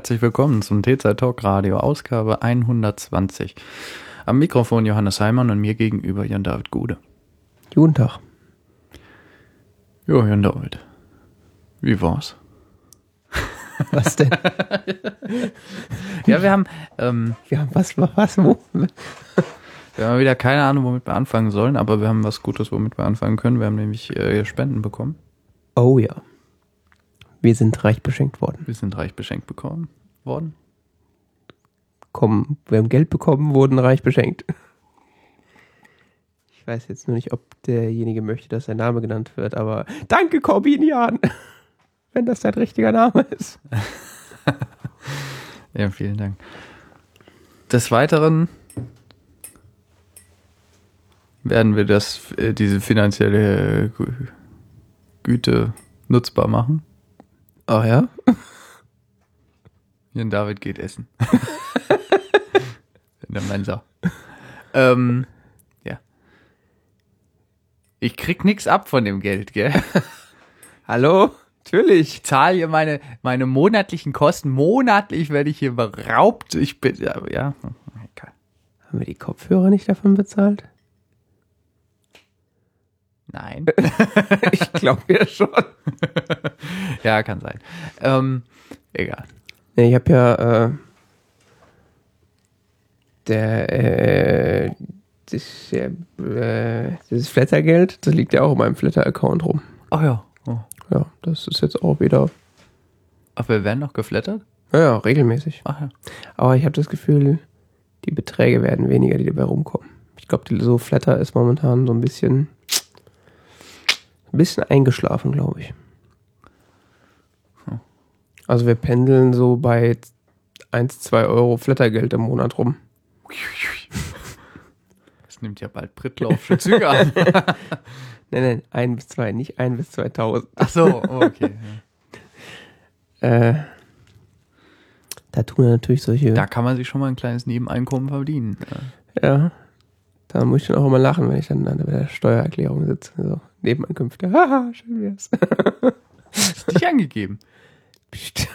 Herzlich willkommen zum TZ Talk Radio, Ausgabe 120. Am Mikrofon Johannes Heimann und mir gegenüber Jan David Gude. Guten Tag. Jo, Jan David. Wie war's? Was denn? ja, wir haben, ähm, wir haben was, was, wo? Wir haben wieder keine Ahnung, womit wir anfangen sollen, aber wir haben was Gutes, womit wir anfangen können. Wir haben nämlich äh, Spenden bekommen. Oh ja. Wir sind reich beschenkt worden. Wir sind reich beschenkt bekommen worden. Kommen, wir haben Geld bekommen, wurden reich beschenkt. Ich weiß jetzt nur nicht, ob derjenige möchte, dass sein Name genannt wird, aber danke, Corbinian! Wenn das dein richtiger Name ist. ja, vielen Dank. Des Weiteren werden wir das, äh, diese finanzielle Güte nutzbar machen. Oh ja? Jan David geht essen. In der Mensa. Ähm, ja. Ich krieg nix ab von dem Geld, gell? Hallo? Natürlich. Ich zahle hier meine, meine monatlichen Kosten. Monatlich werde ich hier beraubt. Ich bin, ja, ja. Haben wir die Kopfhörer nicht davon bezahlt? Nein. ich glaube ja schon. ja, kann sein. Ähm, egal. Ich habe ja äh, der äh, das, äh, dieses Flattergeld, das liegt ja auch in meinem Flatter-Account rum. Ach ja. Oh. Ja, das ist jetzt auch wieder. Ach, wir werden noch geflattert? Ja, ja regelmäßig. Ach ja. Aber ich habe das Gefühl, die Beträge werden weniger, die dabei rumkommen. Ich glaube, so Flatter ist momentan so ein bisschen ein bisschen eingeschlafen, glaube ich. Also wir pendeln so bei 1, 2 Euro Flattergeld im Monat rum. Das nimmt ja bald Brittlaufsche Züge an. nein, nein, 1 bis 2, nicht 1 bis 2000. Ach so, okay. äh, da tun wir natürlich solche. Da kann man sich schon mal ein kleines Nebeneinkommen verdienen. Ja. Da muss ich dann auch immer lachen, wenn ich dann an der Steuererklärung sitze. So, Nebeneinkünfte. Haha, schön wär's. Hast du dich angegeben? Psst.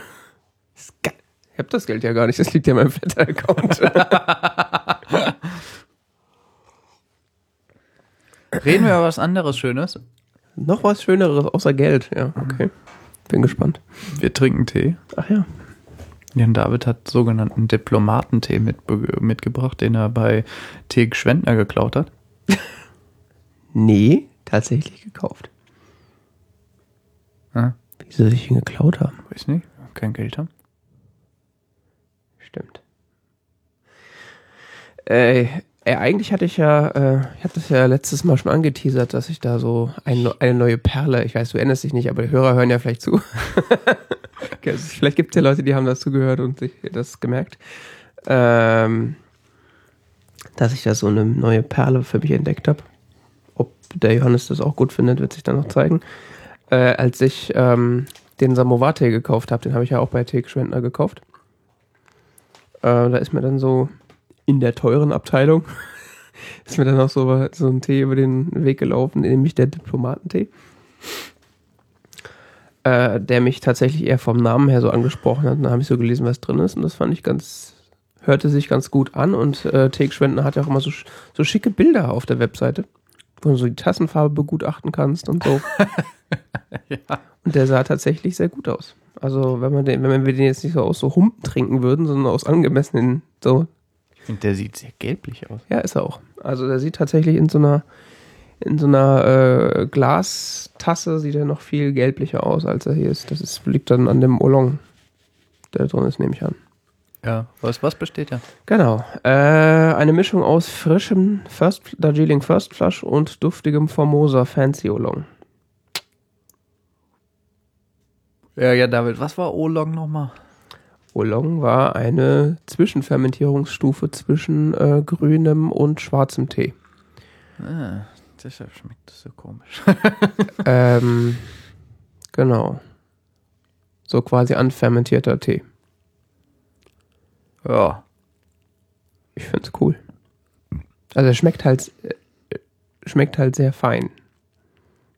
Ich hab das Geld ja gar nicht, das liegt ja in meinem Flatter-Account. Reden wir über was anderes Schönes? Noch was Schöneres außer Geld, ja, okay. Bin gespannt. Wir trinken Tee. Ach ja. Jan David hat sogenannten Diplomatentee mit, mitgebracht, den er bei T. Schwendner geklaut hat. nee, tatsächlich gekauft. Hm? Wieso soll ich ihn geklaut haben? Weiß nicht, kein Geld haben. Stimmt. Äh, äh, eigentlich hatte ich ja, äh, ich hatte das ja letztes Mal schon angeteasert, dass ich da so ein, eine neue Perle, ich weiß, du erinnerst dich nicht, aber die Hörer hören ja vielleicht zu. vielleicht gibt es ja Leute, die haben das zugehört und sich das gemerkt. Ähm, dass ich da so eine neue Perle für mich entdeckt habe. Ob der Johannes das auch gut findet, wird sich dann noch zeigen. Äh, als ich ähm, den Samovar-Tee gekauft habe, den habe ich ja auch bei Tee Schwendner gekauft. Äh, da ist mir dann so in der teuren Abteilung ist mir dann auch so, so ein Tee über den Weg gelaufen, nämlich der Diplomatentee. Äh, der mich tatsächlich eher vom Namen her so angesprochen hat. Da habe ich so gelesen, was drin ist und das fand ich ganz, hörte sich ganz gut an und äh, Teek Schwendner hat ja auch immer so, so schicke Bilder auf der Webseite, wo du so die Tassenfarbe begutachten kannst und so. ja. Und der sah tatsächlich sehr gut aus. Also wenn man den, wenn wir den jetzt nicht so aus so Humpen trinken würden, sondern aus angemessenen so und der sieht sehr gelblich aus. Ja, ist er auch. Also der sieht tatsächlich in so einer in so einer äh, Glastasse sieht er noch viel gelblicher aus, als er hier ist. Das ist, liegt dann an dem Oolong, der drin ist, nehme ich an. Ja, was, was besteht da? Genau. Äh, eine Mischung aus frischem First, Darjeeling First Flush und duftigem Formosa Fancy Oolong. Ja, ja, David, was war Oolong nochmal? Oolong war eine Zwischenfermentierungsstufe zwischen äh, grünem und schwarzem Tee. Ah, deshalb schmeckt das so komisch. ähm, genau. So quasi anfermentierter Tee. Ja. Ich find's cool. Also er schmeckt halt, äh, schmeckt halt sehr fein.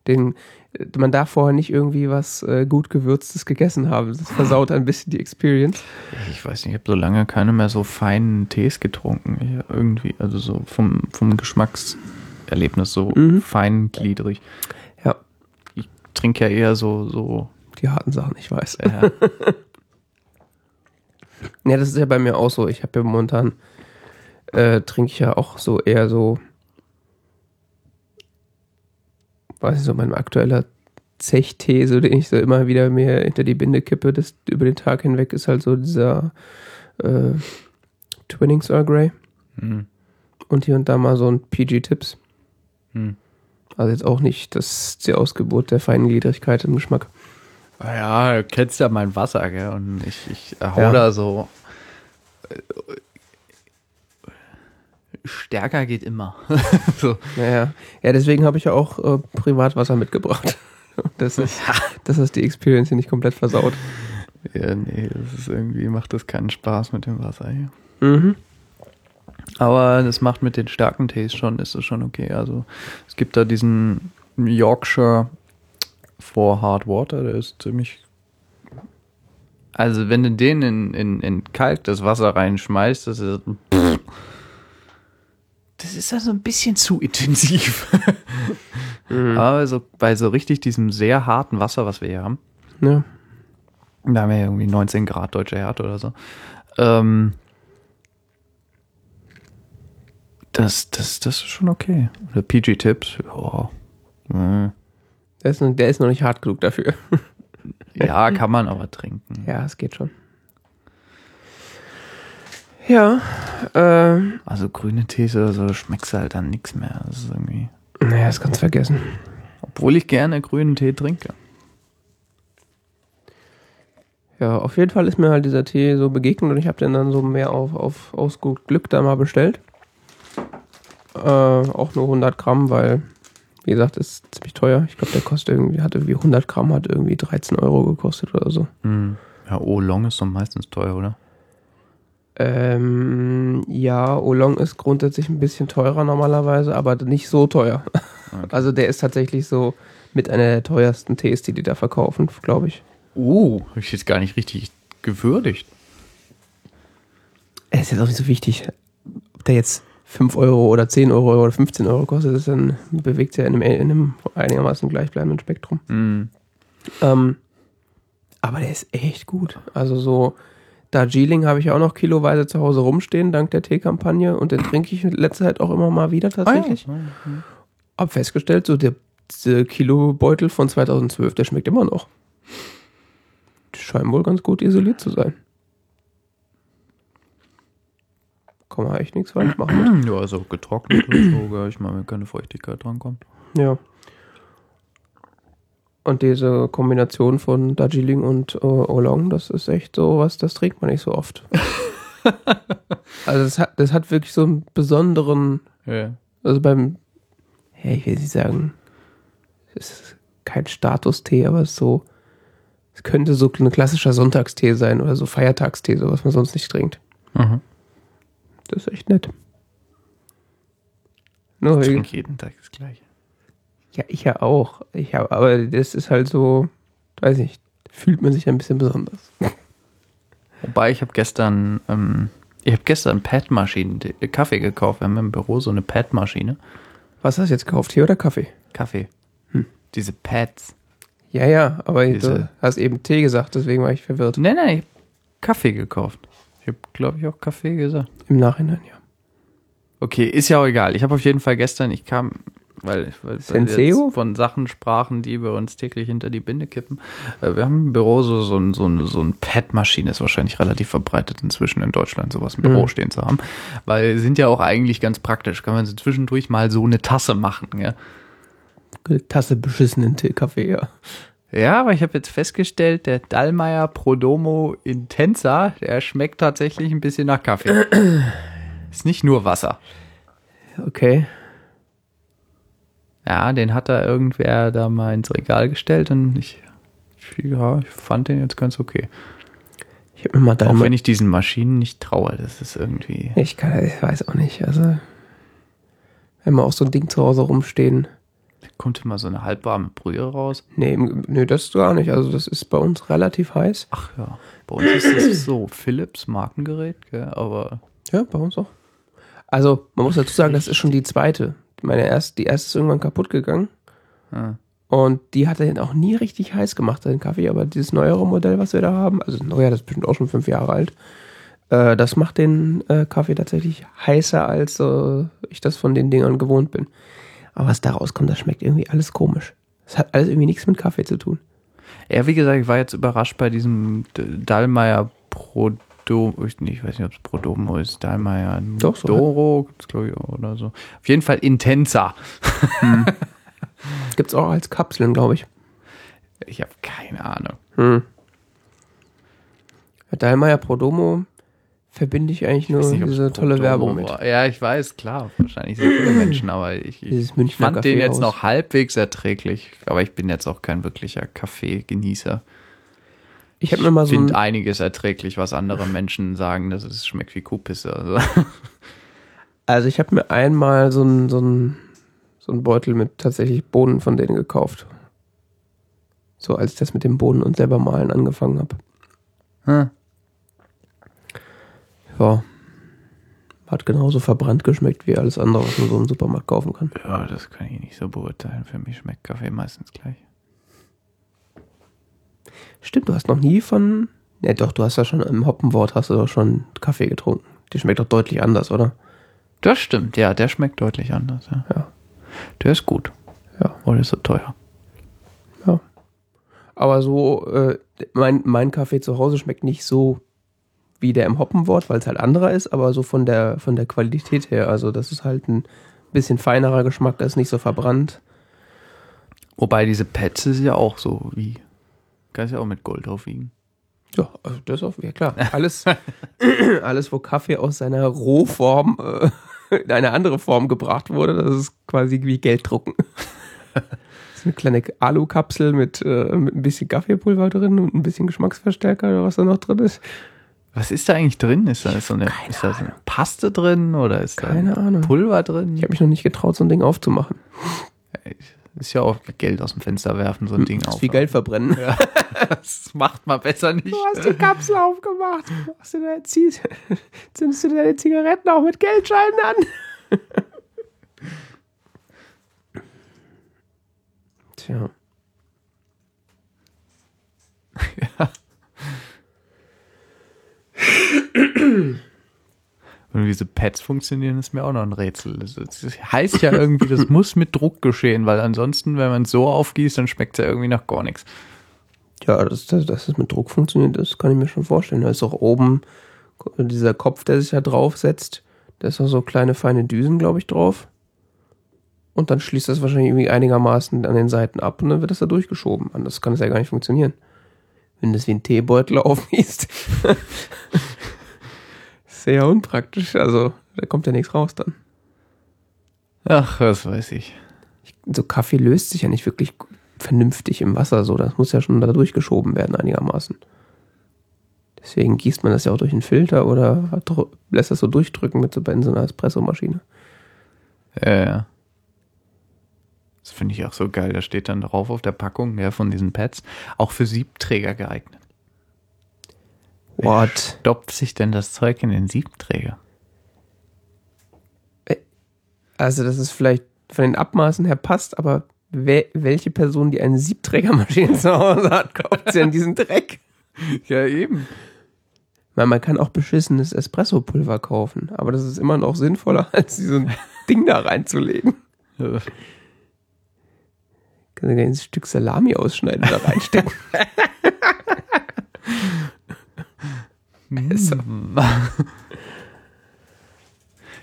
Den, äh, man darf vorher nicht irgendwie was äh, gut gewürztes gegessen haben. Das versaut ein bisschen die Experience. Ich weiß nicht, ich habe so lange keine mehr so feinen Tees getrunken. Ich, irgendwie, also so vom, vom Geschmackserlebnis so Mhm. feingliedrig. Ja. Ich trinke ja eher so, so, Die harten Sachen, ich weiß. äh, Ja, das ist ja bei mir auch so. Ich habe ja momentan, äh, trinke ich ja auch so eher so, weiß ich so, mein aktueller Zechtee, so den ich so immer wieder mir hinter die Binde kippe, das über den Tag hinweg ist halt so dieser äh, Twinings Earl Grey hm, und hier und da mal so ein PG-Tipps. hm. Also jetzt auch nicht das die Ausgeburt der Feingliedrigkeit im Geschmack. Ja, du kennst ja mein Wasser, gell? Und ich, ich hau Ja. da so. äh, Stärker geht immer. so. Naja, ja, deswegen habe ich ja auch äh, Privatwasser mitgebracht. Das ist, das ist die Experience hier nicht komplett versaut. Ja, nee, das ist irgendwie, macht das keinen Spaß mit dem Wasser hier. Mhm. Aber das macht mit den starken Tees schon, ist es schon okay. Also es gibt da diesen Yorkshire for Hard Water, der ist ziemlich. Also wenn du den in, in, in kaltes Wasser reinschmeißt, das ist. Das ist also ein bisschen zu intensiv. Mhm. Aber so, bei so richtig diesem sehr harten Wasser, was wir hier haben, Ja. da haben wir ja irgendwie 19 Grad deutsche Härte oder so. Ähm, das, das, das ist schon okay. Oder PG-Tipps, ja. Hm. Der ist, noch- der ist noch nicht hart genug dafür. Ja, kann man aber trinken. Ja, es geht schon. Ja, äh, Also grüne Tees oder so schmeckst du halt dann nichts mehr. Das ist irgendwie. naja, das kannst du vergessen. Obwohl ich gerne grünen Tee trinke. Ja, auf jeden Fall ist mir halt dieser Tee so begegnet und ich habe den dann so mehr auf, auf aus gut Glück da mal bestellt. Äh, auch nur 100 Gramm, weil, wie gesagt, ist ziemlich teuer. Ich glaube, der kostet irgendwie, hat irgendwie 100 Gramm, hat irgendwie 13 Euro gekostet oder so. Hm. Ja, Oolong ist doch meistens teuer, oder? Ähm, ja, Oolong ist grundsätzlich ein bisschen teurer normalerweise, aber nicht so teuer. Okay. Also der ist tatsächlich so mit einer der teuersten Tees, die die da verkaufen, glaube ich. Uh, hab ich jetzt gar nicht richtig gewürdigt. Es ist jetzt auch nicht so wichtig, ob der jetzt 5 Euro oder 10 Euro oder 15 Euro kostet, das dann bewegt sich ja in einem, in einem einigermaßen gleichbleibenden Spektrum. Hm. Ähm, aber der ist echt gut. Also so Darjeeling habe ich auch noch kiloweise zu Hause rumstehen, dank der Teekampagne. Und den trinke ich in letzter Zeit auch immer mal wieder tatsächlich. Ah, ja. Hab festgestellt, so der, der Kilobeutel von 2012, der schmeckt immer noch. Die scheinen wohl ganz gut isoliert zu sein. Kann man echt nichts falsch machen. Ja, also getrocknet und so, ich meine, wenn keine Feuchtigkeit drankommt. Ja. Und diese Kombination von Darjeeling und äh, Oolong, das ist echt so was, das trinkt man nicht so oft. also das hat, das hat wirklich so einen besonderen, Ja. also beim, ja, ich will nicht sagen, es ist kein Statustee, aber es ist so, es könnte so ein klassischer Sonntagstee sein oder so Feiertagstee, so was man sonst nicht trinkt. Mhm. Das ist echt nett. Nur, Ich trinke jeden Tag das gleiche. Ja, ich ja auch. Ich hab, aber das ist halt so, weiß nicht, fühlt man sich ein bisschen besonders. Wobei ich habe gestern, ähm, ich habe gestern Pad-Maschinen, äh, Kaffee gekauft. Wir haben im Büro so eine Pad-Maschine. Was hast du jetzt gekauft, Tee oder Kaffee? Kaffee. Hm. Diese Pads. Ja, ja, aber Diese- du hast eben Tee gesagt, deswegen war ich verwirrt. Nein, nein, ich hab Kaffee gekauft. Ich habe, glaube ich, auch Kaffee gesagt. Im Nachhinein, ja. Okay, ist ja auch egal. Ich habe auf jeden Fall gestern, ich kam, weil, weil wir von Sachen sprachen, die wir uns täglich hinter die Binde kippen. Äh, Wir haben im Büro so, so, ein- so, ein- so ein Pad-Maschine, ist wahrscheinlich relativ verbreitet inzwischen in Deutschland, sowas im Büro Mhm. stehen zu haben. Weil sind ja auch eigentlich ganz praktisch. Kann man so zwischendurch mal so eine Tasse machen, ja. Eine Tasse beschissenen Kaffee, ja. Ja, aber ich habe jetzt festgestellt, der Dallmayr Prodomo Intensa, der schmeckt tatsächlich ein bisschen nach Kaffee. Ist nicht nur Wasser. Okay. Ja, den hat da irgendwer da mal ins Regal gestellt und ich, ja, ich fand den jetzt ganz okay. Ich habe mir mal Auch deine. wenn ich diesen Maschinen nicht traue, das ist irgendwie. ich, kann, ich weiß auch nicht, also. Wenn wir auch so ein Ding zu Hause rumstehen. Kommt immer so eine halbwarme Brühe raus. Nee, nee, das gar nicht. Also das ist bei uns relativ heiß. Ach ja. Bei uns ist das so Philips Markengerät, gell? aber Ja, bei uns auch. Also, man muss dazu sagen, das ist schon die zweite. Meine erste, die erste ist irgendwann kaputt gegangen. Ja. Und die hat den auch nie richtig heiß gemacht, den Kaffee. Aber dieses neuere Modell, was wir da haben, also neuer, das ist bestimmt auch schon fünf Jahre alt, äh, das macht den äh, Kaffee tatsächlich heißer, als äh, ich das von den Dingern gewohnt bin. Aber was da rauskommt, das schmeckt irgendwie alles komisch. Das hat alles irgendwie nichts mit Kaffee zu tun. Ja, wie gesagt, ich war jetzt überrascht bei diesem Dallmayr Prodomo, ich, weiß nicht, ob es Prodomo ist, Dallmayr Doch, so Doro, gibt's, glaub ich, oder so. Auf jeden Fall intenser. Gibt's auch als Kapseln, glaube ich. Ich habe keine Ahnung. Hm. Dahlmeier Prodomo verbinde ich eigentlich nur Ich weiß nicht, diese tolle Werbung mit. Ja, ich weiß, klar, wahrscheinlich sehr viele Menschen, aber ich, ich fand den jetzt noch halbwegs erträglich. Aber ich bin jetzt auch kein wirklicher Kaffeegenießer. Ich habe mir mal so ein, finde einiges erträglich, was andere Menschen sagen, dass es schmeckt wie Kuhpisse. Also. also ich habe mir einmal so ein, so so ein Beutel mit tatsächlich Bohnen von denen gekauft. So als ich das mit dem Bohnen und selber malen angefangen habe. Hm. Ja. Hat genauso verbrannt geschmeckt wie alles andere, was man so im Supermarkt kaufen kann. Ja, das kann ich nicht so beurteilen. Für mich schmeckt Kaffee meistens gleich. Stimmt, du hast noch nie von. Ja, doch, du hast ja schon im Hoppenwort hast du doch schon Kaffee getrunken. Die schmeckt doch deutlich anders, oder? Das stimmt, ja, der schmeckt deutlich anders. Ja. Ja. Der ist gut. Ja. Oder ist so teuer. Ja. Aber so, äh, mein, mein Kaffee zu Hause schmeckt nicht so wie der im Hoppenwort, weil es halt anderer ist, aber so von der, von der Qualität her. Also, das ist halt ein bisschen feinerer Geschmack, ist nicht so verbrannt. Wobei diese Pets ist ja auch so wie. Kannst ja auch mit Gold aufwiegen. Ja, also das auf, ja klar. Alles, alles, wo Kaffee aus seiner Rohform äh, in eine andere Form gebracht wurde, das ist quasi wie Gelddrucken. Das ist eine kleine Alukapsel mit, äh, mit ein bisschen Kaffeepulver drin und ein bisschen Geschmacksverstärker oder was da noch drin ist. Was ist da eigentlich drin? Ist da so eine, ist da so eine Paste drin oder ist Keine da Ahnung. Pulver drin? Ich habe mich noch nicht getraut, so ein Ding aufzumachen. Ist ja auch Geld aus dem Fenster werfen, so ein Ding Das auf. wie Geld verbrennen. Ja. das macht man besser nicht. Du hast die Kapsel aufgemacht. Hast du da, ziehst, zündest du deine Zigaretten auch mit Geldscheinen an? Tja. Und wie diese Pads funktionieren, ist mir auch noch ein Rätsel. Das, das heißt ja irgendwie, das muss mit Druck geschehen, weil ansonsten, wenn man es so aufgießt, dann schmeckt es ja irgendwie nach gar nichts. Ja, dass, dass das mit Druck funktioniert, das kann ich mir schon vorstellen. Da ist auch oben dieser Kopf, der sich da draufsetzt. Da ist auch so kleine feine Düsen, glaube ich, drauf. Und dann schließt das wahrscheinlich irgendwie einigermaßen an den Seiten ab und dann wird das da durchgeschoben. Anders kann es ja gar nicht funktionieren. Wenn du das wie ein Teebeutel aufgießt. Sehr unpraktisch. Also, da kommt ja nichts raus dann. Ach, was weiß ich. So Kaffee löst sich ja nicht wirklich vernünftig im Wasser so. Das muss ja schon da durchgeschoben werden einigermaßen. Deswegen gießt man das ja auch durch einen Filter oder lässt das so durchdrücken mit so, in so einer Espressomaschine. Ja, ja. Das finde ich auch so geil. Da steht dann drauf auf der Packung ja, von diesen Pads, auch für Siebträger geeignet. What? Stopft sich denn das Zeug in den Siebträger? Also das ist vielleicht von den Abmaßen her passt, aber wer, welche Person, die eine Siebträgermaschine zu Hause hat, kauft sie an diesen Dreck? Ja, eben. Man, man kann auch beschissenes Espressopulver kaufen, aber das ist immer noch sinnvoller, als so ein Ding da reinzulegen. Kann ein Stück Salami ausschneiden und da reinstecken. Besser.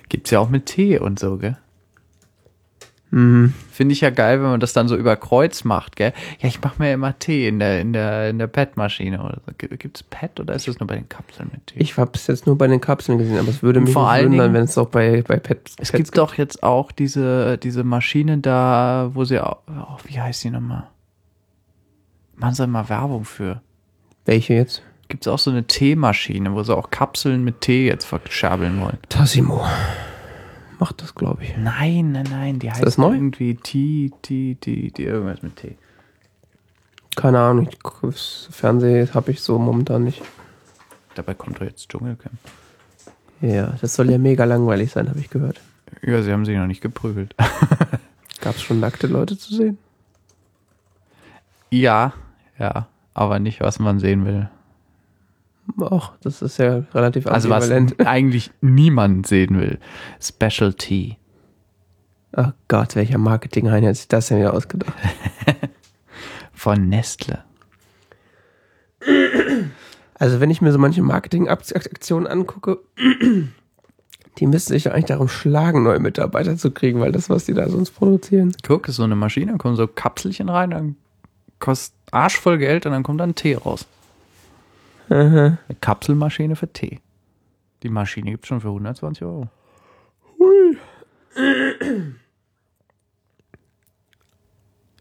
Gibt's ja auch mit Tee und so, gell? Mhm. Finde ich ja geil, wenn man das dann so über Kreuz macht, gell? Ja, ich mache mir immer Tee in der, in der, in der Pad-Maschine oder so. Gi- Gibt's Pad oder ist das nur bei den Kapseln mit Tee? Ich habe es jetzt nur bei den Kapseln gesehen, aber es würde mich Vor allen wundern, wenn es auch bei, bei Pets es Pets gibt doch jetzt auch diese, diese Maschine da, wo sie auch, oh, wie heißt die nochmal? Machen sie mal Werbung für. Welche jetzt? Gibt's auch so eine Teemaschine, wo sie auch Kapseln mit Tee jetzt verscherbeln wollen. Tassimo. Macht das, glaube ich. Nein, nein, nein, die heißt irgendwie T, T, T, T, irgendwas mit T. Keine Ahnung, ich Fernsehen habe ich so momentan nicht. Dabei kommt doch jetzt Dschungelcamp. Ja, das soll ja mega langweilig sein, habe ich gehört. Ja, sie haben sich noch nicht geprügelt. Gab es schon nackte Leute zu sehen? ja, ja, aber nicht, was man sehen will. Auch, das ist ja relativ Also was eigentlich niemand sehen will. Specialty. Ach Gott, welcher Marketing-Hein hat sich das denn wieder ausgedacht? Von Nestle. Also wenn ich mir so manche Marketing-Aktionen angucke, die müssten sich ja eigentlich darum schlagen, neue Mitarbeiter zu kriegen, weil das, was die da sonst produzieren. Guck, ist so eine Maschine, da kommen so Kapselchen rein, dann kostet arschvoll Geld und dann kommt dann Tee raus. Aha. Eine Kapselmaschine für Tee. Die Maschine gibt es schon für 120 Euro.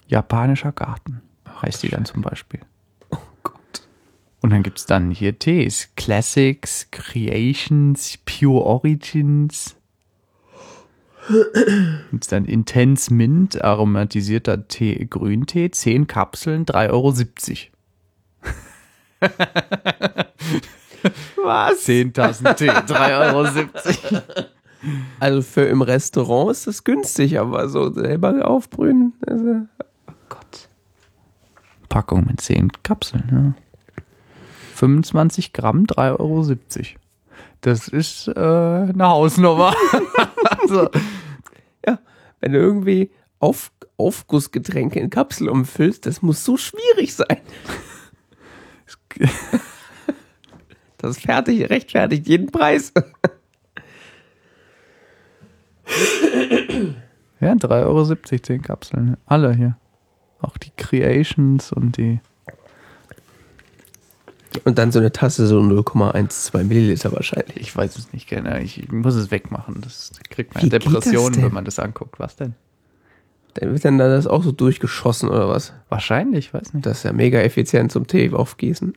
Japanischer Garten heißt die dann zum Beispiel. Oh Gott. Und dann gibt es dann hier Tees. Classics, Creations, Pure Origins. Gibt es dann Intense Mint, aromatisierter Tee, Grüntee, 10 Kapseln, 3,70 Euro. Was? 10 Tassen Tee, 3,70 Euro. Also für im Restaurant ist das günstig, aber so selber aufbrühen. Also, oh Gott. Packung mit 10 Kapseln, ja. 25 Gramm, 3,70 Euro. Das ist äh, eine Hausnummer. also, Ja, wenn du irgendwie auf, Aufgussgetränke in Kapsel umfüllst, das muss so schwierig sein. Das ist fertig, rechtfertigt jeden Preis. ja, 3,70 Euro 10 Kapseln. Alle hier. Auch die Creations und die. Und dann so eine Tasse, so 0,12 Milliliter wahrscheinlich. Ich weiß es nicht gerne. Ich muss es wegmachen. Das kriegt man Wie Depressionen, wenn man das anguckt. Was denn? Dann wird dann das auch so durchgeschossen oder was? Wahrscheinlich, weiß nicht. Das ist ja mega effizient zum Tee aufgießen.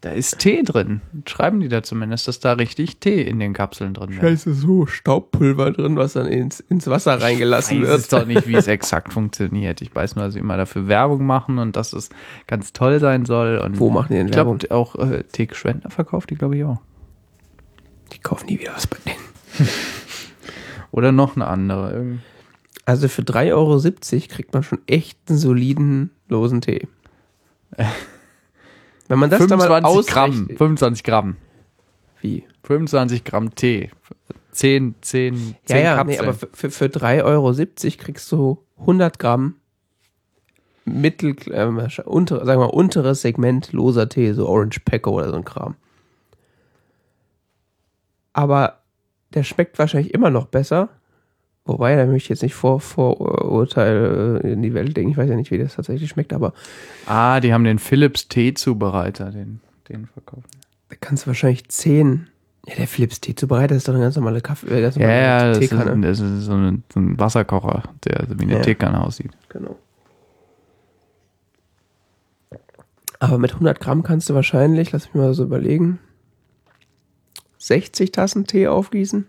Da ist Tee drin. Schreiben die da zumindest, dass da richtig Tee in den Kapseln drin ist. so Staubpulver drin, was dann ins, ins Wasser reingelassen Ich weiß wird. es doch nicht, wie es exakt funktioniert. Ich weiß nur, dass sie immer dafür Werbung machen und dass es ganz toll sein soll. Und Wo machen die denn ich Werbung? glaube, auch äh, Tee Schwender verkauft die, glaube ich, auch. Die kaufen nie wieder was bei denen. Oder noch eine andere. Irgend- Also für 3,70 Euro kriegt man schon echt einen soliden losen Tee. Wenn man das dann mal 25 Gramm. ausrechnet. 25 Gramm. Wie? 25 Gramm Tee. 10, 10, 10 Ja, ja, Kapseln. nee, aber für, für, für 3,70 Euro kriegst du 100 Gramm mittel, ähm, unter, sagen wir mal, unteres Segment loser Tee, so Orange Pecco oder so ein Kram. Aber der schmeckt wahrscheinlich immer noch besser. Wobei, da möchte ich jetzt nicht vor Vorurteil äh, in die Welt legen. Ich weiß ja nicht, wie das tatsächlich schmeckt, aber ah, die haben den Philips Teezubereiter, den, den verkaufen. da kannst du wahrscheinlich 10. Ja, der Philips Teezubereiter ist doch eine ganz normale Kaffee, äh, ganz Ja, normale ja, das ist, Teekanne. das ist so, ein, so ein Wasserkocher, der so wie eine Ja. Teekanne aussieht. Genau. Aber mit 100 Gramm kannst du wahrscheinlich, lass mich mal so überlegen, 60 Tassen Tee aufgießen.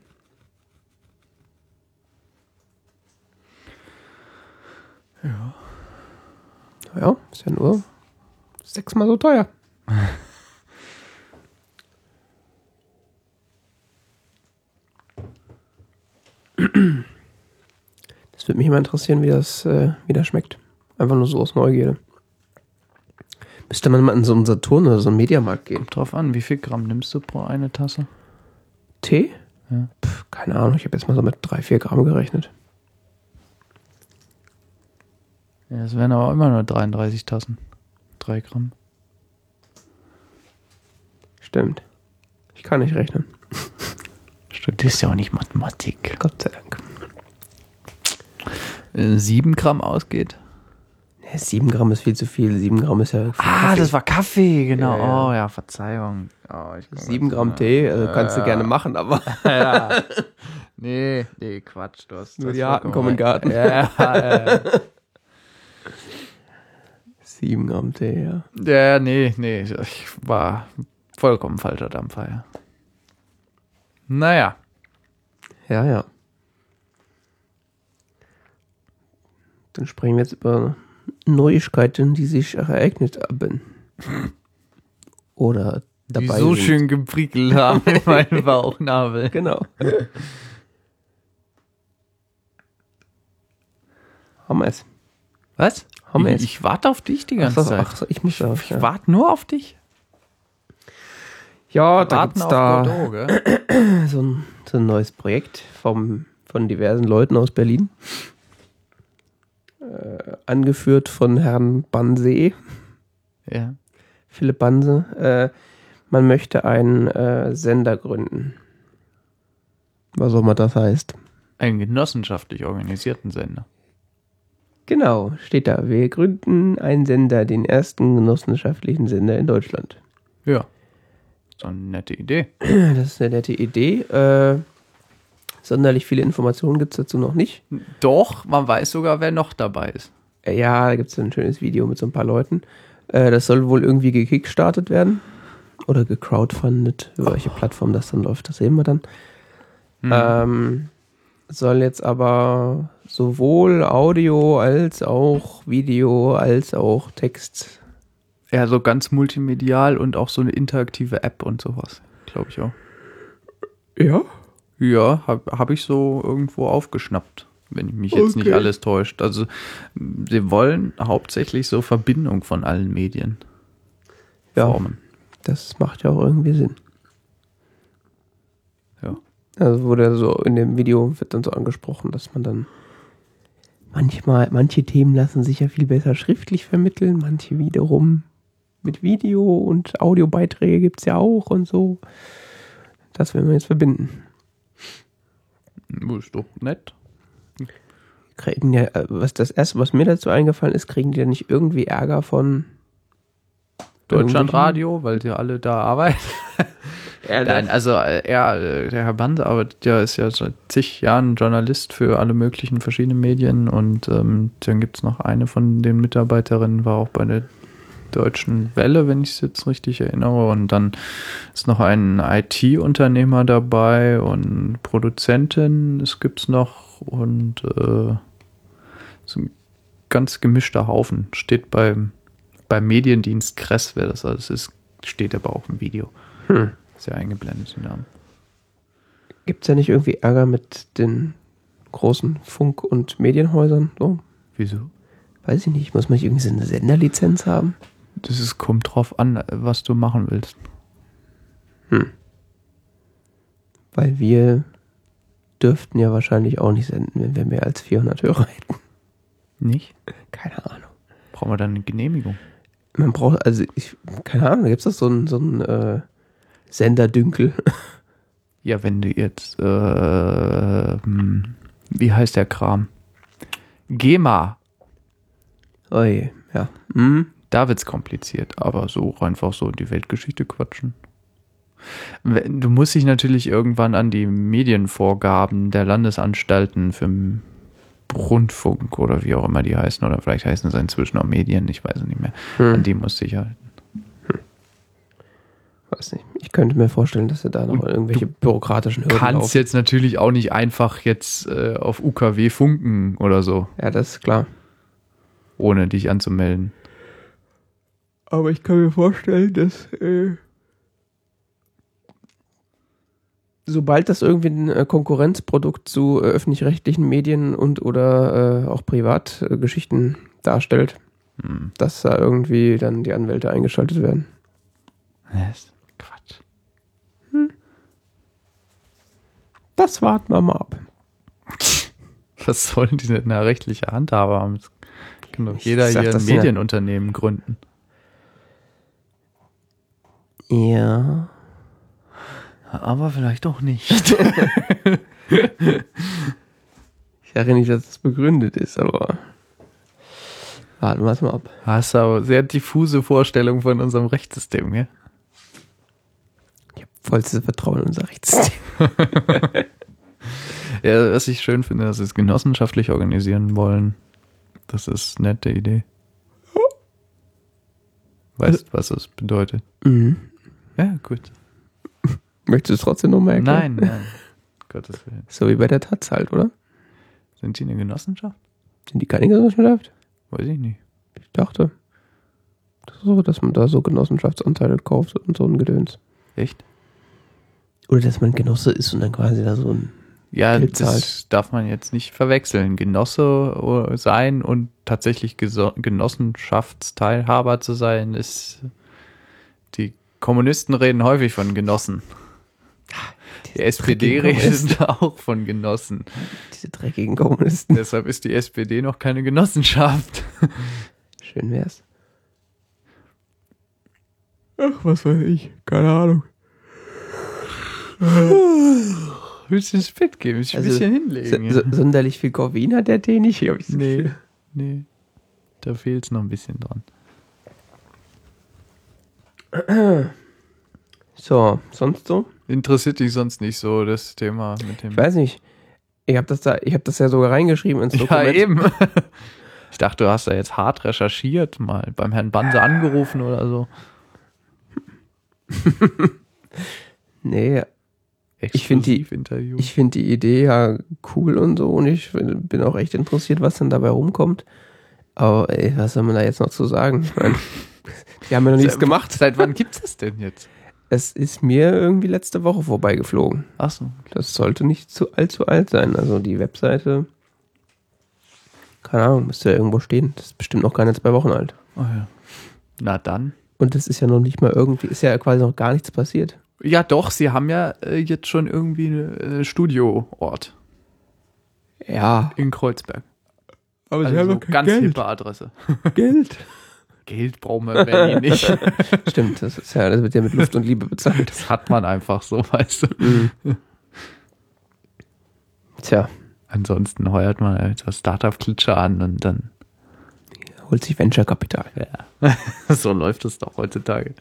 Ja. Ja, ist ja nur sechsmal so teuer. Das würde mich immer interessieren, wie das, äh, wie das schmeckt. Einfach nur so aus Neugierde. Müsste man mal in so einen Saturn oder so einen Mediamarkt gehen. Kommt drauf an, wie viel Gramm nimmst du pro eine Tasse? Tee? Ja. Pff, keine Ahnung, ich habe jetzt mal so mit 3, 4 Gramm gerechnet. Ja, das wären aber immer nur 33 Tassen. 3 Gramm. Stimmt. Ich kann nicht rechnen. Ist ja auch nicht Mathematik. Gott sei Dank. Äh, 7 Gramm ausgeht. Ja, 7 Gramm ist viel zu viel. 7 Gramm ist ja. Ah, das war Kaffee, genau. Ja, ja. Oh ja, Verzeihung. Oh, ich 7 Gramm Tee, also kannst du gerne machen, aber ja. Nee, nee, Quatsch. Du hast Nur die Arten vollkommen kommen in den recht. Garten. Ja, ja, 7 Gramm Tee, ja. Ja, nee, nee, ich war vollkommen falscher Dampfer, ja. Naja. Ja, ja. Dann sprechen wir jetzt über Neuigkeiten, die sich ereignet haben. Oder dabei. Die so sind. schön geprickelt haben in meinen Bauchnabel. Genau. haben wir es. Was? Wir ich, ich warte auf dich die ganze Ach so, Zeit. ach so, ich auch. ich Ja, warte nur auf dich. ja da Warten gibt's da gell? so ein, so ein neues Projekt vom, von diversen Leuten aus Berlin. Äh, angeführt von Herrn Bansee, Ja. Philipp Banse. Äh, man möchte einen äh, Sender gründen. Was auch immer das heißt. Einen genossenschaftlich organisierten Sender. Genau, steht da. Wir gründen einen Sender, den ersten genossenschaftlichen Sender in Deutschland. Ja. So eine nette Idee. Das ist eine nette Idee. Äh, sonderlich viele Informationen gibt es dazu noch nicht. Doch, man weiß sogar, wer noch dabei ist. Äh, Ja, da gibt es ein schönes Video mit so ein paar Leuten. Äh, das soll wohl irgendwie gekickstartet werden. Oder gecrowdfundet. Über welche Plattform das dann läuft, das sehen wir dann. Hm. Ähm, soll jetzt aber sowohl Audio als auch Video als auch Text. Ja, so ganz multimedial und auch so eine interaktive App und sowas. Glaube ich auch. Ja? Ja, habe hab ich so irgendwo aufgeschnappt, wenn mich jetzt nicht Okay. alles täuscht. Also, sie wollen hauptsächlich so Verbindung von allen Medien Ja. formen. Das macht ja auch irgendwie Sinn. Ja. Also wurde so in dem Video wird dann so angesprochen, dass man dann manchmal, manche Themen lassen sich ja viel besser schriftlich vermitteln, manche wiederum mit Video und Audiobeiträge gibt es ja auch und so. Das werden wir jetzt verbinden. Das Ist doch nett. Kriegen ja, äh, was das erste, was mir dazu eingefallen ist, kriegen die ja nicht irgendwie Ärger von Deutschlandradio, weil die alle da arbeiten. Nein, also äh, er, äh, der Herr Bande arbeitet ja, ist ja seit zig Jahren Journalist für alle möglichen verschiedenen Medien und ähm, dann gibt es noch eine von den Mitarbeiterinnen, war auch bei der Deutschen Welle, wenn ich es jetzt richtig erinnere. Und dann ist noch ein IT-Unternehmer dabei und Produzentin, es gibt's noch und äh, so ein ganz gemischter Haufen. Steht beim, beim Mediendienst Kress, wer das alles ist, steht aber auch im Video. Hm. Ist ja eingeblendet, die Namen. Gibt es ja nicht irgendwie Ärger mit den großen Funk- und Medienhäusern? So, Wieso? weiß ich nicht. Muss man nicht irgendwie so eine Senderlizenz haben? Das ist, kommt drauf an, was du machen willst. Weil wir dürften ja wahrscheinlich auch nicht senden, wenn wir mehr als 400 Hörer hätten. Nicht? Keine Ahnung. Brauchen wir dann eine Genehmigung? Man braucht, also ich, keine Ahnung, da gibt es doch so einen so einen, äh, Senderdünkel. Ja, wenn du jetzt, äh, hm, wie heißt der Kram? GEMA. Oje, ja. Hm. Da wird's kompliziert, aber so einfach so in die Weltgeschichte quatschen. Du musst dich natürlich irgendwann an die Medienvorgaben der Landesanstalten für Rundfunk oder wie auch immer die heißen, oder vielleicht heißen sie inzwischen auch Medien, ich weiß es nicht mehr. An Hm. die musst du dich halten. Weiß nicht. Ich könnte mir vorstellen, dass er da noch irgendwelche bürokratischen Hürden kannst laufen. jetzt natürlich auch nicht einfach jetzt äh, auf UKW funken oder so, Ja, das ist klar. ohne dich anzumelden. Aber ich kann mir vorstellen, dass äh, sobald das irgendwie ein äh, Konkurrenzprodukt zu äh, öffentlich-rechtlichen Medien und oder äh, auch Privatgeschichten darstellt, Hm. dass da irgendwie dann die Anwälte eingeschaltet werden. Das ist Quatsch. Das warten wir mal ab. Was sollen die denn da rechtliche Handhabe haben? Das kann doch Ich jeder sag hier ein das ja. Medienunternehmen gründen. Ja. Aber vielleicht auch nicht. Ich sage nicht, dass es begründet ist, aber warten wir es mal ab. Hast aber sehr diffuse Vorstellung von unserem Rechtssystem, gell? Vollstes Vertrauen in unser Rechtssystem. Ja, was ich schön finde, dass sie es genossenschaftlich organisieren wollen. Das ist eine nette Idee. Weißt, was das bedeutet? Mhm. Ja, gut. Möchtest du es trotzdem noch mal erklären? Nein, nein. Gottes Willen. So wie bei der Taz halt, oder? Sind die eine Genossenschaft? Sind die keine Genossenschaft? Weiß ich nicht. Ich dachte. Das so, dass man da so Genossenschaftsanteile kauft und so ein Gedöns. Echt? Oder dass man Genosse ist und dann quasi da so ein. Ja, Geld das darf man jetzt nicht verwechseln. Genosse äh, sein und tatsächlich Genossenschaftsteilhaber zu sein, ist. Die Kommunisten reden häufig von Genossen. Die SPD redet auch von Genossen. Diese dreckigen Kommunisten. Deshalb ist die SPD noch keine Genossenschaft. Schön wär's. Ach, was weiß ich. Keine Ahnung. Willst du ins Bett gehen? Willst du ein Also, bisschen So, hinlegen? so, sonderlich viel Koffein hat der Tee nicht. Hab ich so nee, Gefühl. nee. Da fehlt es noch ein bisschen dran. So, sonst so? Interessiert dich sonst nicht so das Thema mit dem. Ich weiß nicht. Ich habe das da, ich habe das ja sogar reingeschrieben ins ja, Dokument. eben. Ich dachte, du hast da jetzt hart recherchiert, mal beim Herrn Banse angerufen oder so. Nee, Ich find die- ich finde die Idee ja cool und so und ich bin auch echt interessiert, was denn dabei rumkommt. Aber ey, was soll man da jetzt noch zu sagen? Ich meine, die haben ja noch nichts gemacht. Seit wann gibt's das denn jetzt? Es ist mir irgendwie letzte Woche vorbeigeflogen. Achso. Das sollte nicht zu allzu alt sein. Also die Webseite, keine Ahnung, müsste ja irgendwo stehen. Das ist bestimmt noch keine zwei Wochen alt. Oh ja. Na dann. Und das ist ja noch nicht mal irgendwie, ist ja quasi noch gar nichts passiert. Ja, doch, sie haben ja äh, jetzt schon irgendwie einen äh, Studioort Ja, in Kreuzberg. aber Also so ganz hippe Adresse. Geld. Geld brauchen wir in Berlin nicht. Stimmt, das ist ja, das wird ja mit Luft und Liebe bezahlt. Das hat man einfach so, weißt du. Mhm. Tja, Ansonsten heuert man halt das Startup-Klitsche an und dann, holt sich Venture-Kapital. ja, so läuft es doch heutzutage.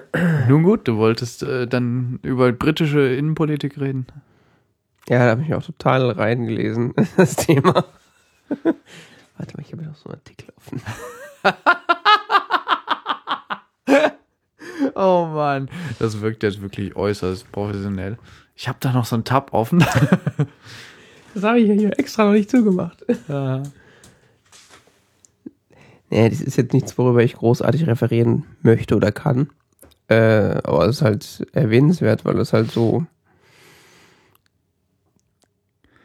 Nun gut, du wolltest äh, dann über britische Innenpolitik reden. Ja, da habe ich mich auch total reingelesen, in das Thema. Warte mal, ich habe noch so einen Artikel offen. Oh Mann, das wirkt jetzt wirklich äußerst professionell. Ich habe da noch so einen Tab offen. Das habe ich ja hier extra noch nicht zugemacht. Ja. Nee, das ist jetzt nichts, worüber ich großartig referieren möchte oder kann. Äh, aber es ist halt erwähnenswert, weil es halt so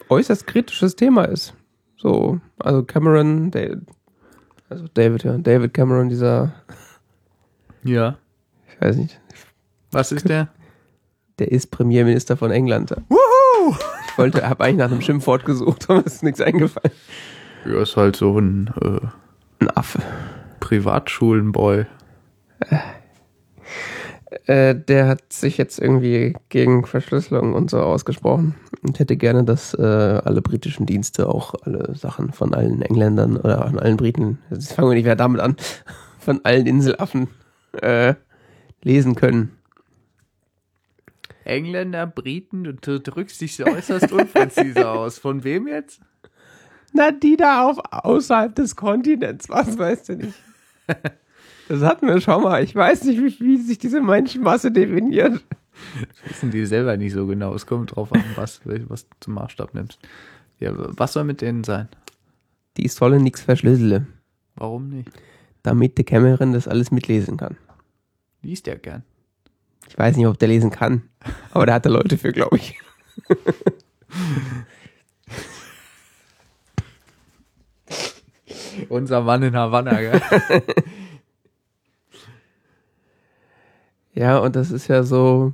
äußerst kritisches Thema ist. So, also Cameron, David, also David, ja, David Cameron, dieser, ja. ich weiß nicht, Was ist der? der ist Premierminister von England. Wuhu! Ich wollte, habe eigentlich nach einem Schimpfwort gesucht, aber es ist nichts eingefallen. Ja, ist halt so ein äh, Ein Affe. Privatschulenboy. Äh, der hat sich jetzt irgendwie gegen Verschlüsselung und so ausgesprochen und hätte gerne, dass äh, alle britischen Dienste auch alle Sachen von allen Engländern oder von allen Briten, jetzt fangen wir nicht mehr damit an, von allen Inselaffen äh, lesen können. Engländer, Briten, du, du drückst dich so äußerst unpräzise aus. Von wem jetzt? Na, die da auf außerhalb des Kontinents, was weißt du nicht? Das hatten wir schon mal. Ich weiß nicht, wie, wie sich diese Menschenmasse definiert. Wissen die selber nicht so genau. Es kommt drauf an, was, was du zum Maßstab nimmst. Ja, was soll mit denen sein? Die sollen nichts verschlüsseln, Warum nicht? damit der Cameron das alles mitlesen kann. Liest ja gern. Ich weiß nicht, ob der lesen kann, aber der hat da Leute für, glaube ich. Unser Mann in Havanna, gell? Ja, und das ist ja so,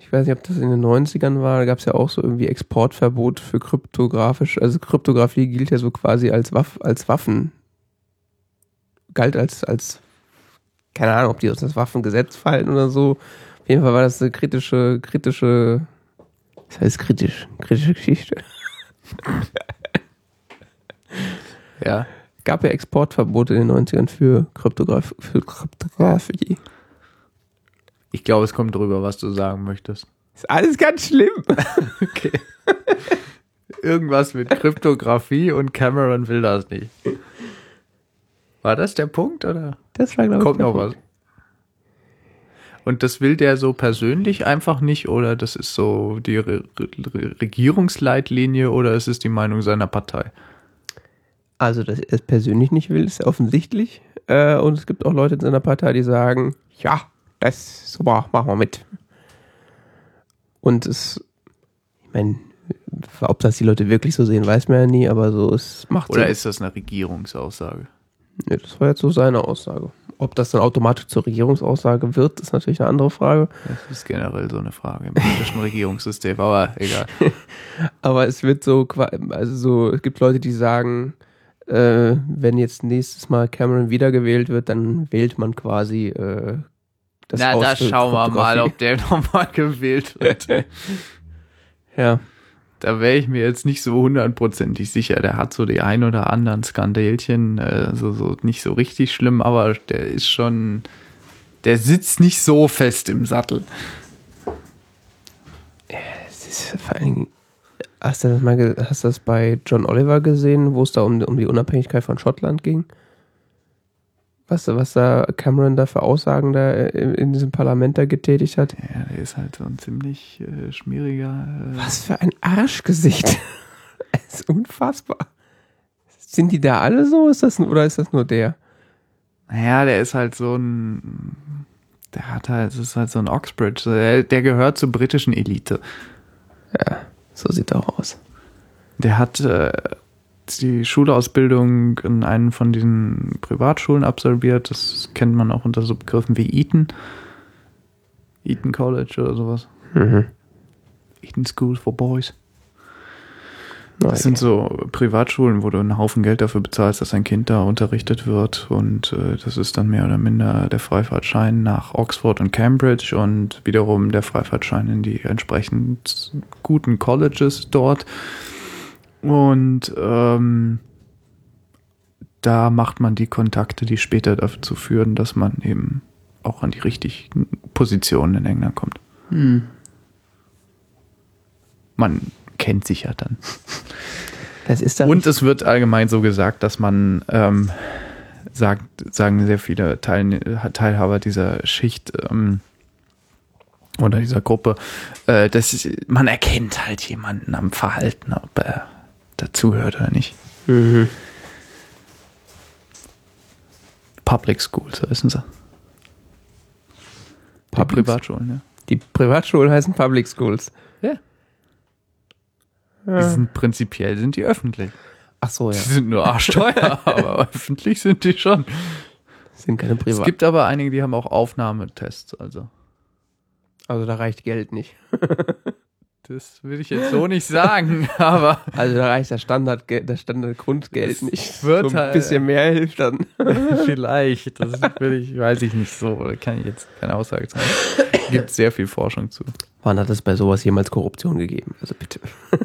ich weiß nicht, ob das in den 90ern war, da gab es ja auch so irgendwie Exportverbot für kryptografisch, also Kryptographie gilt ja so quasi als, Waff, als Waffen, galt als, als, keine Ahnung, ob die aus das Waffengesetz fallen oder so. Auf jeden Fall war das eine kritische, kritische, was heißt kritisch, kritische Geschichte. ja. Gab ja Exportverbote in den 90ern für, Kryptograf für Kryptographie. Ich glaube, es kommt drüber, was du sagen möchtest. Ist alles ganz schlimm. Okay. Irgendwas mit Kryptographie und Cameron will das nicht. War das der Punkt oder Das war, glaube kommt noch was? Und das will der so persönlich einfach nicht oder das ist so die Re Re Regierungsleitlinie oder ist es die Meinung seiner Partei? Also, dass er es persönlich nicht will, ist offensichtlich. Äh, und es gibt auch Leute in seiner Partei, die sagen, ja, das ist super, machen wir mit. Und es, ich meine, ob das die Leute wirklich so sehen, weiß man ja nie, aber so, es macht Oder Sinn. ist das eine Regierungsaussage? Nee, das war jetzt so seine Aussage. Ob das dann automatisch zur Regierungsaussage wird, ist natürlich eine andere Frage. Das ist generell so eine Frage im britischen Regierungssystem, aber egal. Aber es wird so, also so, es gibt Leute, die sagen, äh, wenn jetzt nächstes Mal Cameron wiedergewählt wird, dann wählt man quasi äh, das Na, Haus da schauen wir mal, ob der nochmal gewählt wird. Ja, Da wäre ich mir jetzt nicht so hundertprozentig sicher. Der hat so die ein oder anderen Skandälchen, äh, so, nicht so richtig schlimm, aber der ist schon, der sitzt nicht so fest im Sattel. es ist vor allen Dingen, hast du das mal, hast du das bei John Oliver gesehen, wo es da um, um die Unabhängigkeit von Schottland ging? Was, was da Cameron da für Aussagen da in, in diesem Parlament da getätigt hat? Ja, der ist halt so ein ziemlich äh, schmieriger. Äh, Was für ein Arschgesicht. Es ist unfassbar. Sind die da alle so? Ist das, oder ist das nur der? Naja, der ist halt so ein, der hat halt, es ist halt so ein Oxbridge. Der, der gehört zur britischen Elite. Ja, so sieht er auch aus. Der hat äh, die Schulausbildung in einen von diesen Privatschulen absolviert. Das kennt man auch unter so Begriffen wie Eton. Eton College oder sowas. Mhm. Eton School for Boys. Okay. Das sind so Privatschulen, wo du einen Haufen Geld dafür bezahlst, dass dein Kind da unterrichtet wird. Und äh, das ist dann mehr oder minder der Freifahrtschein nach Oxford und Cambridge und wiederum der Freifahrtschein in die entsprechend guten Colleges dort. Und ähm, da macht man die Kontakte, die später dazu führen, dass man eben auch an die richtigen Positionen in England kommt. Hm. Man kennt sich ja dann. Das ist dann. Und es wird allgemein so gesagt, dass man, ähm, sagt, sagen sehr viele Teil, Teilhaber dieser Schicht ähm, oder dieser Gruppe, äh, dass man erkennt halt jemanden am Verhalten, ob er dazuhört oder nicht. Mhm. Public School, so wissen sie. Die Public- Privatschulen, ja. Die Privatschulen heißen Public Schools. Ja. Die sind prinzipiell sind die öffentlich. Ach so, ja. Die sind nur arschteuer, aber öffentlich sind die schon. Sind keine Es Privat. gibt aber einige, die haben auch Aufnahmetests, also. also da reicht Geld nicht. Das würde ich jetzt so nicht sagen, aber Also da reicht das Standard, das Standard Grundgeld nicht. wird so ein halt- bisschen mehr hilft dann. vielleicht. Das will ich, weiß ich nicht so. Kann ich jetzt keine Aussage sagen. Gibt sehr viel Forschung zu. Wann hat es bei sowas jemals Korruption gegeben? Also bitte.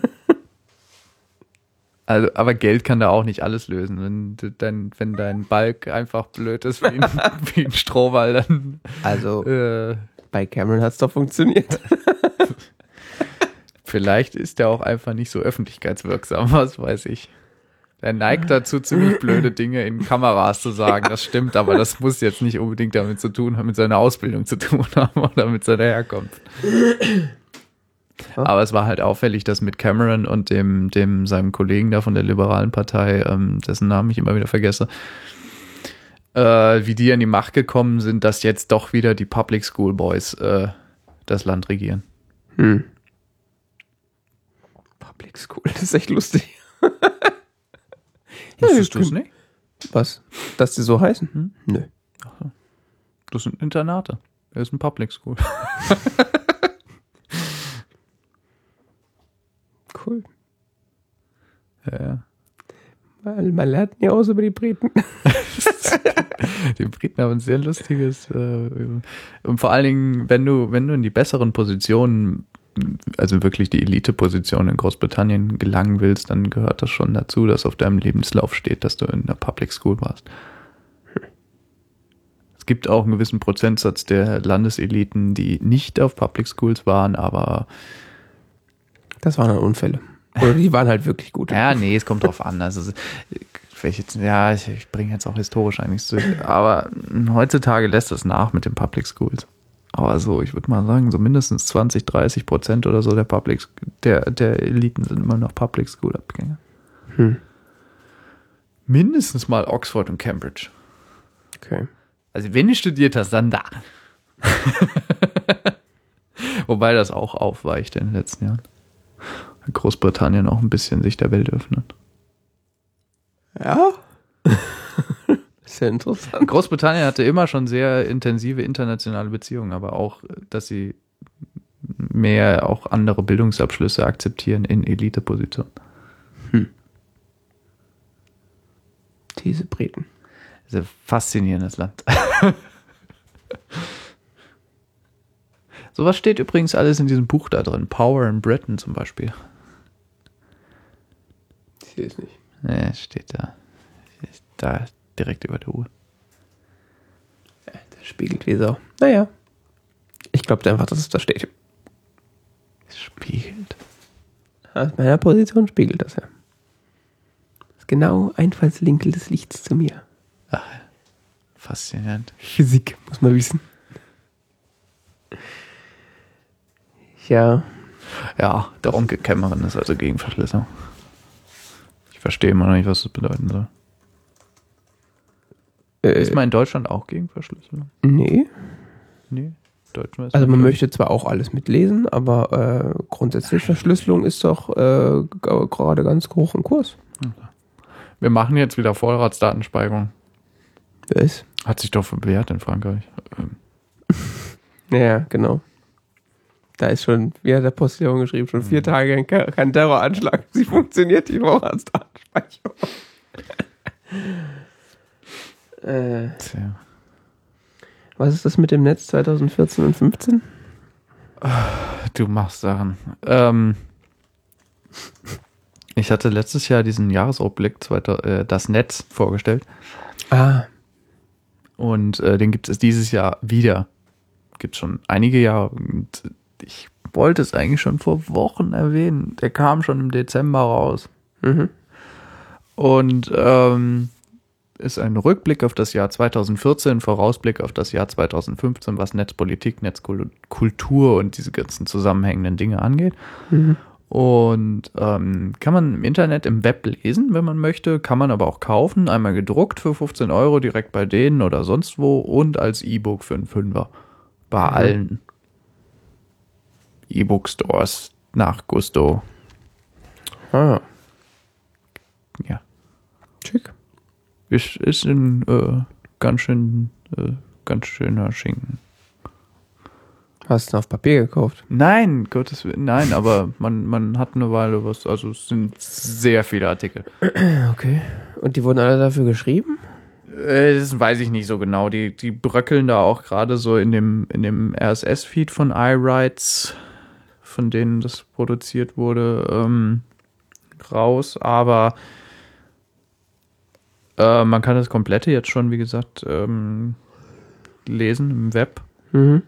Also, aber Geld kann da auch nicht alles lösen. Wenn, dein, wenn dein Balk einfach blöd ist wie ein, wie ein Strohball, dann Also äh, bei Cameron hat es doch funktioniert. Vielleicht ist der auch einfach nicht so öffentlichkeitswirksam, was weiß ich. Der neigt dazu, ziemlich blöde Dinge in Kameras zu sagen. Das stimmt, aber das muss jetzt nicht unbedingt damit zu tun haben, mit seiner Ausbildung zu tun haben oder mit seiner Herkunft. Aber es war halt auffällig, dass mit Cameron und dem, dem seinem Kollegen da von der liberalen Partei, ähm, dessen Namen ich immer wieder vergesse, äh, wie die an die Macht gekommen sind, dass jetzt doch wieder die Public School Boys äh, das Land regieren. Hm. Public School, das ist echt lustig. Wusstest du es nicht? Was? Dass die so heißen? Hm? Nö. Das sind Internate. Er ist ein Public School. Cool. Ja, ja. Weil man lernt nie aus über die Briten. Die Briten haben ein sehr lustiges, äh, und vor allen Dingen, wenn du, wenn du in die besseren Positionen, also wirklich die Elite-Position in Großbritannien gelangen willst, dann gehört das schon dazu, dass auf deinem Lebenslauf steht, dass du in der Public School warst. Es gibt auch einen gewissen Prozentsatz der Landeseliten, die nicht auf Public Schools waren, aber Das waren dann Unfälle. Oder die waren halt wirklich gut. Ja, nee, es kommt drauf an. Also, ich jetzt, ja, ich, ich bringe jetzt auch historisch eigentlich zu. Aber heutzutage lässt das nach mit den Public Schools. Aber so, ich würde mal sagen, so mindestens 20, 30 Prozent oder so der Public, der, der Eliten sind immer noch Public School Abgänger. Hm. Mindestens mal Oxford und Cambridge. Okay. Also wenn du studiert hast, dann da. Wobei das auch aufweicht in den letzten Jahren. Großbritannien auch ein bisschen sich der Welt öffnet. Ja. Sehr interessant. Großbritannien hatte immer schon sehr intensive internationale Beziehungen, aber auch, dass sie mehr auch andere Bildungsabschlüsse akzeptieren in Elitepositionen. Hm. Diese Briten. Das ist ein faszinierendes Land. Sowas steht übrigens alles in diesem Buch da drin. Power in Britain zum Beispiel. Ich sehe es nicht. Nee, steht da. Da direkt über der Uhr. Ja, der spiegelt wie so. Naja. Ich glaube einfach, dass es da steht. Es spiegelt. Aus meiner Position spiegelt das ja. Das ist genau Einfallswinkel des Lichts zu mir. Ach, faszinierend. Physik, muss man wissen. Ja. Ja, der Onkel Cameron ist also gegen Verschlüsselung. Ich verstehe immer noch nicht, was das bedeuten soll. Äh, ist man in Deutschland auch gegen Verschlüsselung? Nee. Nee. Deutschland also man möchte zwar auch alles mitlesen, aber äh, grundsätzlich Verschlüsselung ist doch äh, gerade ganz hoch im Kurs. Wir machen jetzt wieder Vorratsdatenspeicherung. Was? Hat sich doch bewährt in Frankreich. Ähm. ja, genau. Da ist schon, wie hat der Postillon geschrieben, schon vier mhm. Tage kein Terroranschlag. Sie funktioniert die Vorratsdatenspeicherung. Äh, Tja. Was ist das mit dem Netz 2014 und 15? Du machst Sachen. Ähm, ich hatte letztes Jahr diesen Jahresrückblick, äh, das Netz, vorgestellt. Ah. Und äh, den gibt es dieses Jahr wieder. Gibt es schon einige Jahre. Und ich wollte es eigentlich schon vor Wochen erwähnen. Der kam schon im Dezember raus. Mhm. Und ähm, ist ein Rückblick auf das Jahr 2014, Vorausblick auf das Jahr 2015, was Netzpolitik, Netzkultur und diese ganzen zusammenhängenden Dinge angeht. Mhm. Und ähm, kann man im Internet im Web lesen, wenn man möchte, kann man aber auch kaufen, einmal gedruckt für 15 Euro direkt bei denen oder sonst wo und als E-Book für einen Fünfer. Bei mhm. allen E-Book-Stores nach Gusto. Ah. Ja. Schick. Ist, ist ein äh, ganz schön, äh, ganz schöner Schinken. Hast du auf Papier gekauft? Nein, Gottes Willen, nein, aber man, man hat eine Weile was, also es sind sehr viele Artikel. Okay. Und die wurden alle dafür geschrieben? Äh, das weiß ich nicht so genau. Die, die bröckeln da auch gerade so in dem, in dem RSS-Feed von iWrites, von denen das produziert wurde, ähm, raus, aber äh, man kann das komplette jetzt schon, wie gesagt, ähm, lesen im Web mhm.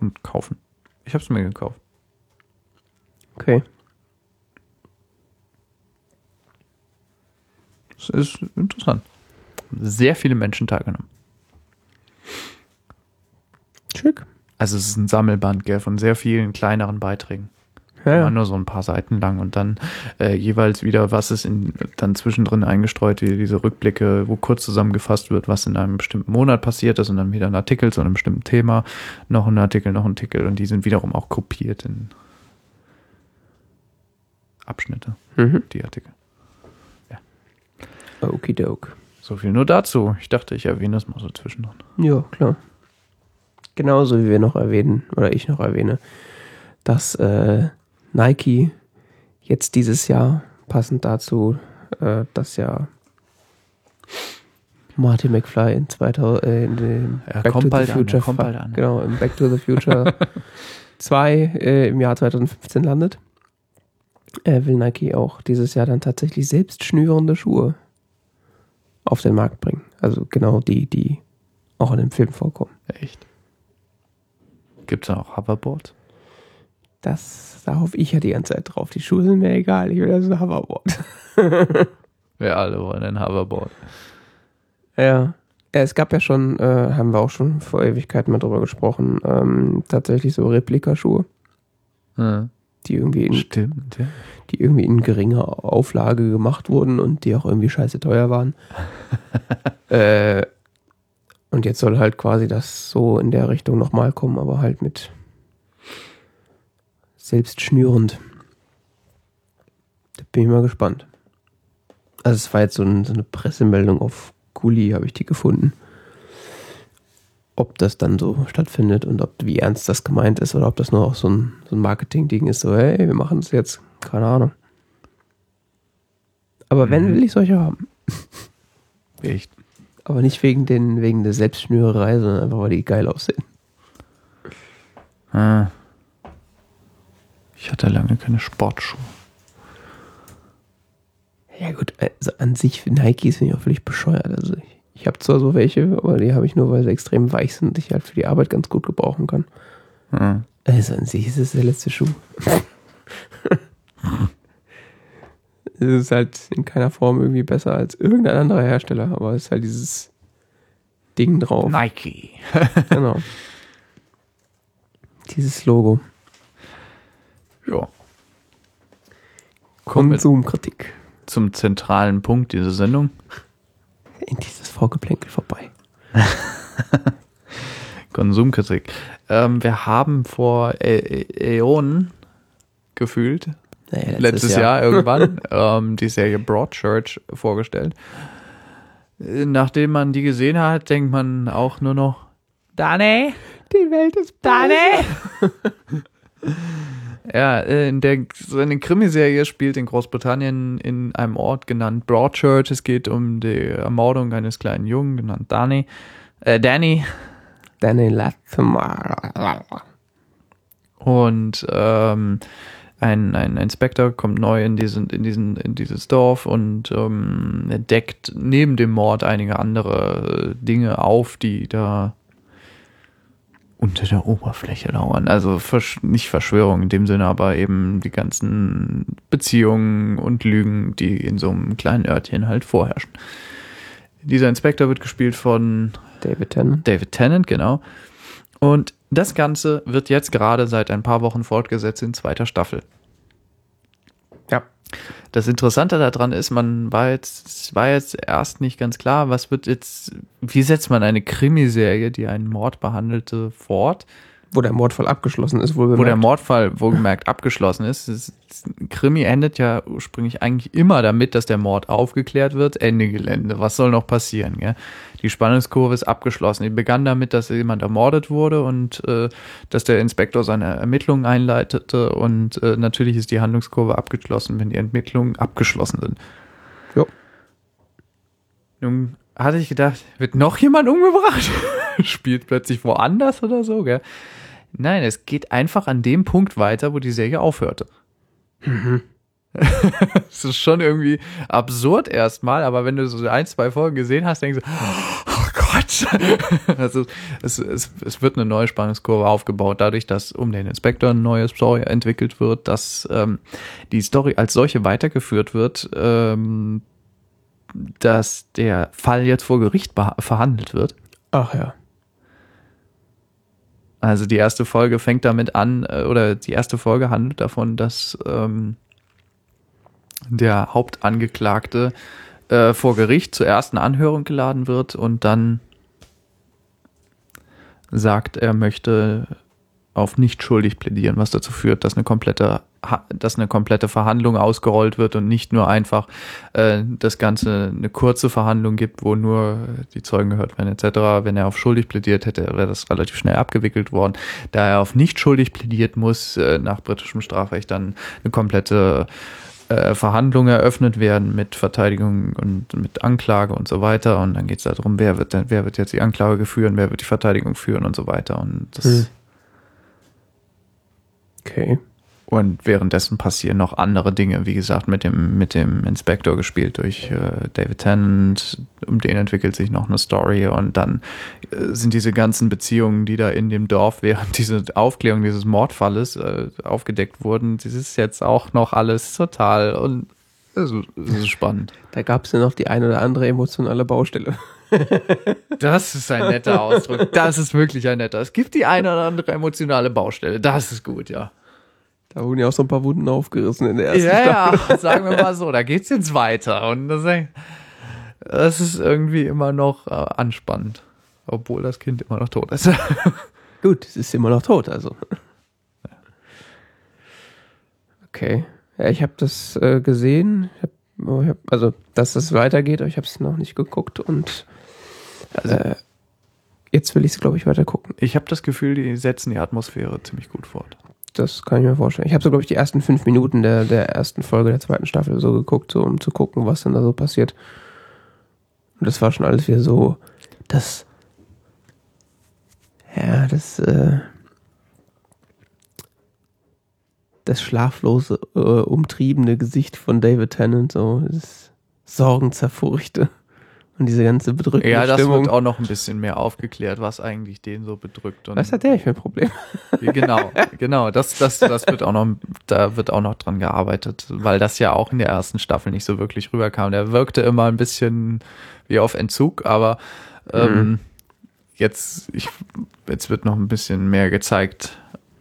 und kaufen. Ich habe es mir gekauft. Okay. Es ist interessant. Sehr viele Menschen teilgenommen. Schick. Also es ist ein Sammelband, gell, von sehr vielen kleineren Beiträgen. Ja, ja. nur so ein paar Seiten lang und dann äh, jeweils wieder, was ist in, dann zwischendrin eingestreut, wie diese Rückblicke, wo kurz zusammengefasst wird, was in einem bestimmten Monat passiert ist und dann wieder ein Artikel zu einem bestimmten Thema, noch ein Artikel, noch ein Artikel und die sind wiederum auch gruppiert in Abschnitte, mhm. die Artikel. Ja. Okidoke. So viel nur dazu. Ich dachte, ich erwähne das mal so zwischendrin. Ja, klar. Genauso wie wir noch erwähnen, oder ich noch erwähne, dass äh, Nike jetzt dieses Jahr, passend dazu, äh, das ja Marty McFly in, 2000, äh, in dem ja, Back to the Future an, bald an. genau, im Back to the Future 2 äh, im Jahr 2015 landet, äh, will Nike auch dieses Jahr dann tatsächlich selbst schnürende Schuhe auf den Markt bringen. Also genau die, die auch in dem Film vorkommen. Echt? Gibt es auch Hoverboards? Das, da hoffe ich ja die ganze Zeit drauf. Die Schuhe sind mir egal, ich will das ein Hoverboard. Wir alle wollen ein Hoverboard. Ja. es gab ja schon, äh, haben wir auch schon vor Ewigkeiten mal drüber gesprochen, ähm, tatsächlich so Replikaschuhe. Ja. Die irgendwie, in, Stimmt, ja. die irgendwie in geringer Auflage gemacht wurden und die auch irgendwie scheiße teuer waren. äh, und jetzt soll halt quasi das so in der Richtung nochmal kommen, aber halt mit selbst schnürend. Da bin ich mal gespannt. Also es war jetzt so, ein, so eine Pressemeldung auf Kuli, habe ich die gefunden. Ob das dann so stattfindet und ob wie ernst das gemeint ist oder ob das nur auch so ein, so ein Marketing-Ding ist, so, hey, wir machen es jetzt. Keine Ahnung. Aber wenn, Mhm. will ich solche haben. Echt. Aber nicht wegen, den, wegen der Selbstschnürerei, sondern einfach, weil die geil aussehen. Ah. Ich hatte lange keine Sportschuhe. Ja gut, also an sich Nikes sind ja auch völlig bescheuert. Also ich, ich habe zwar so welche, aber die habe ich nur, weil sie extrem weich sind und ich halt für die Arbeit ganz gut gebrauchen kann. Ah. Also an sich ist es der letzte Schuh. es ist halt in keiner Form irgendwie besser als irgendein anderer Hersteller, aber es ist halt dieses Ding drauf. Nike. Genau. Dieses Logo. Ja. Konsumkritik. zum zentralen Punkt dieser Sendung. In dieses Vorgeplänkel vorbei. Konsumkritik. Ähm, wir haben vor Ä Äonen gefühlt, Naja, letztes, Jahr, irgendwann, ähm, die Serie Broadchurch vorgestellt. Äh, Nachdem man die gesehen hat, denkt man auch nur noch, Dane, Die Welt ist Dane. ja, äh, in der, so eine Krimiserie spielt in Großbritannien in einem Ort genannt Broadchurch. Es geht um die Ermordung eines kleinen Jungen genannt Danny. Äh, Danny. Danny Latimer. Und ähm, ein, ein Inspektor kommt neu in, diesen, in, diesen, in dieses Dorf und ähm, deckt neben dem Mord einige andere Dinge auf, die da unter der Oberfläche lauern. Also Versch nicht Verschwörung in dem Sinne, aber eben die ganzen Beziehungen und Lügen, die in so einem kleinen Örtchen halt vorherrschen. Dieser Inspektor wird gespielt von David Tennant. David Tennant, genau. Und das Ganze wird jetzt gerade seit ein paar Wochen fortgesetzt in zweiter Staffel. Das Interessante daran ist, man war jetzt, war jetzt erst nicht ganz klar, was wird jetzt, wie setzt man eine Krimiserie, die einen Mord behandelte, fort, Wo der Mordfall abgeschlossen ist, wohl wo der. Mordfall wohlgemerkt abgeschlossen ist. Krimi endet ja ursprünglich eigentlich immer damit, dass der Mord aufgeklärt wird, Ende Gelände. Was soll noch passieren? Gell? Die Spannungskurve ist abgeschlossen. Die begann damit, dass jemand ermordet wurde und äh, dass der Inspektor seine Ermittlungen einleitete und äh, natürlich ist die Handlungskurve abgeschlossen, wenn die Ermittlungen abgeschlossen sind. Jo. Nun hatte ich gedacht, wird noch jemand umgebracht? Spielt plötzlich woanders oder so, gell? Nein, es geht einfach an dem Punkt weiter, wo die Serie aufhörte. Es ist schon irgendwie absurd erstmal, aber wenn du so ein, zwei Folgen gesehen hast, denkst du, oh Gott. Also es, es, es wird eine neue Spannungskurve aufgebaut, dadurch, dass um den Inspektor eine neue Story entwickelt wird, dass ähm, die Story als solche weitergeführt wird, ähm, dass der Fall jetzt vor Gericht verhandelt wird. Ach ja. Also die erste Folge fängt damit an, äh, oder die erste Folge handelt davon, dass ähm, der Hauptangeklagte äh, vor Gericht zur ersten Anhörung geladen wird und dann sagt, er möchte auf nicht schuldig plädieren, was dazu führt, dass eine komplette, dass eine komplette Verhandlung ausgerollt wird und nicht nur einfach äh, das Ganze eine kurze Verhandlung gibt, wo nur die Zeugen gehört werden etc. Wenn er auf schuldig plädiert hätte, wäre das relativ schnell abgewickelt worden. Da er auf nicht schuldig plädiert, muss äh, nach britischem Strafrecht dann eine komplette äh, Verhandlung eröffnet werden mit Verteidigung und mit Anklage und so weiter. Und dann geht es darum, wer wird denn, wer wird jetzt die Anklage führen, wer wird die Verteidigung führen und so weiter. Und das Hm. Okay. und währenddessen passieren noch andere Dinge, wie gesagt, mit dem, mit dem Inspektor gespielt durch äh, David Tennant, um den entwickelt sich noch eine Story und dann äh, sind diese ganzen Beziehungen, die da in dem Dorf während diese Aufklärung dieses Mordfalles äh, aufgedeckt wurden, das ist jetzt auch noch alles total und es ist, spannend. Da gab es ja noch die eine oder andere emotionale Baustelle. Das ist ein netter Ausdruck. Das ist wirklich ein netter. Es gibt die eine oder andere emotionale Baustelle. Das ist gut, ja. Da wurden ja auch so ein paar Wunden aufgerissen in der ersten Ja, ja, sagen wir mal so, da geht's jetzt weiter. Und das, ist irgendwie immer noch äh, anspannend. Obwohl das Kind immer noch tot ist. Gut, es ist immer noch tot, also. Okay. Ja, ich habe das äh, gesehen. Ich hab, oh, also, dass das weitergeht, aber ich habe es noch nicht geguckt und Also- äh, jetzt will ich es, glaube ich, weiter gucken. Ich habe das Gefühl, die setzen die Atmosphäre ziemlich gut fort. Das kann ich mir vorstellen. Ich habe so, glaube ich, die ersten fünf Minuten der, der ersten Folge der zweiten Staffel so geguckt, so um zu gucken, was denn da so passiert. Und das war schon alles wieder so, das, ja, das, äh, das schlaflose, äh, umtriebene Gesicht von David Tennant, so, das sorgenzerfurchte und diese ganze bedrückende Ja, das Stimmung. wird auch noch ein bisschen mehr aufgeklärt, was eigentlich den so bedrückt. Und was hat der eigentlich für ein Problem? genau, genau. Das, das, das wird auch noch, da wird auch noch dran gearbeitet, weil das ja auch in der ersten Staffel nicht so wirklich rüberkam. Der wirkte immer ein bisschen wie auf Entzug, aber ähm, jetzt, ich, jetzt wird noch ein bisschen mehr gezeigt,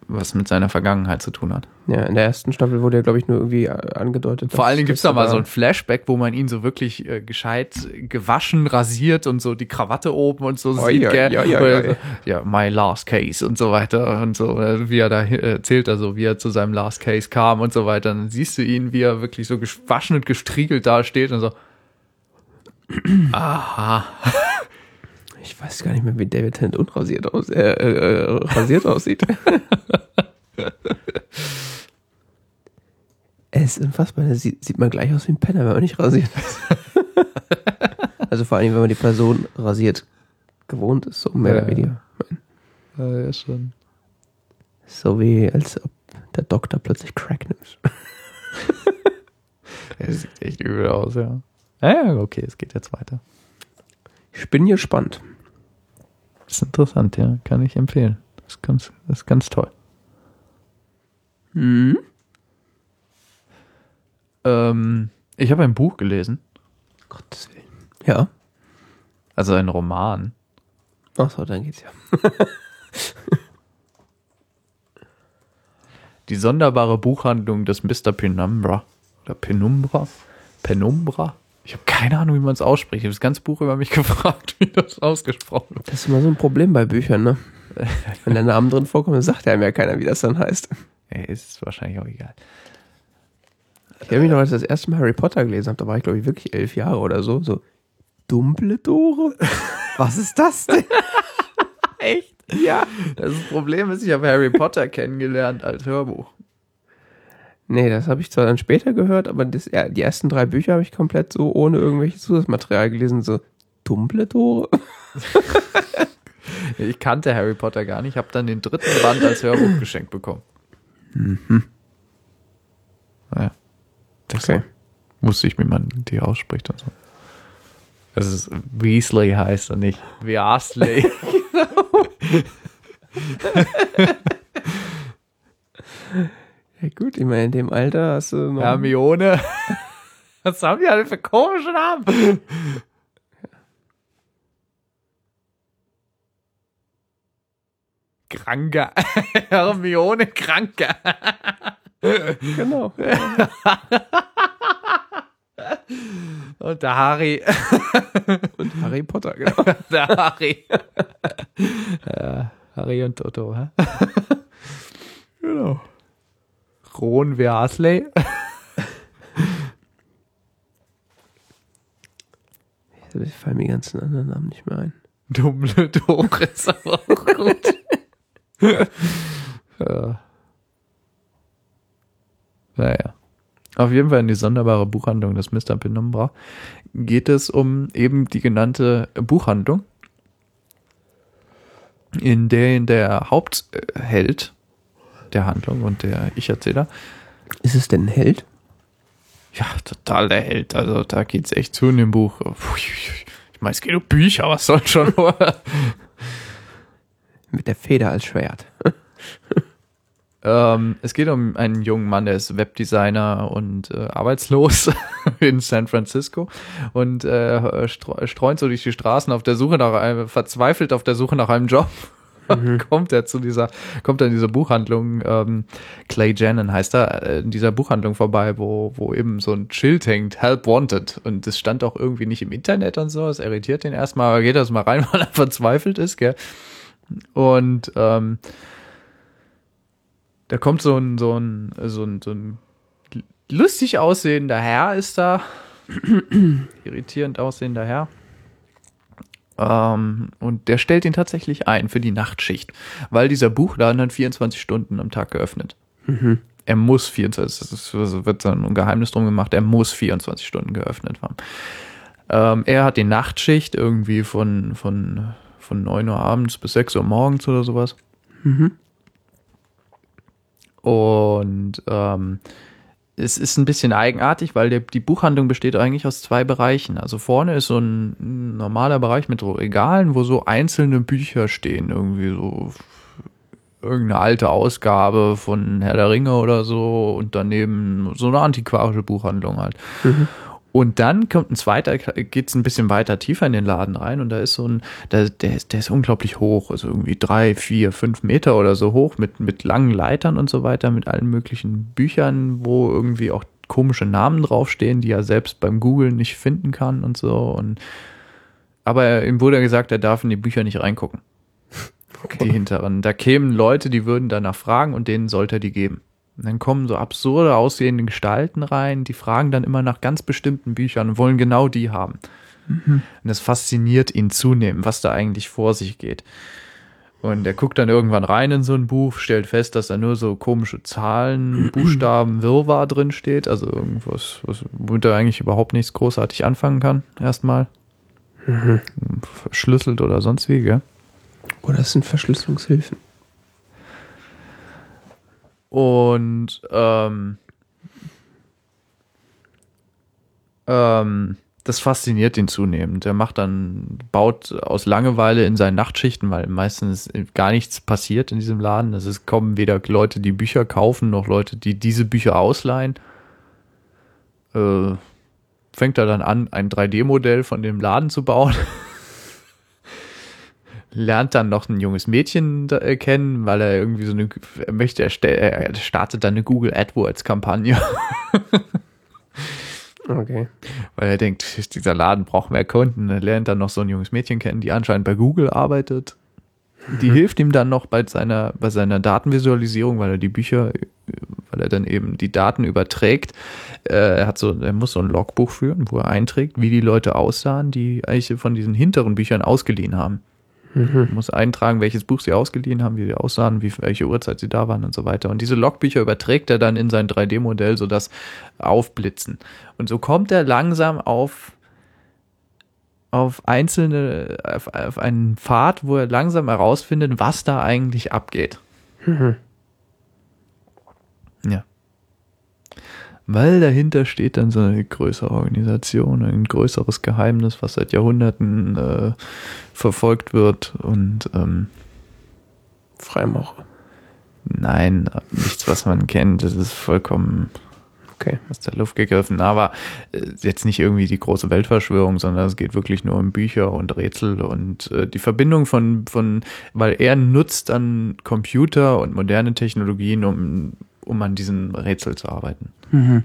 was mit seiner Vergangenheit zu tun hat. Ja, in der ersten Staffel wurde ja, glaube ich, nur irgendwie äh, angedeutet. Vor allen Dingen gibt's dass da mal so ein Flashback, wo man ihn so wirklich äh, gescheit gewaschen, rasiert und so die Krawatte oben und so Oi, sieht. oi, gell? oi, Oder oi. so, Ja, my last case und so weiter und so, äh, wie er da äh, erzählt er so, wie er zu seinem last case kam und so weiter. Dann siehst du ihn, wie er wirklich so gewaschen und gestriegelt da steht und so. Aha. Ich weiß gar nicht mehr, wie David Tennant unrasiert aus, äh, äh, äh, rasiert aussieht. es ist unfassbar. Da sieht, sieht man gleich aus wie ein Penner, wenn man nicht rasiert ist. also vor allem, wenn man die Person rasiert gewohnt ist, so mehr Ja, oder weniger. Ja, ja, schon. So wie als ob der Doktor plötzlich Crack nimmt. Er sieht echt übel aus, ja. Ja, okay, es geht jetzt weiter. Ich bin gespannt. Das ist interessant, ja. Kann ich empfehlen. Das ist ganz, das ist ganz toll. Mhm. Ähm, ich habe ein Buch gelesen, Gottes Willen. Ja. also ein Roman. Achso, dann geht's ja. Die sonderbare Buchhandlung des Mr. Penumbra. Oder Penumbra? Penumbra? Ich habe keine Ahnung, wie man es ausspricht. Ich habe das ganze Buch über mich gefragt, wie das ausgesprochen wird. Das ist immer so ein Problem bei Büchern, ne? Wenn der Name drin vorkommt, dann sagt einem ja keiner, wie das dann heißt. Ja, ist wahrscheinlich auch egal. Ich erinnere mich noch, als ich das erste Mal Harry Potter gelesen habe, da war ich, glaube ich, wirklich elf Jahre oder so. So, Dumbledore? Was ist das denn? Echt? Ja. Das Problem ist, ich habe Harry Potter kennengelernt als Hörbuch. Nee, das habe ich zwar dann später gehört, aber das, ja, die ersten drei Bücher habe ich komplett so ohne irgendwelches Zusatzmaterial gelesen. So, Dumbledore? Ich kannte Harry Potter gar nicht, habe dann den dritten Band als Hörbuch geschenkt bekommen. Mhm. Ja. Das Okay. wusste ich, wie man die ausspricht und so. Dass es Weasley heißt und nicht Weasley. Ja gut, ich meine, in dem Alter hast du noch... Hermione. Was haben die alle für komische Namen? Kranke. Hermione Kranke. Genau. Und der Harry. Und Harry Potter, genau. Der Harry. ja, Harry und Toto, hä? genau. Ron Weasley. Da fallen mir die ganzen anderen Namen nicht mehr ein. Dumbledore ist aber auch gut. ja. Naja. Auf jeden Fall in die sonderbare Buchhandlung des Mr. Penumbra geht es um eben die genannte Buchhandlung, in der der Hauptheld der Handlung und der Ich-Erzähler, Ist es denn ein Held? ja, total der Held. Also da geht's echt zu in dem Buch. Ich meine, es geht um Bücher, was soll schon. Mit der Feder als Schwert. Ähm, es geht um einen jungen Mann, der ist Webdesigner und äh, arbeitslos in San Francisco und äh, streunt so durch die Straßen auf der Suche nach einem, verzweifelt auf der Suche nach einem Job. Mhm. kommt er zu dieser, kommt er in diese Buchhandlung, ähm, Clay Jannon heißt er, äh, in dieser Buchhandlung vorbei, wo, wo eben so ein Schild hängt, Help Wanted. Und das stand auch irgendwie nicht im Internet und so, das irritiert ihn erstmal, aber geht das mal rein, weil er verzweifelt ist, gell. Und ähm, da kommt so ein, so ein, so ein, so ein lustig aussehender Herr ist da. Irritierend aussehender Herr. Ähm, und der stellt ihn tatsächlich ein für die Nachtschicht, weil dieser Buchladen hat 24 Stunden am Tag geöffnet. Mhm. Er muss 24, es wird dann ein Geheimnis drum gemacht, er muss 24 Stunden geöffnet haben. Ähm, er hat die Nachtschicht irgendwie von, von, von 9 Uhr abends bis 6 Uhr morgens oder sowas. Mhm. Und ähm, es ist ein bisschen eigenartig, weil der, die Buchhandlung besteht eigentlich aus zwei Bereichen. Also vorne ist so ein normaler Bereich mit Regalen, wo so einzelne Bücher stehen, irgendwie so irgendeine alte Ausgabe von Herr der Ringe oder so und daneben so eine antiquarische Buchhandlung halt. Mhm. Und dann kommt ein zweiter, geht's ein bisschen weiter tiefer in den Laden rein und da ist so ein, der, der, ist, der ist unglaublich hoch, also irgendwie drei, vier, fünf Meter oder so hoch mit, mit langen Leitern und so weiter, mit allen möglichen Büchern, wo irgendwie auch komische Namen draufstehen, die er selbst beim Googlen nicht finden kann und so. Und aber ihm wurde gesagt, er darf in die Bücher nicht reingucken. Okay. Die hinteren. Da kämen Leute, die würden danach fragen und denen sollte er die geben. Und dann kommen so absurde aussehende Gestalten rein, die fragen dann immer nach ganz bestimmten Büchern und wollen genau die haben. Mhm. Und das fasziniert ihn zunehmend, was da eigentlich vor sich geht. Und er guckt dann irgendwann rein in so ein Buch, stellt fest, dass da nur so komische Zahlen, Buchstaben, Wirrwarr drin steht. Also irgendwas, was, womit er eigentlich überhaupt nichts großartig anfangen kann, erstmal. Mhm. Verschlüsselt oder sonst wie, gell? Oder es sind Verschlüsselungshilfen. Und ähm, ähm, das fasziniert ihn zunehmend. Er macht dann, baut aus Langeweile in seinen Nachtschichten, weil meistens gar nichts passiert in diesem Laden. Es kommen weder Leute, die Bücher kaufen, noch Leute, die diese Bücher ausleihen. Äh, fängt er dann an, ein 3D-Modell von dem Laden zu bauen. lernt dann noch ein junges Mädchen äh, kennen, weil er irgendwie so eine, er möchte, er, er startet dann eine Google AdWords-Kampagne. okay. Weil er denkt, dieser Laden braucht mehr Kunden. Er lernt dann noch so ein junges Mädchen kennen, die anscheinend bei Google arbeitet. Die mhm. hilft ihm dann noch bei seiner, bei seiner Datenvisualisierung, weil er die Bücher, weil er dann eben die Daten überträgt. Äh, er hat so, er muss so ein Logbuch führen, wo er einträgt, wie die Leute aussahen, die eigentlich von diesen hinteren Büchern ausgeliehen haben. Mhm. Muss eintragen, welches Buch sie ausgeliehen haben, wie sie aussahen, wie, welche Uhrzeit sie da waren und so weiter. Und diese Logbücher überträgt er dann in sein 3D-Modell, sodass aufblitzen. Und so kommt er langsam auf auf einzelne, auf, auf einen Pfad, wo er langsam herausfindet, was da eigentlich abgeht. Mhm. Ja. Weil dahinter steht dann so eine größere Organisation, ein größeres Geheimnis, was seit Jahrhunderten äh, verfolgt wird und ähm, Freimaurer. Nein, nichts, was man kennt. Das ist vollkommen okay. aus der Luft gegriffen. Aber äh, jetzt nicht irgendwie die große Weltverschwörung, sondern es geht wirklich nur um Bücher und Rätsel und äh, die Verbindung von, von, weil er nutzt dann Computer und moderne Technologien, um um an diesem Rätsel zu arbeiten. Mhm.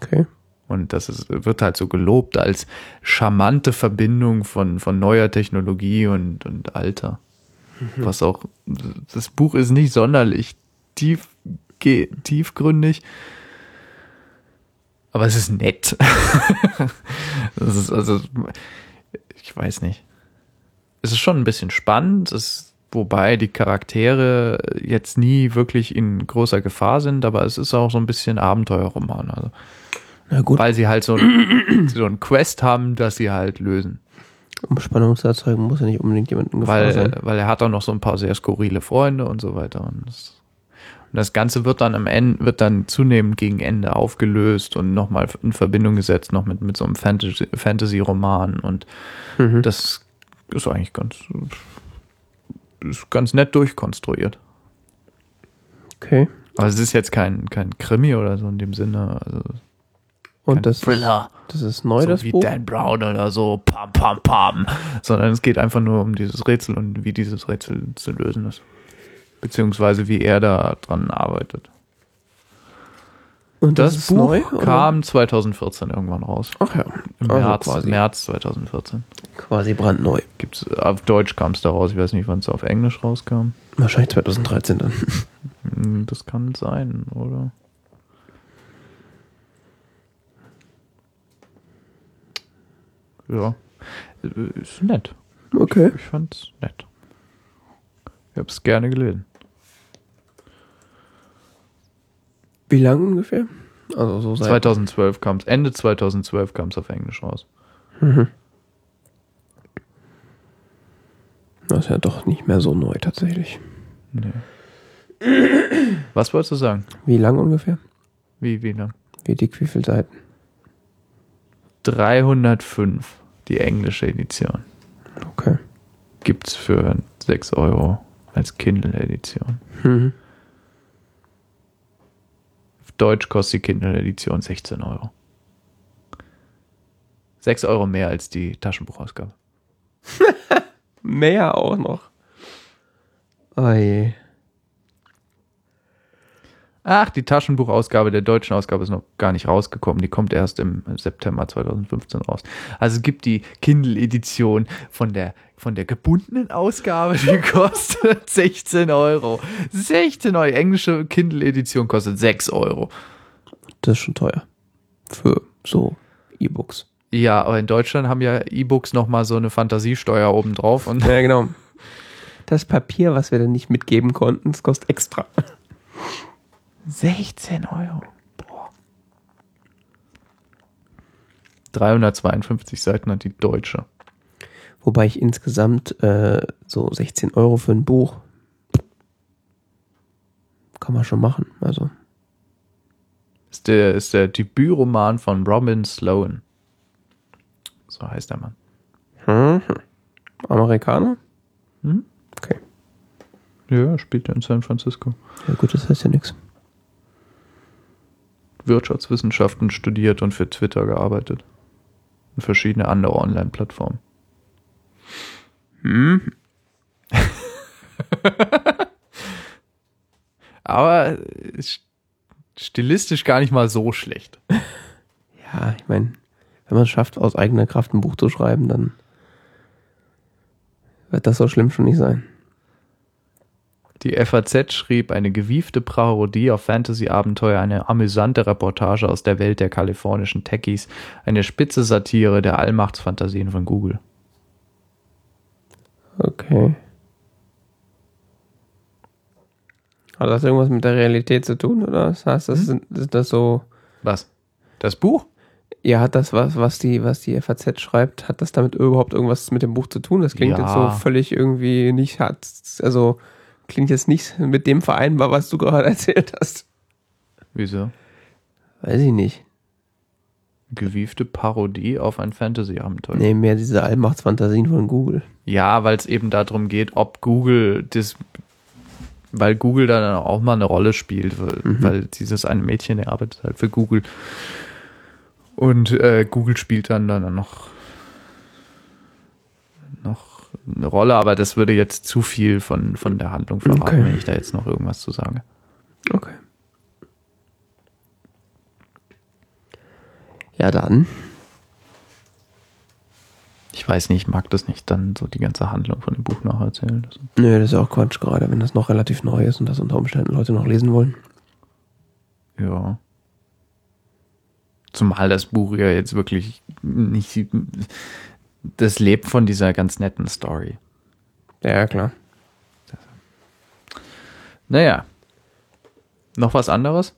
Okay. Und das ist, wird halt so gelobt als charmante Verbindung von, von neuer Technologie und, und Alter. Mhm. Was auch, das Buch ist nicht sonderlich tief, tiefgründig, aber es ist nett. das ist also, ich weiß nicht. Es ist schon ein bisschen spannend. Es Wobei die Charaktere jetzt nie wirklich in großer Gefahr sind, aber es ist auch so ein bisschen Abenteuerroman. Also. Na gut. Weil sie halt so, so ein Quest haben, das sie halt lösen. Um Spannung zu erzeugen, muss ja nicht unbedingt jemand in Gefahr weil, sein. Weil er hat auch noch so ein paar sehr skurrile Freunde und so weiter. Und das, und das Ganze wird dann am Ende, wird dann zunehmend gegen Ende aufgelöst und nochmal in Verbindung gesetzt, noch mit, mit so einem Fantasy-Roman. und mhm. das ist eigentlich ganz ist ganz nett durchkonstruiert. Okay. Aber es ist jetzt kein, kein Krimi oder so in dem Sinne. Also Und das, Thriller. das ist neu, so das wie Buch? Dan Brown oder so, pam, pam, pam. Sondern es geht einfach nur um dieses Rätsel und wie dieses Rätsel zu lösen ist. Beziehungsweise wie er da dran arbeitet. Und Das, ist Buch neu? kam 2014 irgendwann raus. Ach ja. Im Also März, quasi. März 2014. Quasi brandneu. Gibt's, auf Deutsch kam es da raus. Ich weiß nicht, wann es auf Englisch rauskam. Wahrscheinlich 2013 dann. Hm, Das kann sein, oder? Ja. Ist nett. Okay. Ich fand's nett. Ich hab's gerne gelesen. Wie lang ungefähr? Also so seit 2012 kam's, Ende 2012 kam's auf Englisch raus. Das ist ja doch nicht mehr so neu tatsächlich. Nee. Was wolltest du sagen? Wie lang ungefähr? Wie, wie lang? Wie dick, wie viele Seiten? 305, die englische Edition. Okay. Gibt's für 6 Euro als Kindle-Edition. Mhm. Deutsch kostet die Kindle-Edition 16 Euro. 6 Euro mehr als die Taschenbuchausgabe. Mehr auch noch. Oh je. Ach, die Taschenbuchausgabe der deutschen Ausgabe ist noch gar nicht rausgekommen. Die kommt erst im September 2015 raus. Also es gibt die Kindle-Edition von der, von der gebundenen Ausgabe, die kostet 16 Euro. 16 Euro. Englische Kindle-Edition kostet 6 Euro. Das ist schon teuer. Für so E-Books. Ja, aber in Deutschland haben ja E-Books nochmal so eine Fantasiesteuer obendrauf und Ja, genau. Das Papier, was wir dann nicht mitgeben konnten, das kostet extra. 16 Euro. Boah. 352 Seiten hat die deutsche. Wobei ich insgesamt äh, so 16 Euro für ein Buch kann man schon machen. Also Ist der, ist der Debütroman von Robin Sloan. So heißt der Mann. hm. Amerikaner? Hm? Okay. Ja, spielt in San Francisco. Ja gut, das heißt ja nichts. Wirtschaftswissenschaften studiert und für Twitter gearbeitet. Und verschiedene andere Online-Plattformen. Hm. Aber ist stilistisch gar nicht mal so schlecht. Ja, ich meine, wenn man es schafft, aus eigener Kraft ein Buch zu schreiben, dann wird das so schlimm schon nicht sein. Die FAZ schrieb eine gewiefte Parodie auf Fantasy-Abenteuer, eine amüsante Reportage aus der Welt der kalifornischen Techies, eine spitze Satire der Allmachtsfantasien von Google. Okay. Hat das irgendwas mit der Realität zu tun, oder? Das heißt, das sind, ist das so. Was? Das Buch? Ja, hat das was, was die, was die FAZ schreibt, hat das damit überhaupt irgendwas mit dem Buch zu tun? Das klingt Ja. jetzt so völlig irgendwie nicht, hat, also klingt jetzt nicht mit dem vereinbar, was du gerade erzählt hast. Wieso? Weiß ich nicht. Gewiefte Parodie auf ein Fantasy-Abenteuer. Nee, mehr diese Allmachtsfantasien von Google. Ja, weil es eben darum geht, ob Google das, weil Google da dann auch mal eine Rolle spielt, weil, weil dieses eine Mädchen, der arbeitet halt für Google. Und äh, Google spielt dann dann noch eine Rolle, aber das würde jetzt zu viel von, von der Handlung verraten, Okay. wenn ich da jetzt noch irgendwas zu sage. Okay. Ja, dann. Ich weiß nicht, ich mag das nicht, dann so die ganze Handlung von dem Buch nacherzählen. Nö, das ist auch Quatsch, gerade wenn das noch relativ neu ist und das unter Umständen Leute noch lesen wollen. ja. Zumal das Buch ja jetzt wirklich nicht. Das lebt von dieser ganz netten Story. Ja, klar. Naja. Noch was anderes?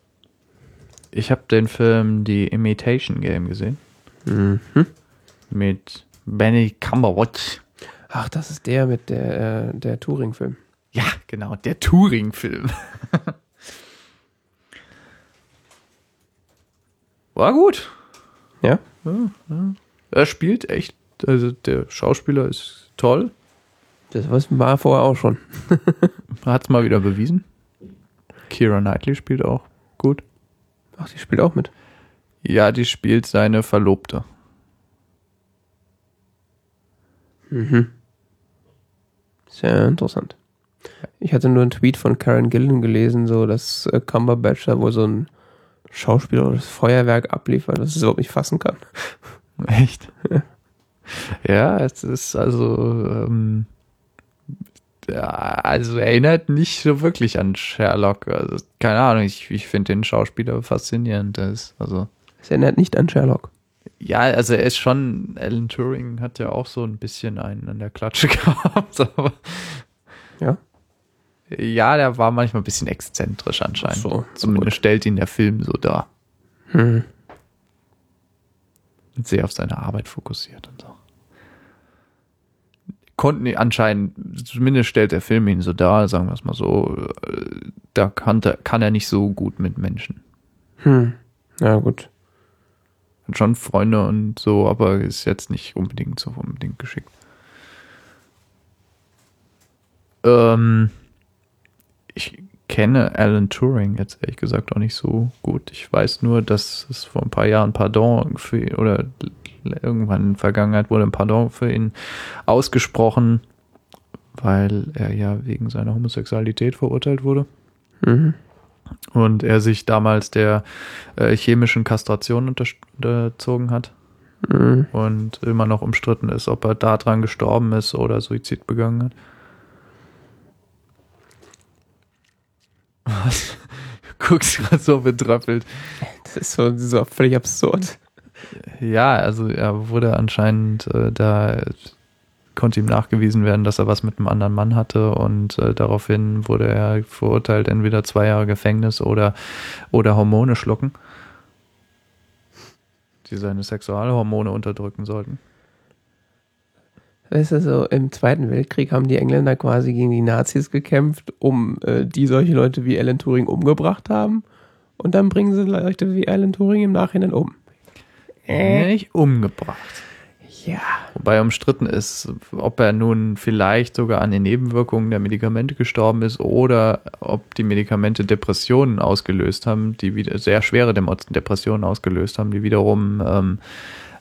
Ich habe den Film The Imitation Game gesehen. Mhm. Mit Benny Cumberbatch. Ach, das ist der mit der, äh, der Touring-Film. Ja, genau, der Turing-Film. War gut. Ja? Er spielt echt, also der Schauspieler ist toll. Das war vorher auch schon. Hat es mal wieder bewiesen. Kira Knightley spielt auch gut. Ach, die spielt auch mit. Ja, die spielt seine Verlobte. Mhm. Sehr interessant. Ich hatte nur einen Tweet von Karen Gillen gelesen, so dass äh, Cumberbatch da wohl so ein Schauspieler oder das Feuerwerk abliefert, das es überhaupt nicht fassen kann. Echt? ja, es ist also, ähm, ja, also erinnert nicht so wirklich an Sherlock. Also, keine Ahnung, ich, ich finde den Schauspieler faszinierend. Das, also. Es erinnert nicht an Sherlock. Ja, also er ist schon, Alan Turing hat ja auch so ein bisschen einen an der Klatsche gehabt, aber. Ja. Ja, der war manchmal ein bisschen exzentrisch anscheinend. So, Zumindest stellt ihn der Film so dar. Hm. Und sehr auf seine Arbeit fokussiert und so. Konnten anscheinend, zumindest stellt der Film ihn so dar, sagen wir es mal so, äh, da kann, kann er nicht so gut mit Menschen. Hm. Ja, gut. Hat schon Freunde und so, aber ist jetzt nicht unbedingt so unbedingt geschickt. Ähm, ich kenne Alan Turing jetzt ehrlich gesagt auch nicht so gut. Ich weiß nur, dass es vor ein paar Jahren Pardon für oder irgendwann in der Vergangenheit wurde ein Pardon für ihn ausgesprochen, weil er ja wegen seiner Homosexualität verurteilt wurde. Mhm. Und er sich damals der äh, chemischen Kastration unter, unterzogen hat. Mhm. Und immer noch umstritten ist, ob er daran gestorben ist oder Suizid begangen hat. Was? Du guckst gerade so betröppelt. Das ist so, so völlig absurd. Ja, also er wurde anscheinend äh, da konnte ihm nachgewiesen werden, dass er was mit einem anderen Mann hatte und äh, daraufhin wurde er verurteilt, entweder zwei Jahre Gefängnis oder, oder Hormone schlucken, die seine Sexualhormone unterdrücken sollten. Weißt du, so im Zweiten Weltkrieg haben die Engländer quasi gegen die Nazis gekämpft, um äh, die solche Leute wie Alan Turing umgebracht haben. Und dann bringen sie Leute wie Alan Turing im Nachhinein um. Äh. Nicht umgebracht. Ja. Wobei umstritten ist, ob er nun vielleicht sogar an den Nebenwirkungen der Medikamente gestorben ist oder ob die Medikamente Depressionen ausgelöst haben, die wieder sehr schwere Depressionen ausgelöst haben, die wiederum ähm,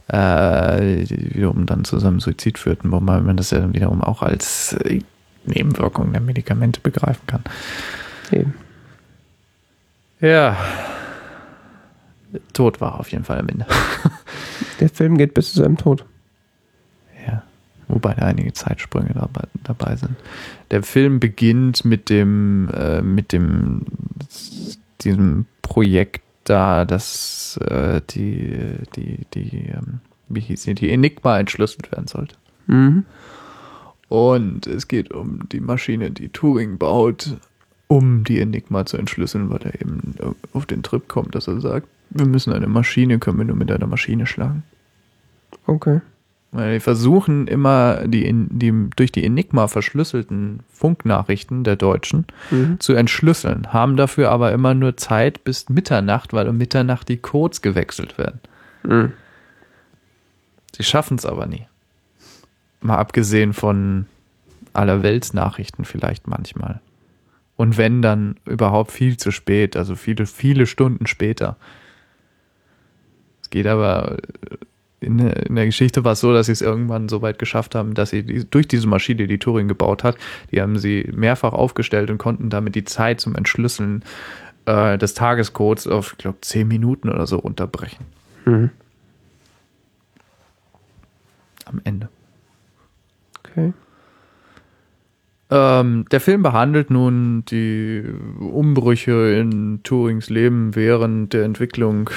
äh, die wiederum dann zu seinem Suizid führten, wobei man das ja wiederum auch als äh, Nebenwirkung der Medikamente begreifen kann. Eben. Ja. Tod war auf jeden Fall am Ende. Der Film geht bis zu seinem Tod. Ja. Wobei da einige Zeitsprünge dabei, dabei sind. Der Film beginnt mit dem, äh, mit dem, diesem Projekt da, dass äh, die, die, die, ähm, wie hieß sie, die Enigma entschlüsselt werden sollte. Mhm. Und es geht um die Maschine, die Turing baut, um die Enigma zu entschlüsseln, weil er eben auf den Trip kommt, dass er sagt, wir müssen eine Maschine, können wir nur mit einer Maschine schlagen. Okay. Weil die versuchen immer die, die durch die Enigma verschlüsselten Funknachrichten der Deutschen Mhm. zu entschlüsseln, haben dafür aber immer nur Zeit bis Mitternacht, weil um Mitternacht die Codes gewechselt werden. Mhm. Sie schaffen es aber nie. Mal abgesehen von aller Weltsnachrichten vielleicht manchmal. Und wenn dann überhaupt viel zu spät, also viele, viele Stunden später. Es geht aber in, in der Geschichte war es so, dass sie es irgendwann so weit geschafft haben, dass sie die, durch diese Maschine, die Turing gebaut hat, die haben sie mehrfach aufgestellt und konnten damit die Zeit zum Entschlüsseln äh, des Tagescodes auf, ich glaube, zehn Minuten oder so unterbrechen. Mhm. Am Ende. Okay. Ähm, der Film behandelt nun die Umbrüche in Turings Leben während der Entwicklung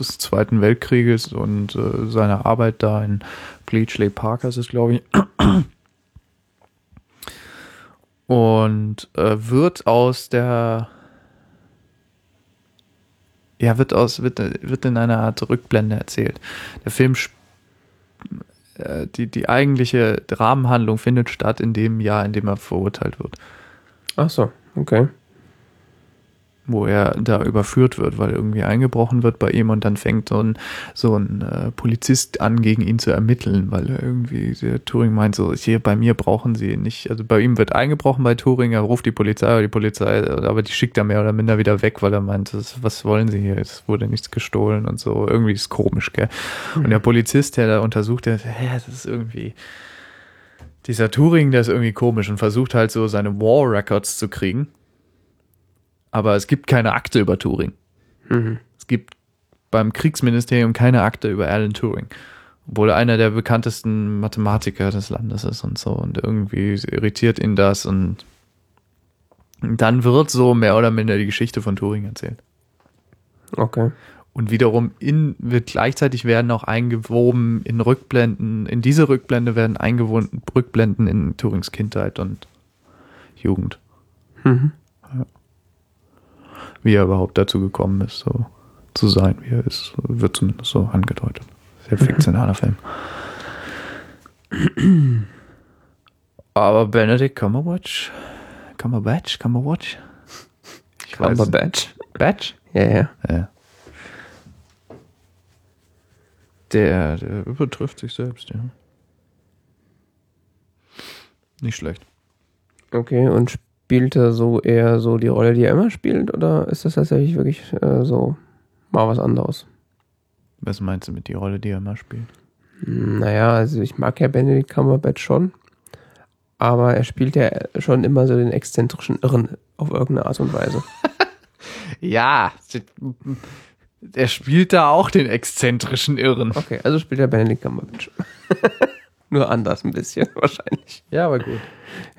des Zweiten Weltkrieges und äh, seiner Arbeit da in Bletchley Park, ist es, glaube ich. Und äh, wird aus der ja, wird aus, wird, wird in einer Art Rückblende erzählt. Der Film äh, die, die eigentliche Dramenhandlung findet statt in dem Jahr, in dem er verurteilt wird. Ach so, okay. Wo er da überführt wird, weil irgendwie eingebrochen wird bei ihm und dann fängt so ein, so ein äh, Polizist an, gegen ihn zu ermitteln, weil er irgendwie, der Turing meint so, hier bei mir brauchen sie nicht, also bei ihm wird eingebrochen bei Turing, er ruft die Polizei, aber die Polizei, aber die schickt er mehr oder minder wieder weg, weil er meint, das, was wollen sie hier, es wurde nichts gestohlen und so, irgendwie ist komisch, gell. Und der Polizist, der da untersucht, der, hä, das ist irgendwie, dieser Turing, der ist irgendwie komisch und versucht halt so seine War Records zu kriegen aber es gibt keine Akte über Turing. Mhm. Es gibt beim Kriegsministerium keine Akte über Alan Turing. Obwohl er einer der bekanntesten Mathematiker des Landes ist und so. Und irgendwie irritiert ihn das und dann wird so mehr oder minder die Geschichte von Turing erzählt. Okay. Und wiederum in, wird gleichzeitig werden auch eingewoben in Rückblenden, in diese Rückblende werden eingewoben Rückblenden in Turings Kindheit und Jugend. Mhm wie er überhaupt dazu gekommen ist, so zu sein, wie er ist, wird zumindest so angedeutet. Sehr fiktionaler Film. Aber Benedict Cumberbatch, Cumberbatch, Cumberbatch, ich Cumberbatch, Batch, ja, ja, ja. Der, der übertrifft sich selbst, ja. Nicht schlecht. Okay, und spielt er so eher so die Rolle, die er immer spielt, oder ist das tatsächlich wirklich äh, so mal was anderes? Was meinst du mit die Rolle, die er immer spielt? Naja, also ich mag ja Benedict Cumberbatch schon, aber er spielt ja schon immer so den exzentrischen Irren auf irgendeine Art und Weise. ja, er spielt da auch den exzentrischen Irren. Okay, also spielt er Benedict Cumberbatch. Nur anders ein bisschen wahrscheinlich. Ja, aber gut.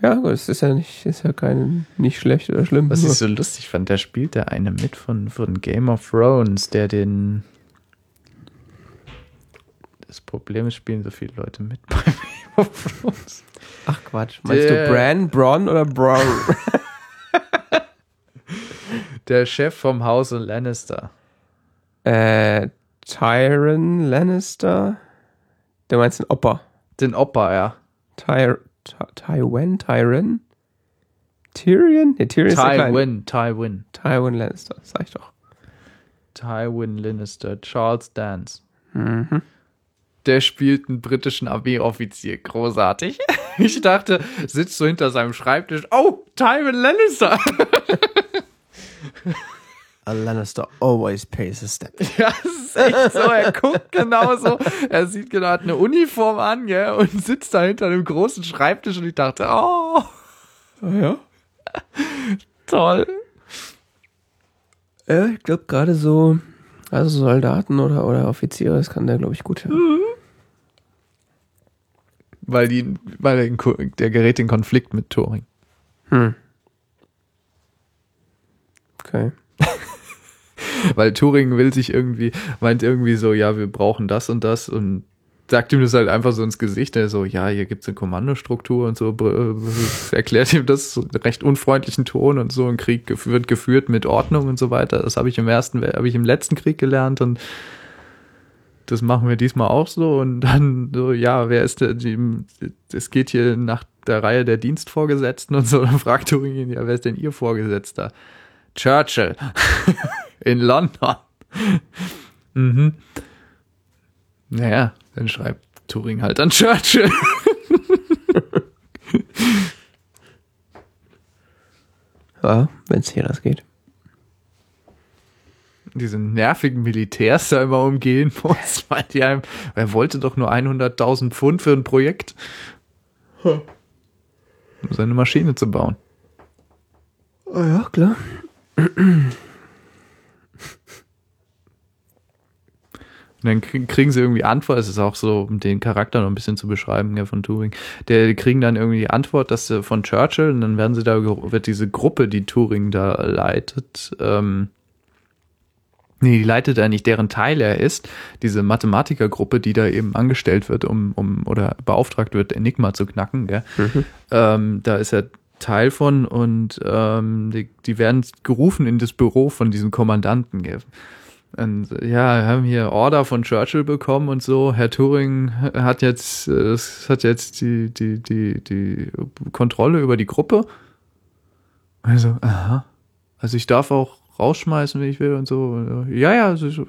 Ja, gut, es ist ja nicht, ist ja kein, nicht schlecht oder schlimm. Was ich so lustig fand, da spielt der eine mit von, von Game of Thrones, der den. Das Problem ist, spielen so viele Leute mit bei Game of Thrones. Ach Quatsch. Meinst der, du Bran, Bron oder Bron? der Chef vom Hause Lannister. Äh, Tyron Lannister? Du meinst den Opa? Den Opa, ja. Ty Tywin? Tyron? Tyrion? Nee, Tyrion Tywin, Tywin. Tywin Lannister, sag ich doch. Tywin Lannister, Charles Dance. Mhm. Der spielt einen britischen Armeeoffizier. Großartig. Ich dachte, sitzt so hinter seinem Schreibtisch. Oh, Tywin Lannister. A Lannister always pays a step. Ja, das ist echt so. Er guckt genauso. Er sieht genau, hat eine Uniform an, gell, und sitzt da hinter einem großen Schreibtisch und ich dachte, oh. Ja. Toll. Ja, ich glaube gerade so, also Soldaten oder, oder Offiziere, das kann der, glaube ich, gut hören. Mhm. Weil die, weil der, der gerät in Konflikt mit Turing. Hm. Okay. Weil Turing will sich irgendwie, meint irgendwie so, ja, wir brauchen das und das und sagt ihm das halt einfach so ins Gesicht. Er so, ja, hier gibt's eine Kommandostruktur und so, erklärt ihm das so recht unfreundlichen Ton und so. Ein Krieg wird geführt mit Ordnung und so weiter. Das habe ich im ersten, habe ich im letzten Krieg gelernt und das machen wir diesmal auch so. Und dann so, ja, wer ist der, es geht hier nach der Reihe der Dienstvorgesetzten und so. Dann fragt Turing ihn, ja, wer ist denn Ihr Vorgesetzter? Churchill. in London. mhm. Naja, dann schreibt Turing halt an Churchill. ja, wenn es hier das geht. Diese nervigen Militärs da immer umgehen muss, weil die einem, er wollte doch nur 100.000 Pfund für ein Projekt. Um seine Maschine zu bauen. Oh ja, klar. Und dann kriegen sie irgendwie Antwort, es ist auch so, um den Charakter noch ein bisschen zu beschreiben, ja, von Turing. Der kriegen dann irgendwie die Antwort, dass sie von Churchill, und dann werden sie da, wird diese Gruppe, die Turing da leitet, ähm, nee, die leitet er nicht, deren Teil er ist, diese Mathematikergruppe, die da eben angestellt wird, um, um, oder beauftragt wird, Enigma zu knacken, gell? Mhm. Ähm, da ist er Teil von und ähm, die, die werden gerufen in das Büro von diesem Kommandanten, gell? Und ja, wir haben hier Order von Churchill bekommen und so. Herr Turing hat jetzt, es hat jetzt die, die, die, die Kontrolle über die Gruppe. Also, aha. Also ich darf auch rausschmeißen, wie ich will und so. Äh, ja, ja, so,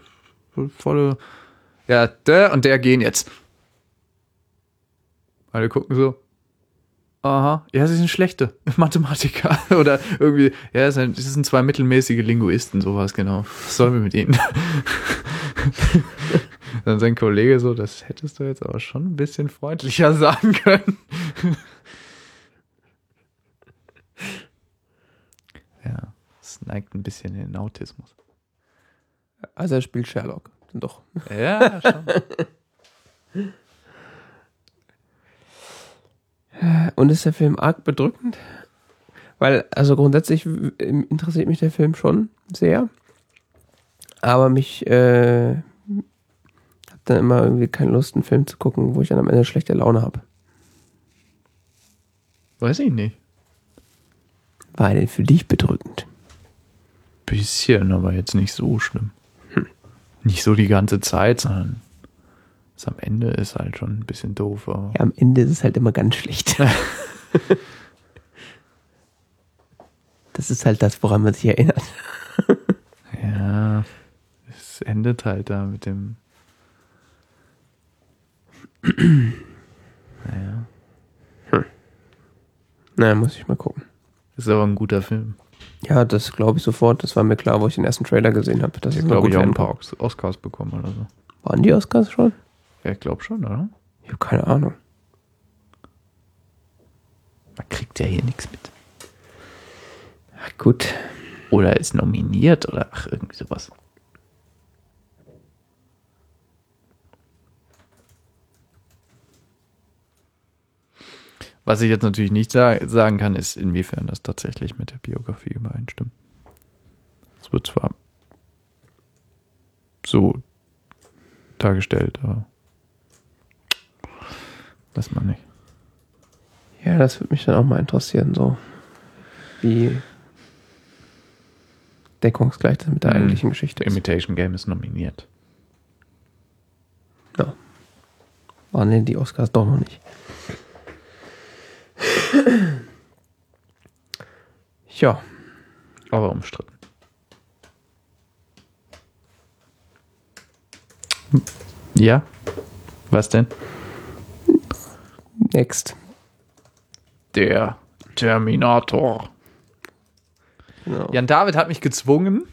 volle. Ja, der und der gehen jetzt. Alle gucken so. Aha, ja, sie sind schlechte Mathematiker. Oder irgendwie, ja, es sind zwei mittelmäßige Linguisten, sowas, genau. Was sollen wir mit ihnen? Dann sein Kollege so, das hättest du jetzt aber schon ein bisschen freundlicher sagen können. ja, es neigt ein bisschen in den Autismus. Also er spielt Sherlock, doch. Ja, schon. Und ist der Film arg bedrückend? Weil, also grundsätzlich interessiert mich der Film schon sehr. Aber mich äh, hab dann immer irgendwie keine Lust, einen Film zu gucken, wo ich dann am Ende schlechte Laune habe. Weiß ich nicht. War denn für dich bedrückend? Bisschen, aber jetzt nicht so schlimm. Hm. Nicht so die ganze Zeit, sondern das am Ende ist halt schon ein bisschen doof. Aber ja, am Ende ist es halt immer ganz schlecht. das ist halt das, woran man sich erinnert. ja, es endet halt da mit dem. naja. Hm. Naja, muss ich mal gucken. Ist aber ein guter Film. Ja, das glaube ich sofort. Das war mir klar, wo ich den ersten Trailer gesehen habe. Das ist glaube ich auch ein paar Oscars bekommen oder so. Waren die Oscars schon? Ja, ich glaube schon, oder? Ich habe keine Ahnung. Man kriegt ja hier nichts mit. Ach, gut. Oder ist nominiert oder ach, irgendwie sowas. Was ich jetzt natürlich nicht sagen kann, ist, inwiefern das tatsächlich mit der Biografie übereinstimmt. Es wird zwar so dargestellt, aber Weiß man nicht. Ja, das würde mich dann auch mal interessieren, so wie deckungsgleich das mit der hm. eigentlichen Geschichte ist. Imitation Game ist nominiert. Ja. Waren denn die Oscars doch noch nicht? ja. Aber umstritten. Ja. Was denn? Next. Der Terminator. Genau. Jan David hat mich gezwungen,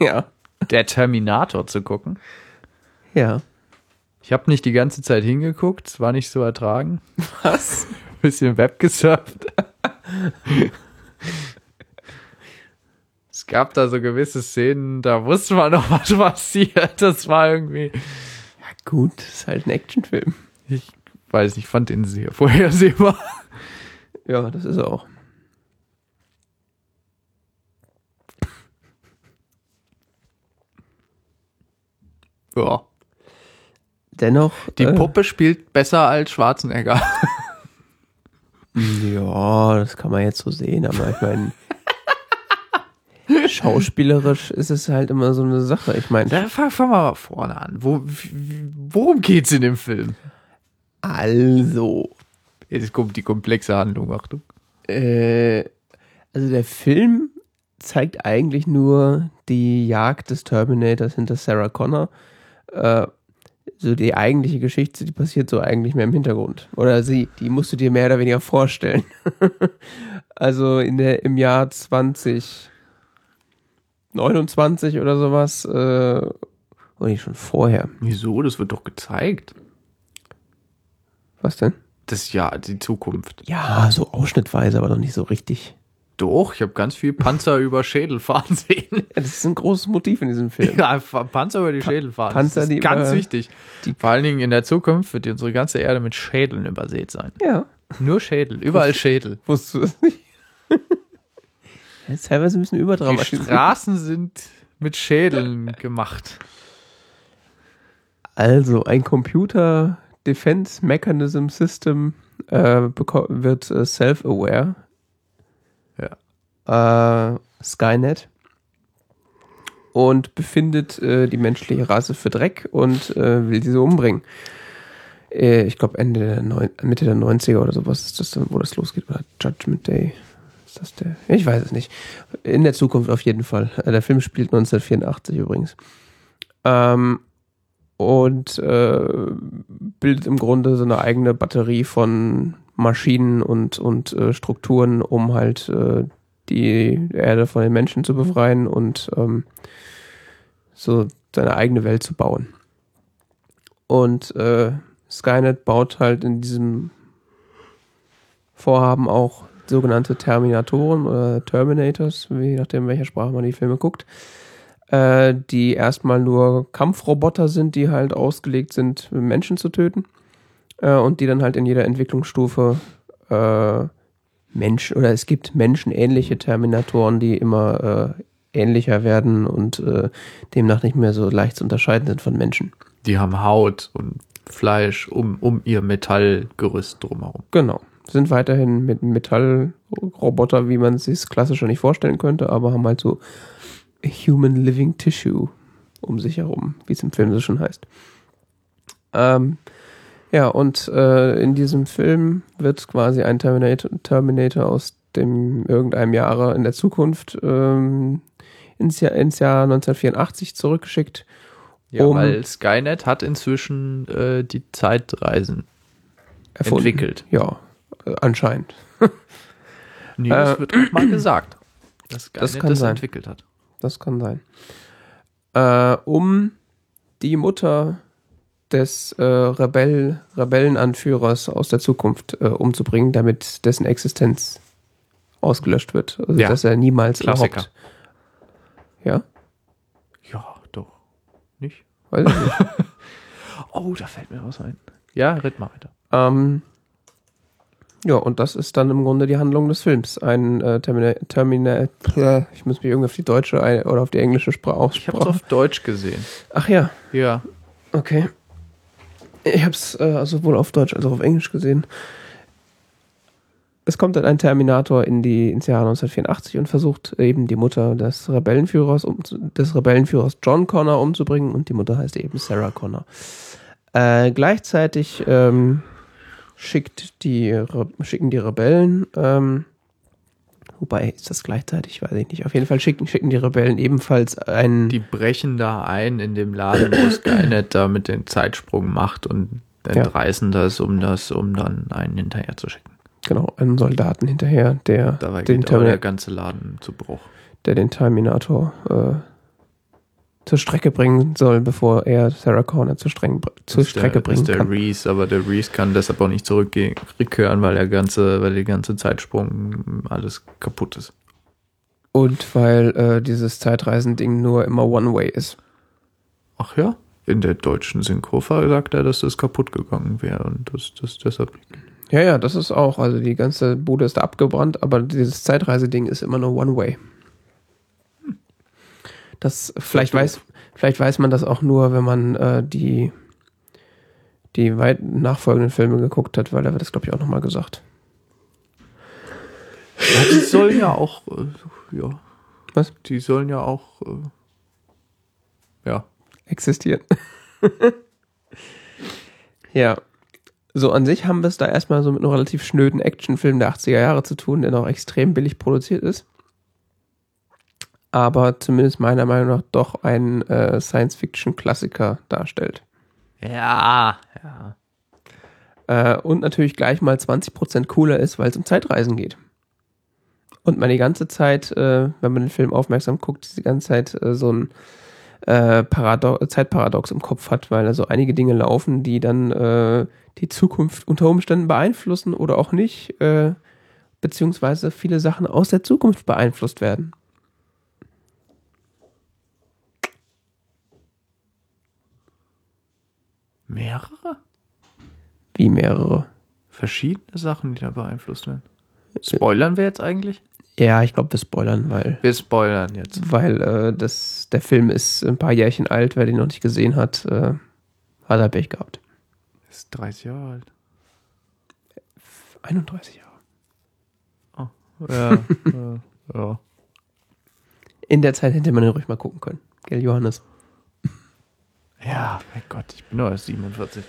ja. der Terminator zu gucken. Ja. Ich habe nicht die ganze Zeit hingeguckt, es war nicht so ertragen. Was? Bisschen Web gesurft. es gab da so gewisse Szenen, da wusste man noch, was passiert. Das war irgendwie. Ja, gut, das ist halt ein Actionfilm. Ich weiß nicht, fand den sehr vorhersehbar. Ja, das ist er auch. Ja. Dennoch. Die äh, Puppe spielt besser als Schwarzenegger. ja, das kann man jetzt so sehen, aber ich meine. Schauspielerisch ist es halt immer so eine Sache. Ich meine. Fangen wir mal vorne an. Wo, worum geht's in dem Film? Also. Jetzt kommt die komplexe Handlung, Achtung. Äh, also der Film zeigt eigentlich nur die Jagd des Terminators hinter Sarah Connor. Äh, so die eigentliche Geschichte, die passiert so eigentlich mehr im Hintergrund. Oder sie, die musst du dir mehr oder weniger vorstellen. also in der, im Jahr 2029 oder sowas, äh, oder nicht schon vorher. Wieso? Das wird doch gezeigt. Was denn? Das Jahr, die Zukunft. Ja, so ausschnittweise, aber noch nicht so richtig. Doch, ich habe ganz viel Panzer über Schädel fahren sehen. Ja, das ist ein großes Motiv in diesem Film. Ja, Panzer über die pa Schädel fahren. Panzer, das ist ganz wichtig. Vor allen Dingen in der Zukunft wird unsere ganze Erde mit Schädeln übersät sein. Ja. Nur Schädel, überall Schädel. Wusstest du das nicht? ist teilweise ein bisschen überdramatisch. Die Straßen sind mit Schädeln gemacht. Also, ein Computer Defense Mechanism System äh, wird äh, self-aware. Ja. Äh, Skynet. Und befindet äh, die menschliche Rasse für Dreck und äh, will diese umbringen. Äh, ich glaube Ende der Neun Mitte der 90er oder sowas ist das dann, wo das losgeht. Oder Judgment Day. Ist das der? Ich weiß es nicht. In der Zukunft auf jeden Fall. Der Film spielt 1984 übrigens. Ähm, und äh, bildet im Grunde so eine eigene Batterie von Maschinen und, und äh, Strukturen, um halt äh, die Erde von den Menschen zu befreien und ähm, so seine eigene Welt zu bauen. Und äh, Skynet baut halt in diesem Vorhaben auch sogenannte Terminatoren oder Terminators, je nachdem, welcher Sprache man die Filme guckt, äh, die erstmal nur Kampfroboter sind, die halt ausgelegt sind, Menschen zu töten äh, und die dann halt in jeder Entwicklungsstufe äh, Mensch oder es gibt menschenähnliche Terminatoren, die immer äh, ähnlicher werden und äh, demnach nicht mehr so leicht zu unterscheiden sind von Menschen. Die haben Haut und Fleisch um, um ihr Metallgerüst drumherum. Genau. Sind weiterhin mit Metallroboter, wie man es sich klassischer nicht vorstellen könnte, aber haben halt so Human Living Tissue um sich herum, wie es im Film so schon heißt. Ähm, ja, und äh, in diesem Film wird quasi ein Terminator, Terminator aus dem irgendeinem Jahre in der Zukunft ähm, ins, Jahr, ins Jahr 1984 zurückgeschickt. Ja, um weil Skynet hat inzwischen äh, die Zeitreisen erfunden. entwickelt. Ja, äh, anscheinend. nee, das äh, wird auch mal gesagt, dass Skynet das, das entwickelt hat. Das kann sein. Äh, um die Mutter des äh, Rebell, Rebellenanführers aus der Zukunft äh, umzubringen, damit dessen Existenz ausgelöscht wird. Also ja. dass er niemals Klassiker. überhaupt. Ja? Ja, doch. Nicht? Weiß ich nicht. oh, da fällt mir was ein. Ja, red mal weiter. Ähm, ja, und das ist dann im Grunde die Handlung des Films. Ein äh, Terminal, Terminal, äh, ich muss mich irgendwie auf die deutsche oder auf die englische Sprache aussprechen. Ich habe es auf Deutsch gesehen. Ach ja. Ja. Okay. Ich habe es äh, sowohl auf Deutsch als auch auf Englisch gesehen. Es kommt dann ein Terminator in die, ins Jahr 1984 und versucht eben die Mutter des Rebellenführers, um, des Rebellenführers John Connor umzubringen und die Mutter heißt eben Sarah Connor. Äh, gleichzeitig ähm, schickt die, schicken die Rebellen ähm, Wobei, ist das gleichzeitig? Weiß ich nicht. Auf jeden Fall schicken, schicken die Rebellen ebenfalls einen. Die brechen da ein in dem Laden, wo Skynet da mit dem Zeitsprung macht und entreißen ja. das, um das, um dann einen hinterher zu schicken. Genau, einen Soldaten hinterher, der Dabei den geht der ganze Laden zu Bruch. Der den Terminator äh, zur Strecke bringen soll, bevor er Sarah Connor zur, Streng, zur Strecke der, bringen ist der kann. Reese, aber der Reese kann deshalb auch nicht zurückkehren, weil der ganze, weil die ganze Zeitsprung alles kaputt ist. Und weil äh, dieses Zeitreisending nur immer One-Way ist. Ach ja? In der deutschen Synchro sagt er, dass das kaputt gegangen wäre und das, das deshalb. Ja, ja, das ist auch. Also die ganze Bude ist abgebrannt, aber dieses Zeitreiseding ist immer nur One-Way. Das vielleicht weiß, vielleicht weiß man das auch nur, wenn man äh, die die weit nachfolgenden Filme geguckt hat, weil da wird das glaube ich auch nochmal gesagt. Ja, die sollen ja auch, äh, ja. Was? Die sollen ja auch, äh, ja. Existieren. ja. So an sich haben wir es da erstmal so mit einem relativ schnöden Actionfilm der 80er Jahre zu tun, der noch extrem billig produziert ist aber zumindest meiner Meinung nach doch ein äh, Science-Fiction-Klassiker darstellt. Ja, ja. Äh, und natürlich gleich mal 20% cooler ist, weil es um Zeitreisen geht. Und man die ganze Zeit, äh, wenn man den Film aufmerksam guckt, die ganze Zeit äh, so ein äh, Parado Zeitparadox im Kopf hat, weil also einige Dinge laufen, die dann äh, die Zukunft unter Umständen beeinflussen oder auch nicht, beziehungsweise viele Sachen aus der Zukunft beeinflusst werden. Mehrere? Wie mehrere? Verschiedene Sachen, die da beeinflusst werden. Spoilern wir jetzt eigentlich? Ja, ich glaube, wir spoilern, weil. Wir spoilern jetzt. Weil äh, das, der Film ist ein paar Jährchen alt, wer den noch nicht gesehen hat, äh, hat er Pech gehabt. Ist 30 Jahre alt. 31 Jahre. Oh, ja, äh, ja. In der Zeit hätte man den ruhig mal gucken können. Gell, Johannes? Ja, mein Gott, ich bin nur 47.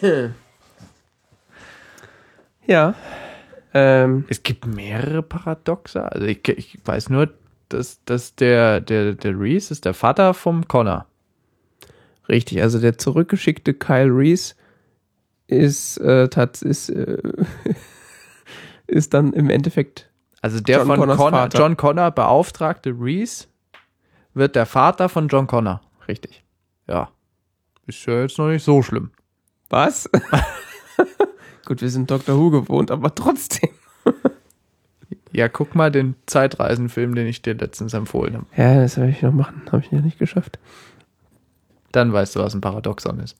ja. Ähm, Es gibt mehrere Paradoxe. Also ich, ich weiß nur, dass, dass der, der, der Reese ist der Vater vom Connor. richtig, also der zurückgeschickte Kyle Reese ist, äh, tats ist, äh, ist dann im Endeffekt Also der John von Connors Connor, Vater. John Connor beauftragte Reese wird der Vater von John Connor. Richtig. Ja. Ist ja jetzt noch nicht so schlimm. Was? Gut, wir sind Doctor Who gewohnt, aber trotzdem. Ja, guck mal den Zeitreisenfilm, den ich dir letztens empfohlen habe. Ja, das werde ich noch machen. Habe ich ja nicht geschafft. Dann weißt du, was ein Paradoxon ist.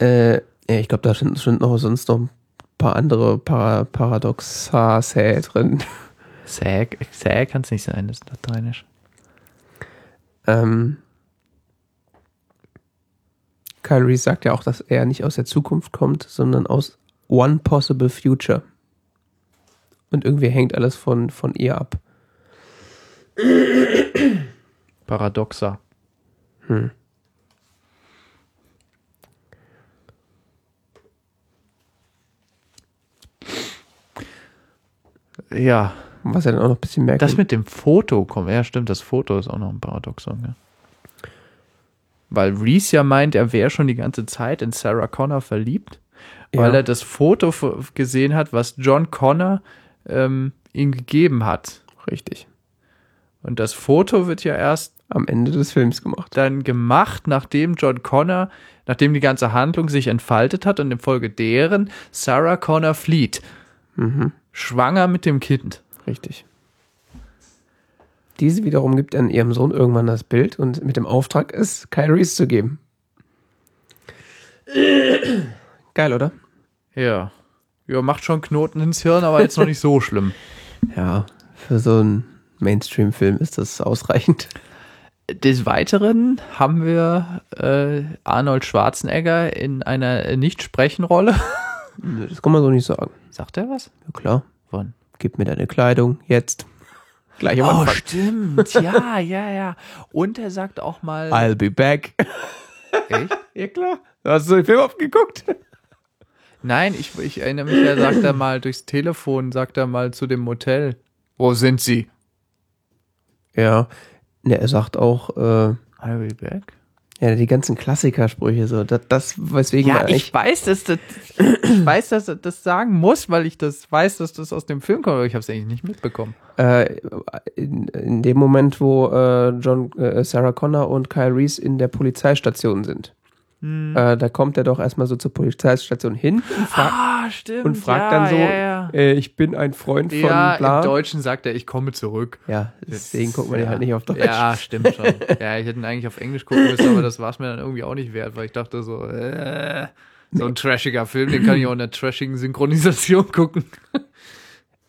Äh, ja, ich glaube, da sind, sind noch sonst noch ein paar andere Para Paradoxae drin. Säg, Säg kann es nicht sein, das ist lateinisch. Ähm, Reese sagt ja auch, dass er nicht aus der Zukunft kommt, sondern aus One Possible Future. Und irgendwie hängt alles von, von ihr ab. Paradoxa. Hm. Ja, Was ja dann auch noch ein bisschen merkt. das mit dem Foto kommt. Ja, stimmt, das Foto ist auch noch ein Paradoxon, ja. Weil Reese ja meint, er wäre schon die ganze Zeit in Sarah Connor verliebt, weil Ja. er das Foto gesehen hat, was John Connor ähm, ihm gegeben hat. Richtig. Und das Foto wird ja erst Am Ende des Films gemacht. dann gemacht, nachdem John Connor, nachdem die ganze Handlung sich entfaltet hat und infolge deren Sarah Connor flieht, Mhm. schwanger mit dem Kind. Richtig. Diese wiederum gibt an ihrem Sohn irgendwann das Bild und mit dem Auftrag, es Kyle Reese zu geben. Geil, oder? Ja. Ja, macht schon Knoten ins Hirn, aber jetzt noch nicht so schlimm. Ja, für so einen Mainstream-Film ist das ausreichend. Des Weiteren haben wir äh, Arnold Schwarzenegger in einer Nicht-Sprechen-Rolle. Das kann man so nicht sagen. Sagt er was? Ja klar, Wann? Gib mir deine Kleidung, jetzt. Gleich am Oh, Anfang. stimmt. Ja, ja, ja. Und er sagt auch mal. I'll be back. Echt? ja klar. Hast du den Film oft geguckt? Nein, ich, ich erinnere mich, er sagt er mal durchs Telefon, sagt er mal zu dem Motel. Wo sind Sie? Ja. Ne, er sagt auch, äh, I'll be back. Ja, die ganzen Klassikersprüche, so, das, das weswegen Ja, er ich weiß, dass das, ich weiß, dass er das sagen muss, weil ich das weiß, dass das aus dem Film kommt, aber ich habe es eigentlich nicht mitbekommen. äh, in, in dem Moment, wo äh, John, äh, Sarah Connor und Kyle Reese in der Polizeistation sind. Hm. Äh, da kommt er doch erstmal so zur Polizeistation hin und, fra Ah, stimmt. und fragt ja, dann so, Ja, ja. Äh, ich bin ein Freund von ja bla. im Deutschen sagt er, ich komme zurück. ja, deswegen guckt man ja. halt nicht auf Deutsch. Ja, stimmt schon. ja, ich hätte ihn eigentlich auf Englisch gucken müssen, aber das war es mir dann irgendwie auch nicht wert, weil ich dachte so, äh, so ein trashiger Film, den kann ich auch in der trashigen Synchronisation gucken.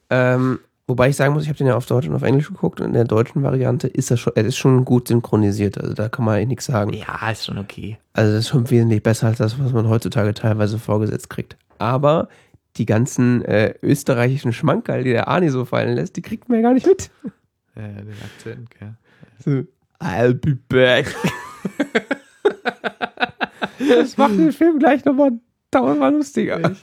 Ähm, wobei ich sagen muss, ich habe den ja auf Deutsch und auf Englisch geguckt und in der deutschen Variante ist er schon, er ist schon gut synchronisiert, also da kann man eigentlich nichts sagen. Ja, ist schon okay. Also das ist schon wesentlich besser als das, was man heutzutage teilweise vorgesetzt kriegt. Aber die ganzen äh, österreichischen Schmankerl, die der Arni so fallen lässt, die kriegt man ja gar nicht mit. Ja, den Akzent, gell. So, I'll be back. das macht den Film gleich nochmal tausendmal lustiger.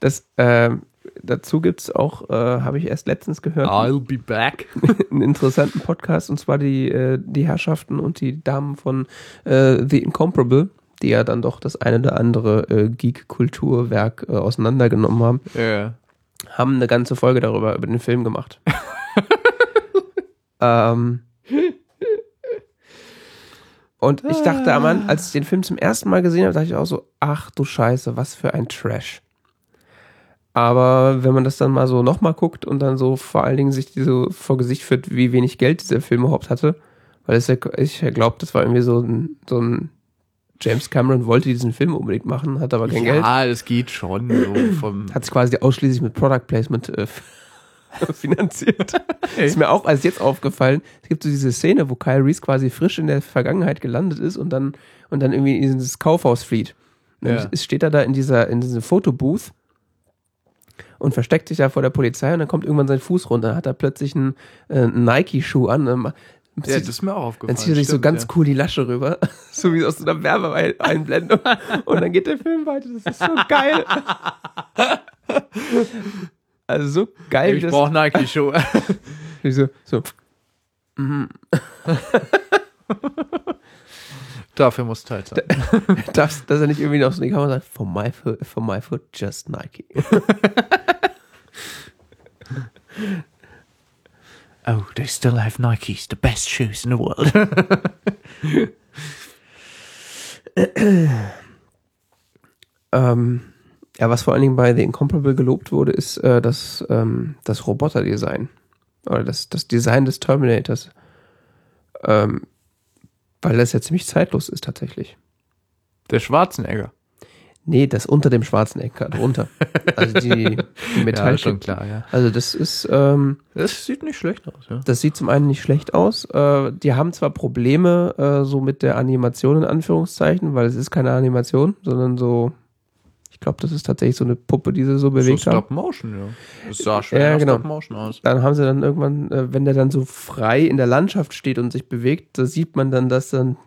Das, ähm, dazu gibt's auch, äh, habe ich erst letztens gehört, I'll be back. einen interessanten Podcast und zwar die, äh, die Herrschaften und die Damen von äh, The Incomparable, die ja dann doch das eine oder andere äh, Geek-Kulturwerk äh, auseinandergenommen haben, Ja. haben eine ganze Folge darüber, über den Film gemacht. ähm, und ich dachte am Anfang, als ich den Film zum ersten Mal gesehen habe, dachte ich auch so, ach du Scheiße, was für ein Trash. Aber wenn man das dann mal so nochmal guckt und dann so vor allen Dingen sich so vor Gesicht führt, wie wenig Geld dieser Film überhaupt hatte, weil es ja, ich glaube, das war irgendwie so ein, so ein James Cameron wollte diesen Film unbedingt machen, hat aber kein Geld. Ja, das geht schon so. Hat sich quasi ausschließlich mit Product Placement äh, finanziert. Ist mir auch als jetzt aufgefallen. Es gibt so diese Szene, wo Kyle Reese quasi frisch in der Vergangenheit gelandet ist und dann, und dann irgendwie in dieses Kaufhaus flieht. Ja. es steht er da in dieser, in diesem Fotobooth und versteckt sich da vor der Polizei und dann kommt irgendwann sein Fuß runter. Hat er plötzlich einen, äh, einen Nike-Schuh an. Ähm, Ja, das ist mir auch aufgefallen. Dann zieht er sich so ganz ja. cool die Lasche rüber, so wie aus einer Werbeeinblendung. Und dann geht der Film weiter. Das ist so geil. Also so geil. Ich brauche Nike-Schuhe. so, so. Mhm. Dafür muss Teil sein. dass, dass er nicht irgendwie noch so eine Kamera sagt, for my foot, for my foot just Nike. oh, they still have Nikes, the best shoes in the world. ähm, ja, was vor allen Dingen bei The Incomparable gelobt wurde, ist äh, das, ähm, das Roboter-Design. Oder das, das Design des Terminators. Ähm, weil das ja ziemlich zeitlos ist tatsächlich. Der Schwarzenegger. Nee, das unter dem Schwarzenegger drunter. Also die, die Metall. ja, schon klar, ja. Also das ist. Ähm, das sieht nicht schlecht aus, ja. Das sieht zum einen nicht schlecht aus. Äh, die haben zwar Probleme äh, so mit der Animation in Anführungszeichen, weil es ist keine Animation, sondern so ich glaube, das ist tatsächlich so eine Puppe, die sie so bewegt so Stop Motion, ja. Das sah schwer ja, genau. Stop Motion aus. Dann haben sie dann irgendwann, äh, wenn der dann so frei in der Landschaft steht und sich bewegt, da sieht man dann, dass dann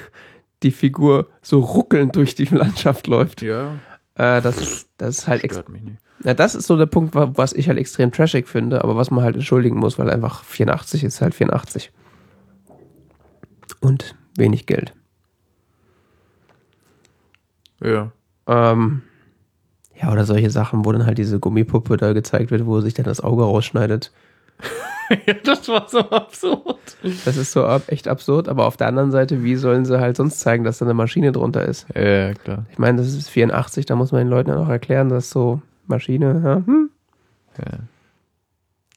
die Figur so ruckelnd durch die Landschaft läuft. Ja. Äh, das, das ist halt extrem. Ja, das ist so der Punkt, was ich halt extrem trashig finde, aber was man halt entschuldigen muss, weil einfach 84 ist halt 84. Und wenig Geld. Ja. Ähm, ja, oder solche Sachen, wo dann halt diese Gummipuppe da gezeigt wird, wo sich dann das Auge rausschneidet. ja, das war so absurd. Das ist so echt absurd, aber auf der anderen Seite, wie sollen sie halt sonst zeigen, dass da eine Maschine drunter ist? Ja, klar. Ich meine, das ist 84, da muss man den Leuten ja auch erklären, dass so Maschine, ja, hm? ja.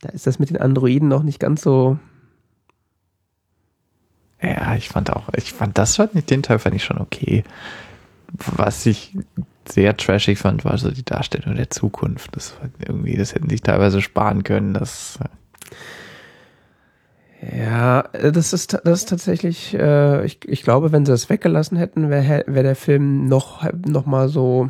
Da ist das mit den Androiden noch nicht ganz so. Ja, ich fand auch, ich fand das, den Teil fand ich schon okay was ich sehr trashig fand, war so die Darstellung der Zukunft. Das irgendwie, das hätten sich teilweise sparen können. Das ja, das ist, das ist tatsächlich, äh, ich, ich glaube, wenn sie das weggelassen hätten, wäre wär der Film noch, noch mal so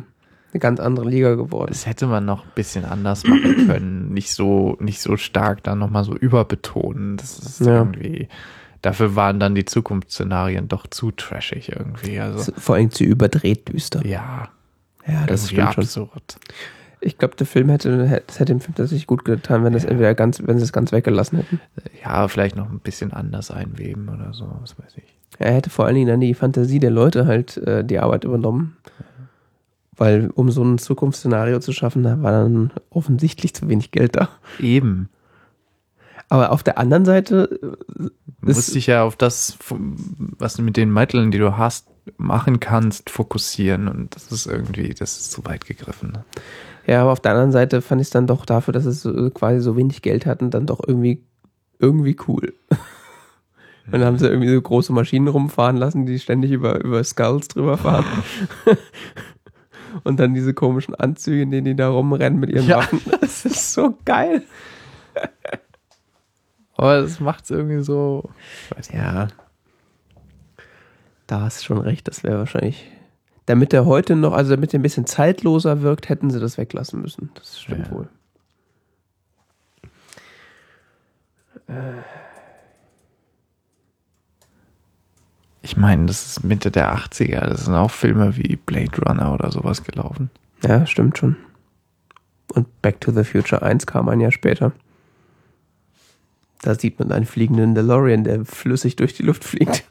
eine ganz andere Liga geworden. Das hätte man noch ein bisschen anders machen können. Nicht so, nicht so stark dann noch mal so überbetonen. Das ist ja. irgendwie, dafür waren dann die Zukunftsszenarien doch zu trashig irgendwie. Also, Vor allem zu überdreht düster. Ja. Ja, das ist absurd. Ich glaube, der Film hätte, das hätte dem Film tatsächlich gut getan, wenn das ja. entweder ganz, wenn sie es ganz weggelassen hätten. Ja, vielleicht noch ein bisschen anders einweben oder so, was weiß ich. Er hätte vor allen Dingen dann die Fantasie der Leute halt äh, die Arbeit übernommen. Weil um so ein Zukunftsszenario zu schaffen, da war dann offensichtlich zu wenig Geld da. Eben. Aber auf der anderen Seite. Äh, du musst dich ja auf das, was du mit den Mitteln, die du hast, machen kannst, fokussieren. Und das ist irgendwie, das ist zu weit gegriffen. Ne? Ja, aber auf der anderen Seite fand ich es dann doch dafür, dass es quasi so wenig Geld hatten, dann doch irgendwie, irgendwie cool. Und dann haben sie irgendwie so große Maschinen rumfahren lassen, die ständig über, über Skulls drüber fahren. Und dann diese komischen Anzüge, in denen die da rumrennen mit ihren ja. Waffen. Das ist so geil. Aber das macht es irgendwie so. ja. Da hast du schon recht, das wäre wahrscheinlich. Damit er heute noch, also damit er ein bisschen zeitloser wirkt, hätten sie das weglassen müssen. Das stimmt ja. wohl. Ich meine, das ist Mitte der 80er. Das sind auch Filme wie Blade Runner oder sowas gelaufen. Ja, stimmt schon. Und Back to the Future 1 kam ein Jahr später. Da sieht man einen fliegenden DeLorean, der flüssig durch die Luft fliegt.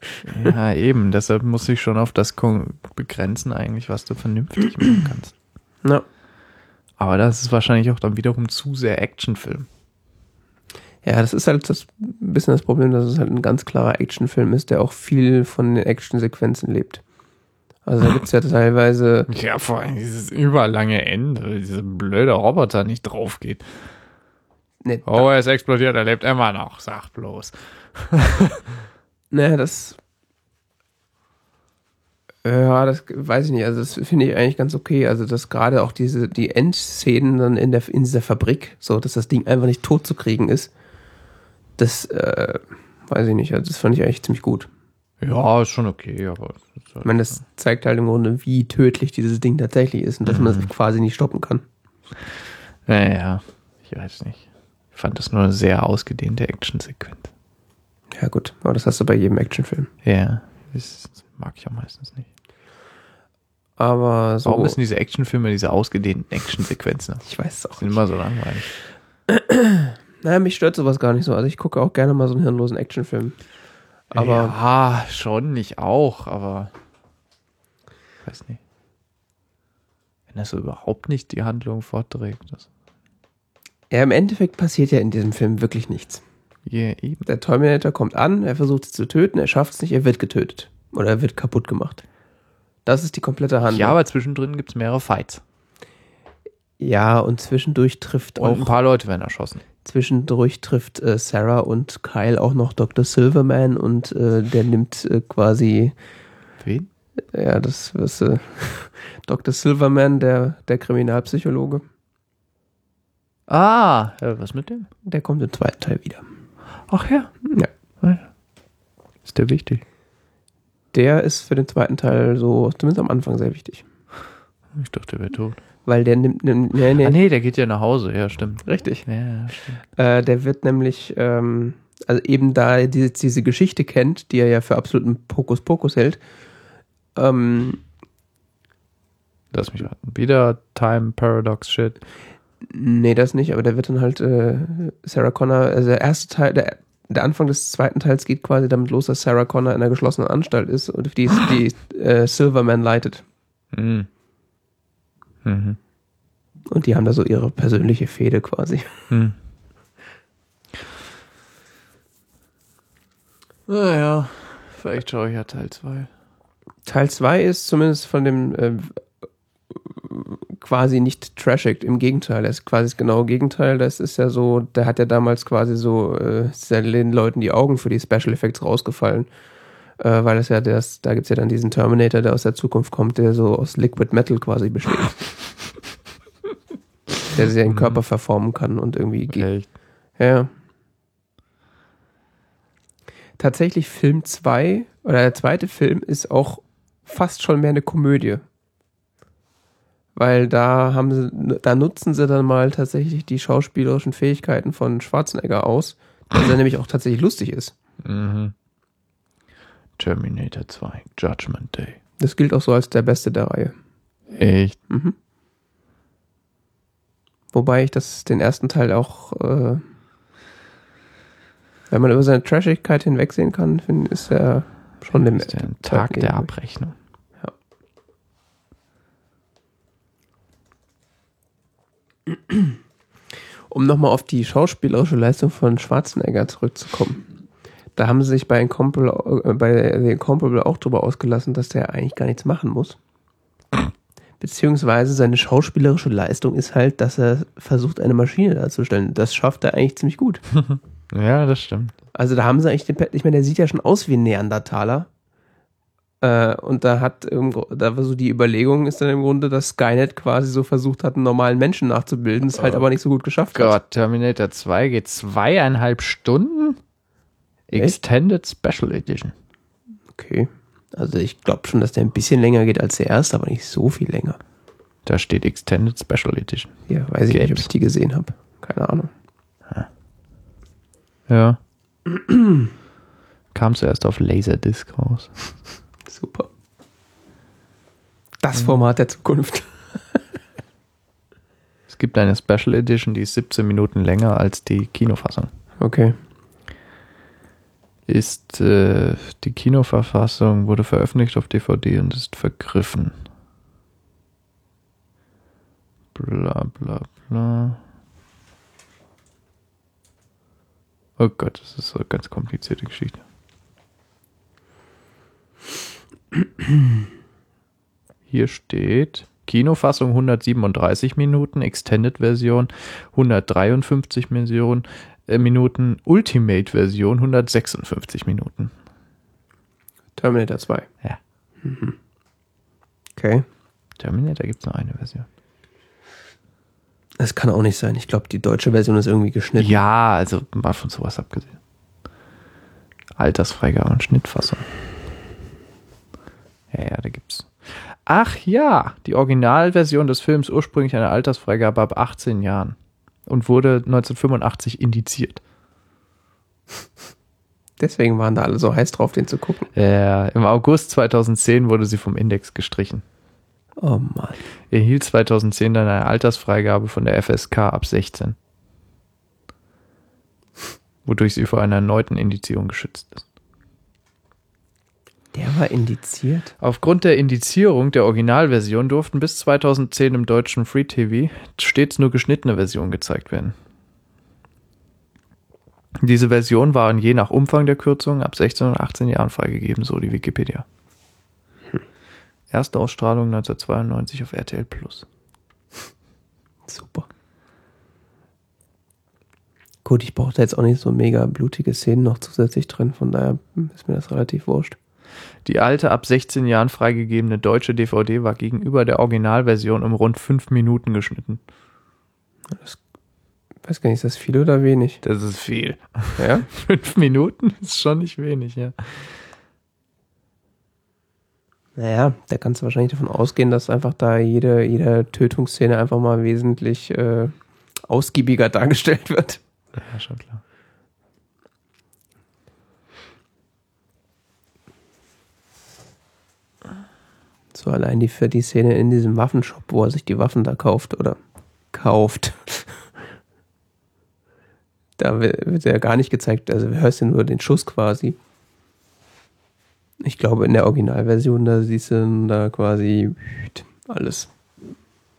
Ja, eben. Deshalb muss ich schon auf das begrenzen, eigentlich, was du vernünftig machen kannst. Ja. Aber das ist wahrscheinlich auch dann wiederum zu sehr Actionfilm. Ja, das ist halt das bisschen das Problem, dass es halt ein ganz klarer Actionfilm ist, der auch viel von den Actionsequenzen lebt. Also da gibt es ja teilweise. Ja, vor allem dieses überlange Ende, diese blöde Roboter nicht drauf geht. Nee, oh, er ist explodiert, er lebt immer noch. Sag bloß. naja, das. Ja, das weiß ich nicht. Also, das finde ich eigentlich ganz okay. Also, dass gerade auch diese, die Endszenen dann in, der, in dieser Fabrik, so, dass das Ding einfach nicht tot zu kriegen ist, das, äh, weiß ich nicht. Also, das fand ich eigentlich ziemlich gut. Ja, ist schon okay, aber. Halt, ich meine, das zeigt halt im Grunde, wie tödlich dieses Ding tatsächlich ist und dass mhm. man das quasi nicht stoppen kann. Naja, ich weiß nicht fand das nur eine sehr ausgedehnte Actionsequenz. Ja, gut, aber das hast du bei jedem Actionfilm. Ja, das mag ich auch meistens nicht. Aber so. Warum müssen diese Actionfilme diese ausgedehnten Actionsequenzen? Ich weiß es auch sind immer so langweilig. Naja, mich stört sowas gar nicht so. Also ich gucke auch gerne mal so einen hirnlosen Actionfilm. Aber ja, schon, nicht auch, aber weiß nicht. Wenn das so überhaupt nicht die Handlung fortdreht. Das, ja, im Endeffekt passiert ja in diesem Film wirklich nichts. ja, eben. Der Terminator kommt an, er versucht sie zu töten, er schafft es nicht, er wird getötet. Oder er wird kaputt gemacht. Das ist die komplette Handlung. Ja, aber zwischendrin gibt es mehrere Fights. Ja, und zwischendurch trifft Und ein auch paar Leute werden erschossen. zwischendurch trifft äh, Sarah und Kyle auch noch Dr. Silverman und äh, der nimmt äh, quasi Wen? ja das was äh, Dr. Silverman, der der Kriminalpsychologe, Ah, ja, was mit dem? der kommt im zweiten Teil wieder. Ach ja. Ja. Ist der wichtig? Der ist für den zweiten Teil so zumindest am Anfang sehr wichtig, Ich dachte, der wäre tot. weil der nimmt, nimmt nee, nee, Ah nee, der geht ja nach Hause. Ja, stimmt. richtig. Ja, ja, stimmt. Äh, der wird nämlich, ähm, also eben da er diese, diese Geschichte kennt, die er ja für absoluten Pokuspokus hält, ähm, Lass mich raten. Wieder Time Paradox Shit. Nee, das nicht, aber der wird dann halt äh, Sarah Connor, also der erste Teil, der, der Anfang des zweiten Teils geht quasi damit los, dass Sarah Connor in einer geschlossenen Anstalt ist und die, die äh, Silverman leitet. Mhm. Mhm. Und die haben da so ihre persönliche Fehde quasi. Hm. Naja, vielleicht schaue ich ja Teil 2. Teil 2 ist zumindest von dem äh, quasi nicht trashig, im Gegenteil, er ist quasi das genaue Gegenteil. Das ist ja so, der hat ja damals quasi so äh, den Leuten die Augen für die Special Effects rausgefallen. Äh, weil es ja das, da gibt's ja dann diesen Terminator, der aus der Zukunft kommt, der so aus Liquid Metal quasi besteht. der sich ja den Körper verformen kann und irgendwie geht. Ja. Tatsächlich Film 2 oder der zweite Film ist auch fast schon mehr eine Komödie. Weil da haben sie, da nutzen sie dann mal tatsächlich die schauspielerischen Fähigkeiten von Schwarzenegger aus, dass er nämlich auch tatsächlich lustig ist. Mhm. Terminator 2, Judgment Day. Das gilt auch so als der beste der Reihe. Echt? Mhm. Wobei ich das den ersten Teil auch, äh, wenn man über seine Trashigkeit hinwegsehen kann, finde ist er schon dem ist der Tag der Abrechnung. Um nochmal auf die schauspielerische Leistung von Schwarzenegger zurückzukommen. Da haben sie sich bei, Incomparable, äh, bei The Incomparable auch drüber ausgelassen, dass der eigentlich gar nichts machen muss. Beziehungsweise seine schauspielerische Leistung ist halt, dass er versucht, eine Maschine darzustellen. Das schafft er eigentlich ziemlich gut. Ja, das stimmt. Also da haben sie eigentlich den, ich meine, der sieht ja schon aus wie ein Neandertaler. Äh, und da hat, da war so die Überlegung ist dann im Grunde, dass Skynet quasi so versucht hat, einen normalen Menschen nachzubilden, es halt aber nicht so gut geschafft hat. Gott, Terminator 2 geht zweieinhalb Stunden? Echt? Extended Special Edition. Okay. Also ich glaube schon, dass der ein bisschen länger geht als der erste, aber nicht so viel länger. Da steht Extended Special Edition. Ja, weiß ich nicht, ob Games. ich die gesehen habe. Keine Ahnung. Ja. Kam zuerst auf Laserdisc raus. Das Format der Zukunft. Es gibt eine Special Edition, die ist 17 Minuten länger als die Kinofassung. Okay. Ist äh, die Kinoverfassung wurde veröffentlicht auf DVD und ist vergriffen. Bla bla bla. Oh Gott, das ist so eine ganz komplizierte Geschichte. Hier steht Kinofassung 137 Minuten, Extended-Version 153 Minuten, äh, Minuten, Ultimate-Version 156 Minuten. Terminator 2. Ja. Okay. Terminator gibt es nur eine Version. Das kann auch nicht sein. Ich glaube, die deutsche Version ist irgendwie geschnitten. Ja, also mal von sowas abgesehen. Altersfreigabe und Schnittfassung. Ja, ja, da gibt's. Ach ja, die Originalversion des Films ursprünglich eine Altersfreigabe ab 18 Jahren und wurde 1985 indiziert. Deswegen waren da alle so heiß drauf, den zu gucken. Ja, im August 2010 wurde sie vom Index gestrichen. Oh Mann. Erhielt 2010 dann eine Altersfreigabe von der FSK ab 16. Wodurch sie vor einer erneuten Indizierung geschützt ist. Der war indiziert? Aufgrund der Indizierung der Originalversion durften bis 2010 im deutschen Free TV stets nur geschnittene Versionen gezeigt werden. Diese Versionen waren je nach Umfang der Kürzung ab 16 und 18 Jahren freigegeben, so die Wikipedia. Erste Ausstrahlung 1992 auf RTL Plus. Super. Gut, ich brauche da jetzt auch nicht so mega blutige Szenen noch zusätzlich drin, von daher ist mir das relativ wurscht. Die alte, ab 16 Jahren freigegebene deutsche DVD war gegenüber der Originalversion um rund 5 Minuten geschnitten. Das, weiß gar nicht, ist das viel oder wenig? Das ist viel. Ja? 5 Minuten ist schon nicht wenig, ja. Naja, da kannst du wahrscheinlich davon ausgehen, dass einfach da jede, jede Tötungsszene einfach mal wesentlich äh, ausgiebiger dargestellt wird. Ja, schon klar. So allein die für die Szene in diesem Waffenshop, wo er sich die Waffen da kauft oder kauft. da wird ja gar nicht gezeigt, also du hörst ja nur den Schuss quasi. Ich glaube, in der Originalversion, da siehst du da quasi alles.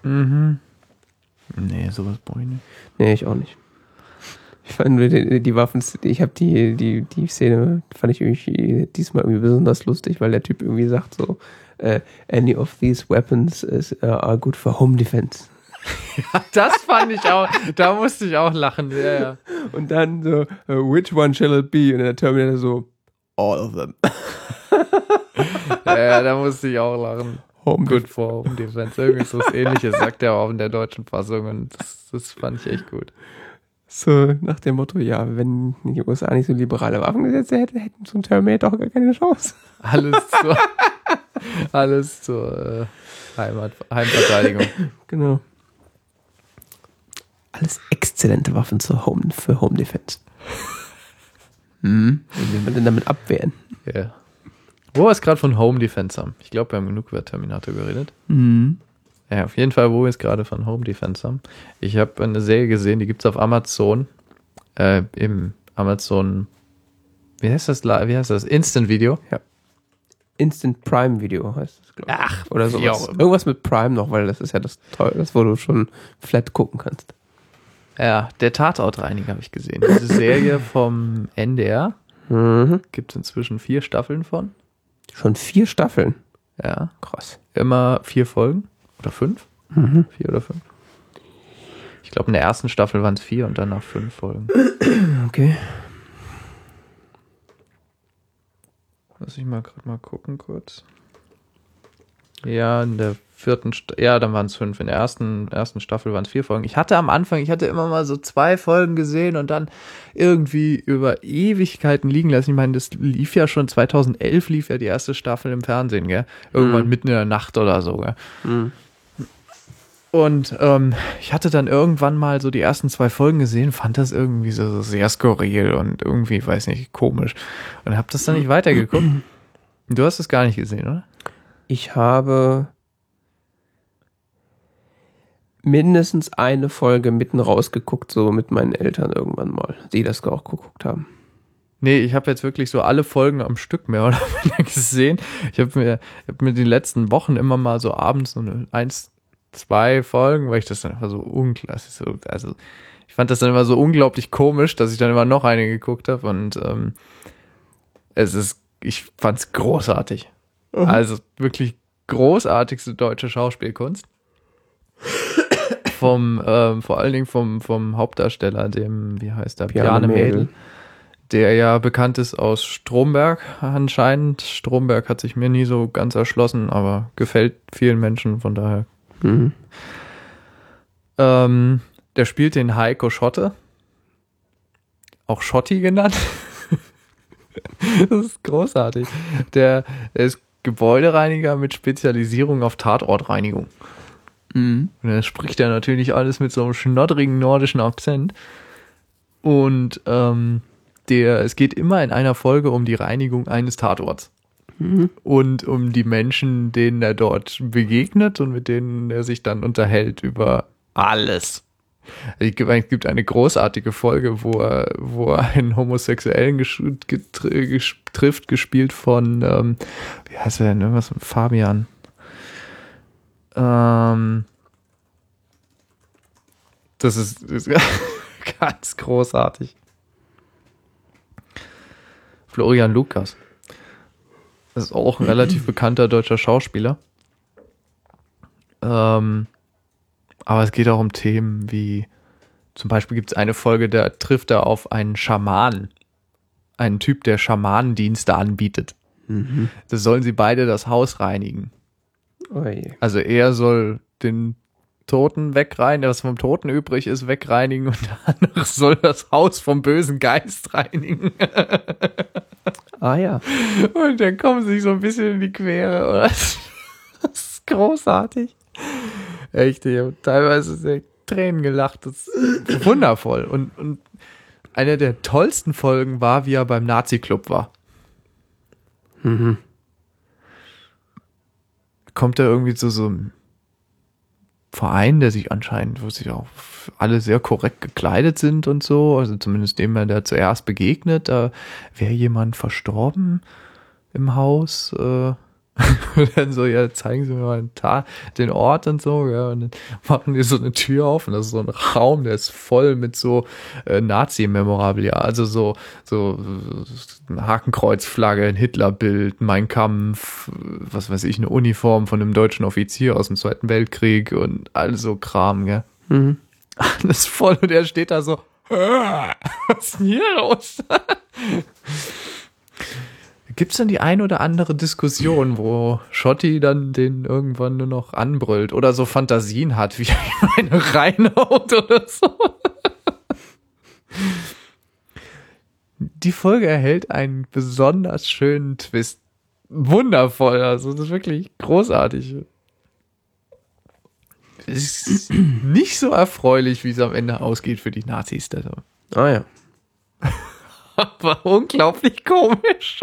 Mhm. Nee, sowas brauche ich nicht. Nee, ich auch nicht. Ich fand die, die Waffen, ich habe die, die, die Szene, fand ich irgendwie diesmal irgendwie besonders lustig, weil der Typ irgendwie sagt so, uh, any of these weapons is, uh, are good for home defense. Ja, das fand ich auch, da musste ich auch lachen. Ja, ja. Und dann so, uh, which one shall it be? Und der Terminator so, all of them. ja, da musste ich auch lachen. Home Good for Home Defense. Irgendwie so was ähnliches sagt er auch in der deutschen Fassung und das, das fand ich echt gut. So nach dem Motto, ja, wenn die USA nicht so liberale Waffengesetze hätten, hätten so ein Terminator auch gar keine Chance. Alles zur, alles zur äh, Heimat, Heimverteidigung. Genau. Alles exzellente Waffen zur Home, für Home Defense. Hm. Wie will man denn damit abwehren? Ja. Yeah. Wo wir es gerade von Home Defense haben. Ich glaube, wir haben genug über Terminator geredet. Mhm. Ja, auf jeden Fall, wo wir es gerade von Home Defense haben. Ich habe eine Serie gesehen, die gibt es auf Amazon. Äh, Im Amazon. Wie heißt das? Wie heißt das? Instant Video. Ja. Instant Prime Video heißt das, glaube ich. Ach, oder sowas. Irgendwas mit Prime noch, weil das ist ja das toll, das wo du schon flat gucken kannst. Ja, der Tatortreiniger habe ich gesehen. Diese Serie vom NDR. Mhm. Gibt es inzwischen vier Staffeln von. Schon vier Staffeln? Ja. Krass. Immer vier Folgen. Oder fünf? Mhm. Vier oder fünf. Ich glaube, in der ersten Staffel waren es vier und danach fünf Folgen. Okay. Lass ich mal gerade mal gucken kurz. Ja, in der vierten, St ja, dann waren es fünf. In der ersten, ersten Staffel waren es vier Folgen. Ich hatte am Anfang, ich hatte immer mal so zwei Folgen gesehen und dann irgendwie über Ewigkeiten liegen lassen. Ich meine, das lief ja schon 2011 lief ja die erste Staffel im Fernsehen, gell? Irgendwann Mhm. mitten in der Nacht oder so, gell? Mhm. Und ähm, ich hatte dann irgendwann mal so die ersten zwei Folgen gesehen, fand das irgendwie so, so sehr skurril und irgendwie, weiß nicht, komisch. Und hab das dann nicht weitergeguckt. Du hast es gar nicht gesehen, oder? Ich habe mindestens eine Folge mitten rausgeguckt, so mit meinen Eltern irgendwann mal, die das auch geguckt haben. Nee, ich habe jetzt wirklich so alle Folgen am Stück mehr oder weniger gesehen. Ich habe mir, hab mir die letzten Wochen immer mal so abends so eine eins, zwei Folgen, weil ich das dann einfach so unklassisch, so, also ich fand das dann immer so unglaublich komisch, dass ich dann immer noch eine geguckt habe und ähm, es ist, ich fand's großartig. Also wirklich großartigste deutsche Schauspielkunst. vom, ähm, vor allen Dingen vom, vom Hauptdarsteller, dem, wie heißt der, Bjarne Mädel. der ja bekannt ist aus Stromberg anscheinend. Stromberg hat sich mir nie so ganz erschlossen, aber gefällt vielen Menschen, von daher. Mhm. Ähm, der spielt den Heiko Schotte. Auch Schotti genannt. das ist großartig. Der, der ist Gebäudereiniger mit Spezialisierung auf Tatortreinigung. Mhm. Und dann spricht er natürlich alles mit so einem schnoddrigen nordischen Akzent. Und ähm, der, es geht immer in einer Folge um die Reinigung eines Tatorts. Mhm. Und um die Menschen, denen er dort begegnet und mit denen er sich dann unterhält über alles. Es gibt eine großartige Folge, wo er, wo er einen Homosexuellen trifft, gespielt von, ähm, wie heißt er denn, irgendwas mit Fabian. Ähm, das ist, ist ganz großartig. Florian Lukas. Das ist auch ein relativ bekannter deutscher Schauspieler. Ähm, aber es geht auch um Themen wie, zum Beispiel gibt es eine Folge, da trifft er auf einen Schaman. Einen Typ, der Schamanendienste anbietet. Mhm. Da sollen sie beide das Haus reinigen. Oje. Also er soll den Toten wegreinigen, was vom Toten übrig ist, wegreinigen und der andere soll das Haus vom bösen Geist reinigen. ah ja. Und dann kommen sie so ein bisschen in die Quere. Das ist großartig. Echt, ich habe teilweise Tränen gelacht. Das ist wundervoll. Und, und eine der tollsten Folgen war, wie er beim Nazi-Club war. Mhm. Kommt er irgendwie zu so einem Verein, der sich anscheinend, wo sich auch alle sehr korrekt gekleidet sind und so, also zumindest dem er da zuerst begegnet, da wäre jemand verstorben im Haus, äh, und dann so, ja, zeigen Sie mir mal den, den Ort und so, ja, und dann machen die so eine Tür auf und das ist so ein Raum, der ist voll mit so äh, Nazi-Memorabilia, also so, so eine Hakenkreuzflagge, ein Hitlerbild, Mein Kampf, was weiß ich, eine Uniform von einem deutschen Offizier aus dem Zweiten Weltkrieg und all so Kram, gell. Mhm. Alles voll und er steht da so, was ist denn hier los? Gibt es denn die ein oder andere Diskussion, wo Schotti dann den irgendwann nur noch anbrüllt oder so Fantasien hat, wie eine reinhaut oder so? Die Folge erhält einen besonders schönen Twist. Wundervoll, also das ist wirklich großartig. Es ist nicht so erfreulich, wie es am Ende ausgeht für die Nazis. Also. Ah ja. Aber unglaublich komisch.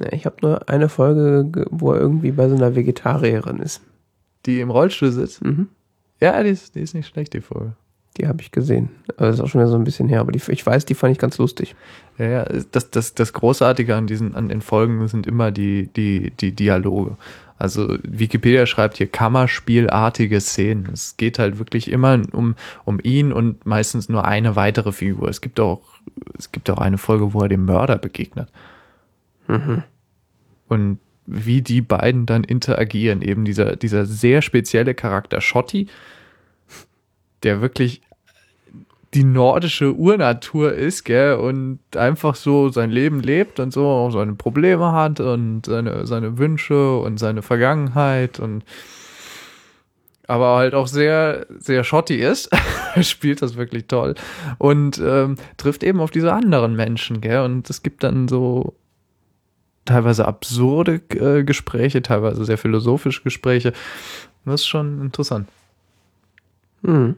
Ja, ich habe nur eine Folge, wo er irgendwie bei so einer Vegetarierin ist. Die im Rollstuhl sitzt? Mhm. Ja, die ist, die ist nicht schlecht, die Folge. Die habe ich gesehen. Also das ist auch schon wieder so ein bisschen her, aber die, ich weiß, die fand ich ganz lustig. Ja, ja, das, das, das Großartige an diesen, an den Folgen sind immer die, die, die Dialoge. Also Wikipedia schreibt hier Kammerspielartige Szenen. Es geht halt wirklich immer um, um ihn und meistens nur eine weitere Figur. Es gibt auch, es gibt auch eine Folge, wo er dem Mörder begegnet. Mhm. Und wie die beiden dann interagieren, eben dieser, dieser sehr spezielle Charakter Schotti, der wirklich die nordische Urnatur ist, gell, und einfach so sein Leben lebt und so auch seine Probleme hat und seine, seine Wünsche und seine Vergangenheit und aber halt auch sehr, sehr schotty ist, spielt das wirklich toll und ähm, trifft eben auf diese anderen Menschen, gell, und es gibt dann so teilweise absurde äh, Gespräche, teilweise sehr philosophische Gespräche. Das ist schon interessant. Hm.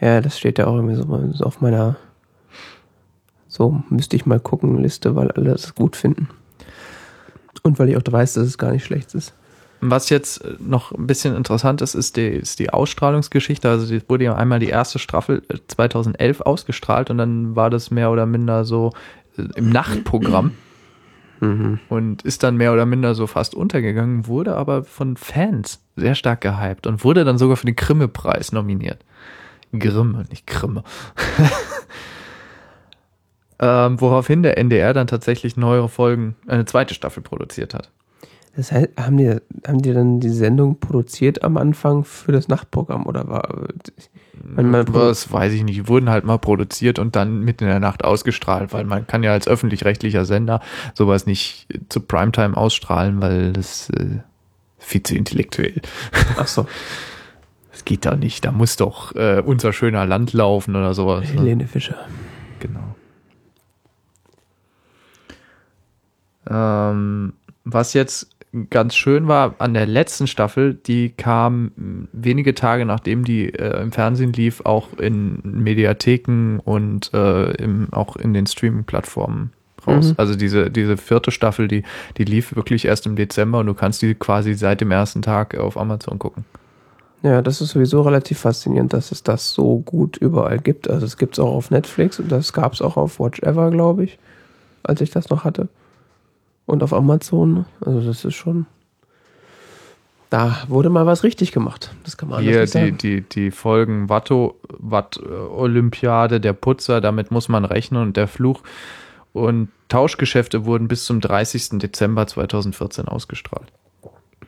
Ja, das steht ja auch irgendwie so auf meiner so müsste ich mal gucken Liste, weil alle das gut finden. Und weil ich auch weiß, dass es gar nicht schlecht ist. Was jetzt noch ein bisschen interessant ist, ist die, ist die Ausstrahlungsgeschichte. Also die wurde ja einmal die erste Staffel 2011 äh, ausgestrahlt und dann war das mehr oder minder so äh, im Nachtprogramm. Mhm. Und ist dann mehr oder minder so fast untergegangen, wurde aber von Fans sehr stark gehypt und wurde dann sogar für den Grimme-Preis nominiert. Grimme, nicht Grimme. ähm, woraufhin der NDR dann tatsächlich neuere Folgen, eine zweite Staffel produziert hat. Das heißt, haben die, haben die dann die Sendung produziert am Anfang für das Nachtprogramm oder war. Man, man das weiß ich nicht. Die wurden halt mal produziert und dann mitten in der Nacht ausgestrahlt, weil man kann ja als öffentlich-rechtlicher Sender sowas nicht zu Primetime ausstrahlen, weil das äh, viel zu intellektuell. Ach so. Das geht da nicht. Da muss doch äh, unser schöner Land laufen oder sowas. Ne? Helene Fischer. Genau. Ähm, was jetzt ganz schön war an der letzten Staffel, die kam wenige Tage nachdem die äh, im Fernsehen lief, auch in Mediatheken und äh, im, auch in den Streaming-Plattformen raus. Mhm. Also diese, diese vierte Staffel, die, die lief wirklich erst im Dezember und du kannst die quasi seit dem ersten Tag auf Amazon gucken. Ja, das ist sowieso relativ faszinierend, dass es das so gut überall gibt. Also es gibt es auch auf Netflix und das gab es auch auf Watch Ever, glaube ich, als ich das noch hatte. Und auf Amazon. Also das ist schon. Da wurde mal was richtig gemacht. Das kann man Hier nicht sagen. Die, die, die Folgen Watto, Watt Olympiade, der Putzer, damit muss man rechnen und der Fluch und Tauschgeschäfte wurden bis zum 30. Dezember 2014 ausgestrahlt.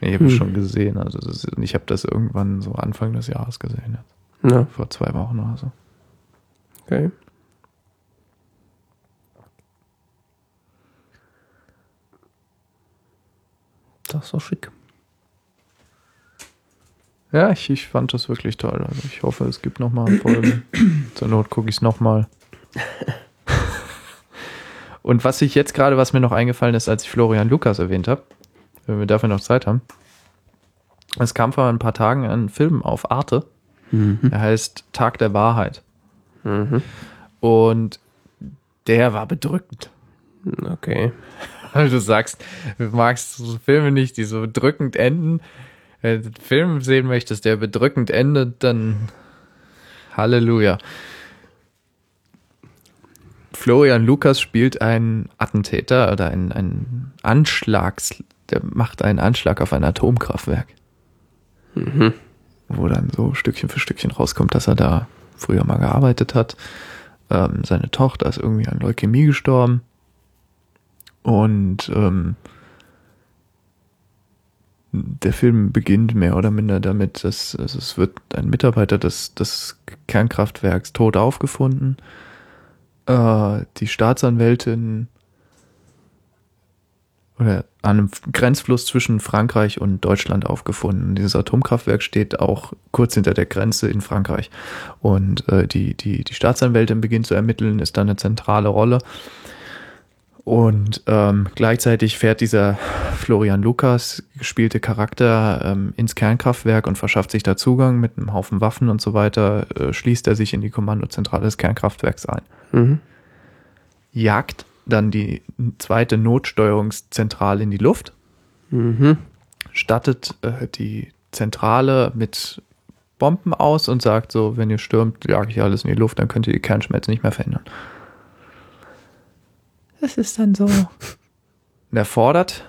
Ich habe hm. es schon gesehen. Also ist, ich habe das irgendwann so Anfang des Jahres gesehen. Jetzt. Ja. Vor zwei Wochen oder so. Okay. Das ist doch schick. Ja, ich, ich fand das wirklich toll. Also ich hoffe, es gibt nochmal Folgen. Zur Not gucke ich es nochmal. Und was ich jetzt gerade, was mir noch eingefallen ist, als ich Florian Lukas erwähnt habe, wenn wir dafür noch Zeit haben. Es kam vor ein paar Tagen ein Film auf Arte. Mhm. Der heißt Tag der Wahrheit. Mhm. Und der war bedrückend. Okay. Weil du sagst, du magst so Filme nicht, die so bedrückend enden. Wenn du einen Film sehen möchtest, der bedrückend endet, dann Halleluja. Florian Lukas spielt einen Attentäter oder einen, einen Anschlags, der macht einen Anschlag auf ein Atomkraftwerk. Mhm. Wo dann so Stückchen für Stückchen rauskommt, dass er da früher mal gearbeitet hat. Ähm, seine Tochter ist irgendwie an Leukämie gestorben. Und ähm, der Film beginnt mehr oder minder damit, dass also es wird ein Mitarbeiter des, des Kernkraftwerks tot aufgefunden äh, die Staatsanwältin oder an einem Grenzfluss zwischen Frankreich und Deutschland aufgefunden. Dieses Atomkraftwerk steht auch kurz hinter der Grenze in Frankreich. Und äh, die, die, die Staatsanwältin beginnt zu ermitteln, ist da eine zentrale Rolle. Und ähm, gleichzeitig fährt dieser Florian Lukas gespielte Charakter ähm, ins Kernkraftwerk und verschafft sich da Zugang mit einem Haufen Waffen und so weiter, äh, schließt er sich in die Kommandozentrale des Kernkraftwerks ein. Mhm. Jagt dann die zweite Notsteuerungszentrale in die Luft, mhm. stattet äh, die Zentrale mit Bomben aus und sagt so, wenn ihr stürmt, jage ich alles in die Luft, dann könnt ihr die Kernschmelze nicht mehr verhindern. Das ist dann so. er fordert,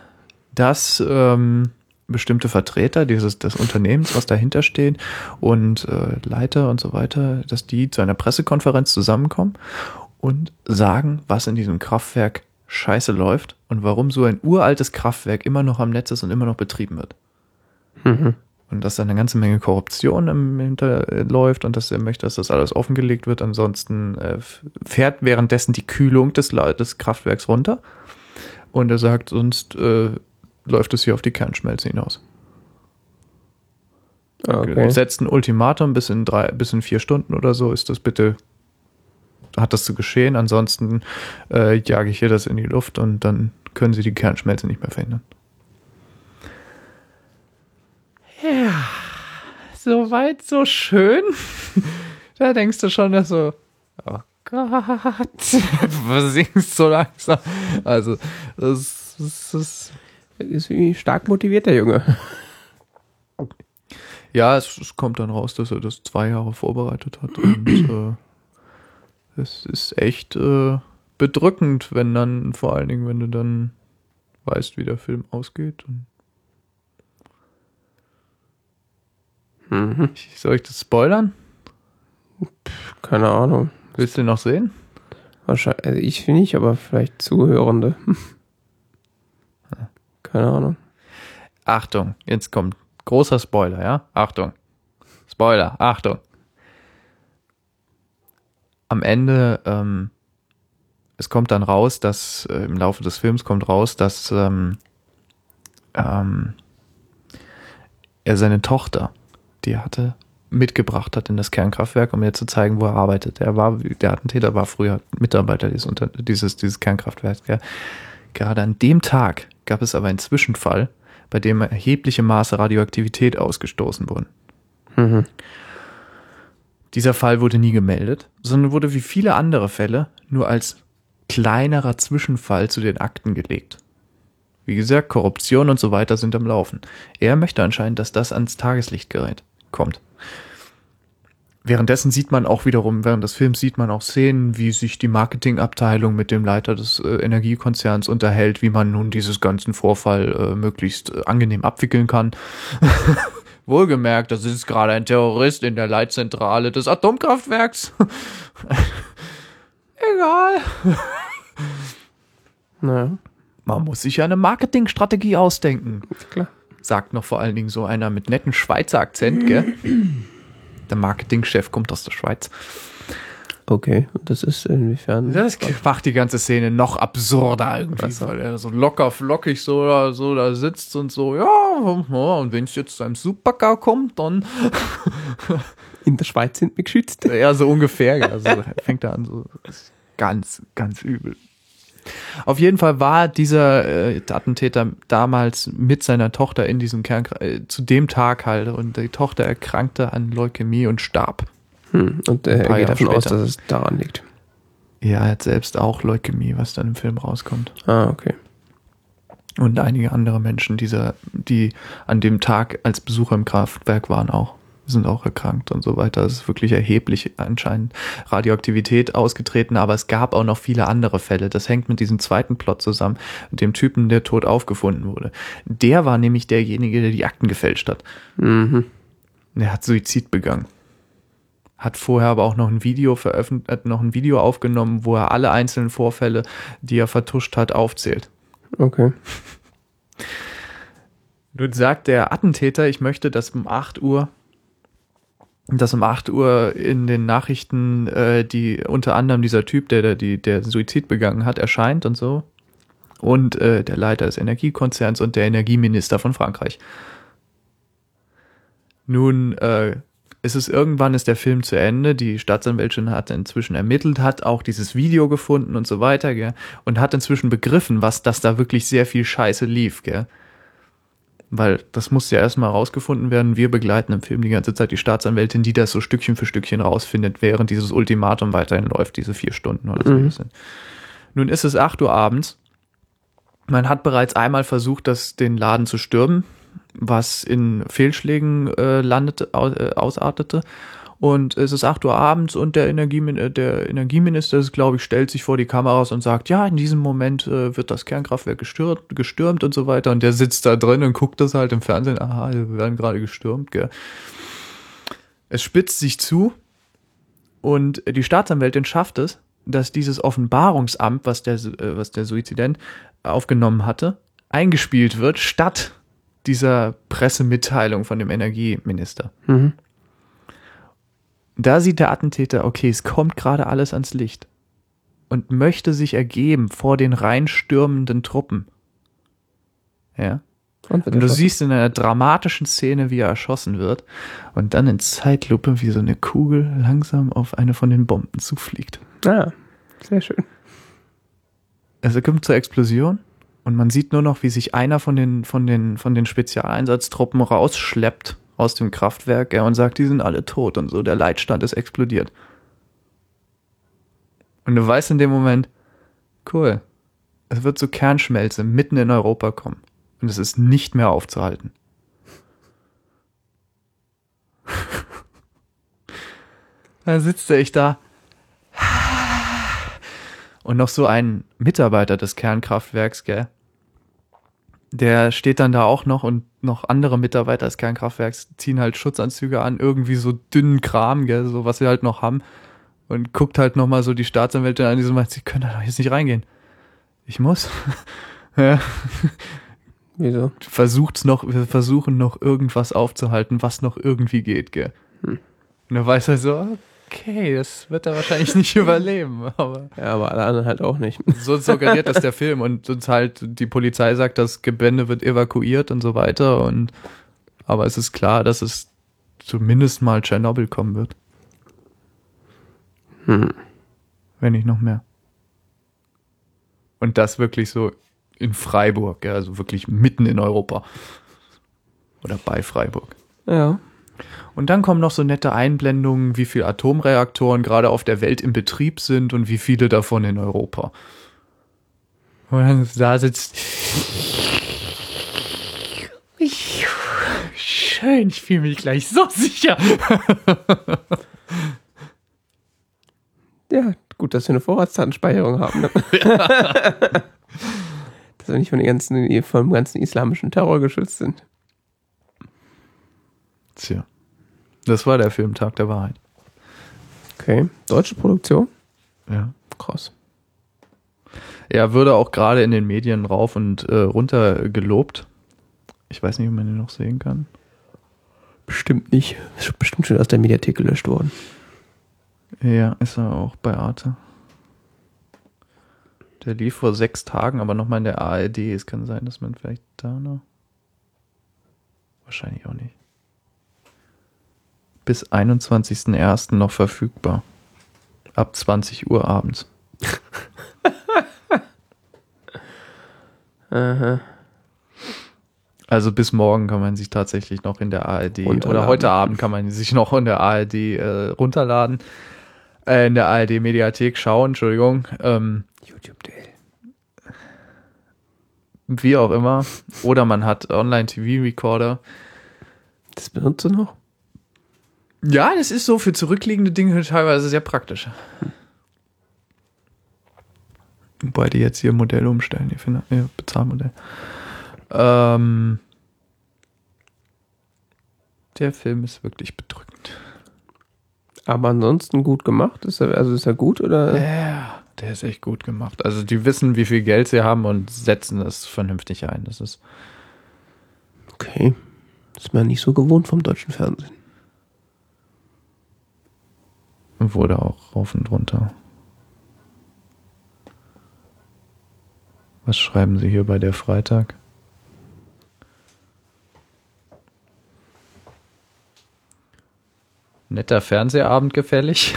dass ähm, bestimmte Vertreter dieses des Unternehmens, was dahinter steht und äh, Leiter und so weiter, dass die zu einer Pressekonferenz zusammenkommen und sagen, was in diesem Kraftwerk scheiße läuft und warum so ein uraltes Kraftwerk immer noch am Netz ist und immer noch betrieben wird. Mhm. Und dass da eine ganze Menge Korruption im Hinterläuft und dass er möchte, dass das alles offengelegt wird. Ansonsten äh, fährt währenddessen die Kühlung des, des Kraftwerks runter. Und er sagt, sonst äh, läuft es hier auf die Kernschmelze hinaus. Ah, okay. Setzt ein Ultimatum bis in drei, bis in vier Stunden oder so ist das bitte, hat das zu geschehen. Ansonsten äh, jage ich hier das in die Luft und dann können sie die Kernschmelze nicht mehr verhindern. Ja, so weit, so schön. da denkst du schon, dass so, oh Gott, was singst so langsam? Also, das, das, das ist wie stark motiviert, der Junge. Ja, es, es, kommt dann raus, dass er das zwei Jahre vorbereitet hat. Und äh, es ist echt äh, bedrückend, wenn dann, vor allen Dingen, wenn du dann weißt, wie der Film ausgeht. Mhm. Soll ich das spoilern? Keine Ahnung. Willst du noch sehen? Wahrscheinlich, also ich nicht, aber vielleicht Zuhörende. Keine Ahnung. Achtung, jetzt kommt großer Spoiler, ja? Achtung. Spoiler, Achtung. Am Ende, ähm, es kommt dann raus, dass äh, im Laufe des Films kommt raus, dass ähm, ähm, er seine Tochter, die er hatte, mitgebracht hat in das Kernkraftwerk, um mir zu zeigen, wo er arbeitet. Er war, der Attentäter war früher Mitarbeiter dieses, dieses, dieses Kernkraftwerks. Ja. Gerade an dem Tag gab es aber einen Zwischenfall, bei dem erhebliche Maße Radioaktivität ausgestoßen wurden. Mhm. Dieser Fall wurde nie gemeldet, sondern wurde wie viele andere Fälle nur als kleinerer Zwischenfall zu den Akten gelegt. Wie gesagt, Korruption und so weiter sind am Laufen. Er möchte anscheinend, dass das ans Tageslicht gerät, kommt. Währenddessen sieht man auch wiederum, während des Films sieht man auch Szenen, wie sich die Marketingabteilung mit dem Leiter des äh, Energiekonzerns unterhält, wie man nun dieses ganzen Vorfall äh, möglichst äh, angenehm abwickeln kann. Wohlgemerkt, das ist gerade ein Terrorist in der Leitzentrale des Atomkraftwerks. Egal. naja. Man muss sich ja eine Marketingstrategie ausdenken. Klar. Sagt noch vor allen Dingen so einer mit netten Schweizer Akzent, gell? Der Marketingchef kommt aus der Schweiz. Okay, und das ist inwiefern. Das macht die ganze Szene noch absurder irgendwie, weil er so locker flockig so da, so da sitzt und so, ja, und wenn es jetzt zu einem Supercar kommt, dann. In der Schweiz sind wir geschützt. Ja, so ungefähr. Also fängt er an, so ganz, ganz übel. Auf jeden Fall war dieser äh, Attentäter damals mit seiner Tochter in diesem Kern, äh, zu dem Tag halt, und die Tochter erkrankte an Leukämie und starb. Hm, und äh, er geht davon aus, dass es daran liegt. Ja, er hat selbst auch Leukämie, was dann im Film rauskommt. Ah, okay. Und einige andere Menschen, dieser, die an dem Tag als Besucher im Kraftwerk waren, auch sind auch erkrankt und so weiter. Es ist wirklich erheblich anscheinend Radioaktivität ausgetreten, aber es gab auch noch viele andere Fälle. Das hängt mit diesem zweiten Plot zusammen, mit dem Typen, der tot aufgefunden wurde. Der war nämlich derjenige, der die Akten gefälscht hat. Mhm. Der hat Suizid begangen hat vorher aber auch noch ein Video veröffentlicht, hat noch ein Video aufgenommen, wo er alle einzelnen Vorfälle, die er vertuscht hat, aufzählt. Okay. Nun sagt der Attentäter, ich möchte, dass um 8 Uhr, dass um 8 Uhr in den Nachrichten äh, die unter anderem dieser Typ, der, der, die, der Suizid begangen hat, erscheint und so. Und äh, der Leiter des Energiekonzerns und der Energieminister von Frankreich. Nun äh, ist es irgendwann ist der Film zu Ende, die Staatsanwältin hat inzwischen ermittelt, hat auch dieses Video gefunden und so weiter, gell, und hat inzwischen begriffen, was, dass da wirklich sehr viel Scheiße lief, gell. Weil das muss ja erstmal rausgefunden werden. Wir begleiten im Film die ganze Zeit die Staatsanwältin, die das so Stückchen für Stückchen rausfindet, während dieses Ultimatum weiterhin läuft, diese vier Stunden oder so. Mhm. Nun ist es acht Uhr abends. Man hat bereits einmal versucht, das, den Laden zu stürmen was in Fehlschlägen äh, landete, äh, ausartete. Und es ist 8 Uhr abends und der, Energiemin der Energieminister, glaube ich, stellt sich vor die Kameras und sagt, ja, in diesem Moment äh, wird das Kernkraftwerk gestürmt, gestürmt und so weiter. Und der sitzt da drin und guckt das halt im Fernsehen, aha, wir werden gerade gestürmt, gell. Es spitzt sich zu und die Staatsanwältin schafft es, dass dieses Offenbarungsamt, was der, äh, was der Suizident aufgenommen hatte, eingespielt wird, statt dieser Pressemitteilung von dem Energieminister. Mhm. Da sieht der Attentäter, okay, es kommt gerade alles ans Licht und möchte sich ergeben vor den reinstürmenden Truppen. Ja. Und, und du siehst in einer dramatischen Szene, wie er erschossen wird und dann in Zeitlupe, wie so eine Kugel langsam auf eine von den Bomben zufliegt. Ah, sehr schön. Also kommt zur Explosion und man sieht nur noch, wie sich einer von den, von den, von den Spezialeinsatztruppen rausschleppt aus dem Kraftwerk ja, und sagt, die sind alle tot und so, der Leitstand ist explodiert. Und du weißt in dem Moment, cool, es wird zu Kernschmelze mitten in Europa kommen. Und es ist nicht mehr aufzuhalten. da sitzt er ich da. Und noch so ein Mitarbeiter des Kernkraftwerks, gell? Der steht dann da auch noch und noch andere Mitarbeiter des Kernkraftwerks ziehen halt Schutzanzüge an, irgendwie so dünnen Kram, gell, so was sie halt noch haben. Und guckt halt nochmal so die Staatsanwältin an, die so meint, sie können da doch jetzt nicht reingehen. Ich muss. ja. Wieso? Versucht's noch, wir versuchen noch irgendwas aufzuhalten, was noch irgendwie geht, gell. Hm. Und er weiß er so, okay, das wird er wahrscheinlich nicht überleben. Aber ja, aber alle anderen halt auch nicht. So suggeriert das der Film und sonst halt die Polizei sagt, das Gebände wird evakuiert und so weiter und aber es ist klar, dass es zumindest mal Tschernobyl kommen wird. Hm. Wenn nicht noch mehr. Und das wirklich so in Freiburg, ja, also wirklich mitten in Europa. Oder bei Freiburg. Ja. Und dann kommen noch so nette Einblendungen, wie viele Atomreaktoren gerade auf der Welt in Betrieb sind und wie viele davon in Europa. Und dann da sitzt. Schön, ich fühle mich gleich so sicher. Ja, gut, dass wir eine Vorratsdatenspeicherung haben. Ne? dass wir nicht von ganzen, vom ganzen islamischen Terror geschützt sind. Tja. Das war der Film Tag der Wahrheit. Okay. Deutsche Produktion? Ja. Krass. Er würde auch gerade in den Medien rauf und äh, runter gelobt. Ich weiß nicht, ob man den noch sehen kann. Bestimmt nicht. Ist bestimmt schon aus der Mediathek gelöscht worden. Ja, ist er auch bei Arte. Der lief vor sechs Tagen, aber nochmal in der ARD. Es kann sein, dass man vielleicht da noch. Wahrscheinlich auch nicht. Bis 21.01. noch verfügbar. Ab 20 Uhr abends. Aha. Also bis morgen kann man sich tatsächlich noch in der ARD oder heute Abend kann man sich noch in der ARD äh, runterladen. Äh, in der ARD Mediathek schauen, Entschuldigung. Ähm, YouTube.de. wie auch immer. Oder man hat Online-TV-Recorder. Das benutzt du noch? Ja, das ist so für zurückliegende Dinge teilweise sehr praktisch. Wobei die jetzt hier Modell umstellen, ihr, Finan- ihr Bezahlmodell. Ähm, der Film ist wirklich bedrückend. Aber ansonsten gut gemacht. Ist er, also ist er gut oder? Ja, der ist echt gut gemacht. Also die wissen, wie viel Geld sie haben und setzen das vernünftig ein. Das ist Okay. Ist man nicht so gewohnt vom deutschen Fernsehen. Wurde auch rauf und runter. Was schreiben Sie hier bei der Freitag? Netter Fernsehabend gefällig.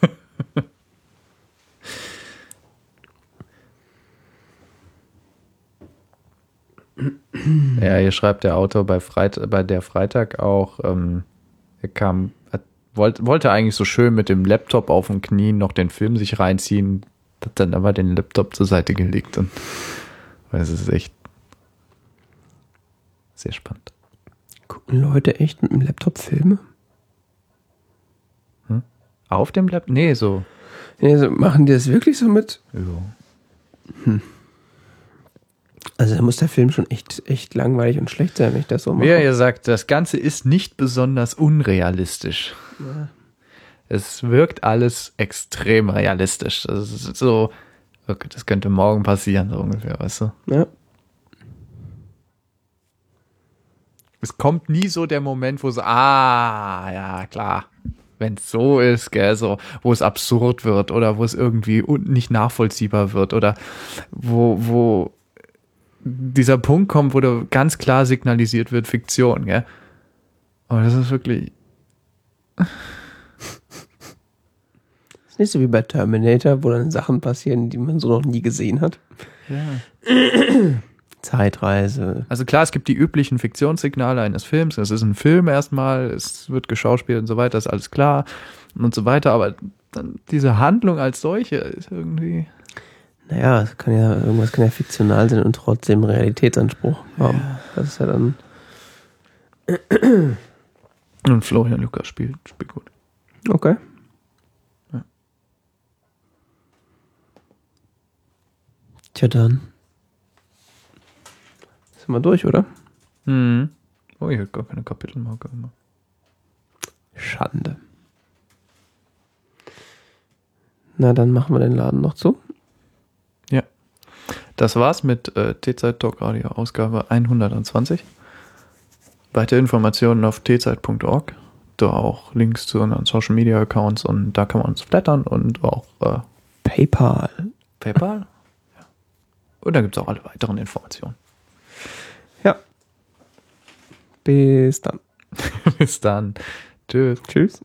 ja, hier schreibt der Autor bei, Freit bei der Freitag auch, ähm, er kam, hat, wollte, wollte eigentlich so schön mit dem Laptop auf den Knien noch den Film sich reinziehen, hat dann aber den Laptop zur Seite gelegt und weil es ist echt sehr spannend. Gucken Leute echt mit dem Laptop Filme? Auf dem Laptop? Nee, so. Ja, so, machen die das wirklich so mit? Ja. Also da muss der Film schon echt, echt langweilig und schlecht sein, wenn ich das so mache. Ja sagt, das Ganze ist nicht besonders unrealistisch. Es wirkt alles extrem realistisch. Das ist so, okay, das könnte morgen passieren, so ungefähr, weißt du? Ja. Es kommt nie so der Moment, wo so, ah, ja, klar. Wenn es so ist, gell, so, wo es absurd wird oder wo es irgendwie nicht nachvollziehbar wird oder wo, wo dieser Punkt kommt, wo da ganz klar signalisiert wird, Fiktion, gell? Aber das ist wirklich, Ist nicht so wie bei Terminator, wo dann Sachen passieren, die man so noch nie gesehen hat. ja. Zeitreise. Also klar, es gibt die üblichen Fiktionssignale eines Films. Es ist ein Film erstmal, es wird geschauspielt und so weiter, ist alles klar und so weiter. Aber dann diese Handlung als solche ist irgendwie. Naja, es kann ja, irgendwas kann ja fiktional sein und trotzdem Realitätsanspruch haben. Das ist ja dann. Und Florian Lukas spielt, spielt gut. Okay. Ja. Tja dann. Sind wir durch, oder? Mhm. Oh, ich hätte gar keine Kapitelmarke gemacht. Schande. Na, dann machen wir den Laden noch zu. Das war's mit äh, T-Zeit Talk Radio Ausgabe 120. Weitere Informationen auf tzeit.org. Da auch Links zu unseren Social Media Accounts und da kann man uns blättern und auch äh, PayPal. PayPal. Ja. Und da gibt es auch alle weiteren Informationen. Ja. Bis dann. Bis dann. Tschüss. Tschüss.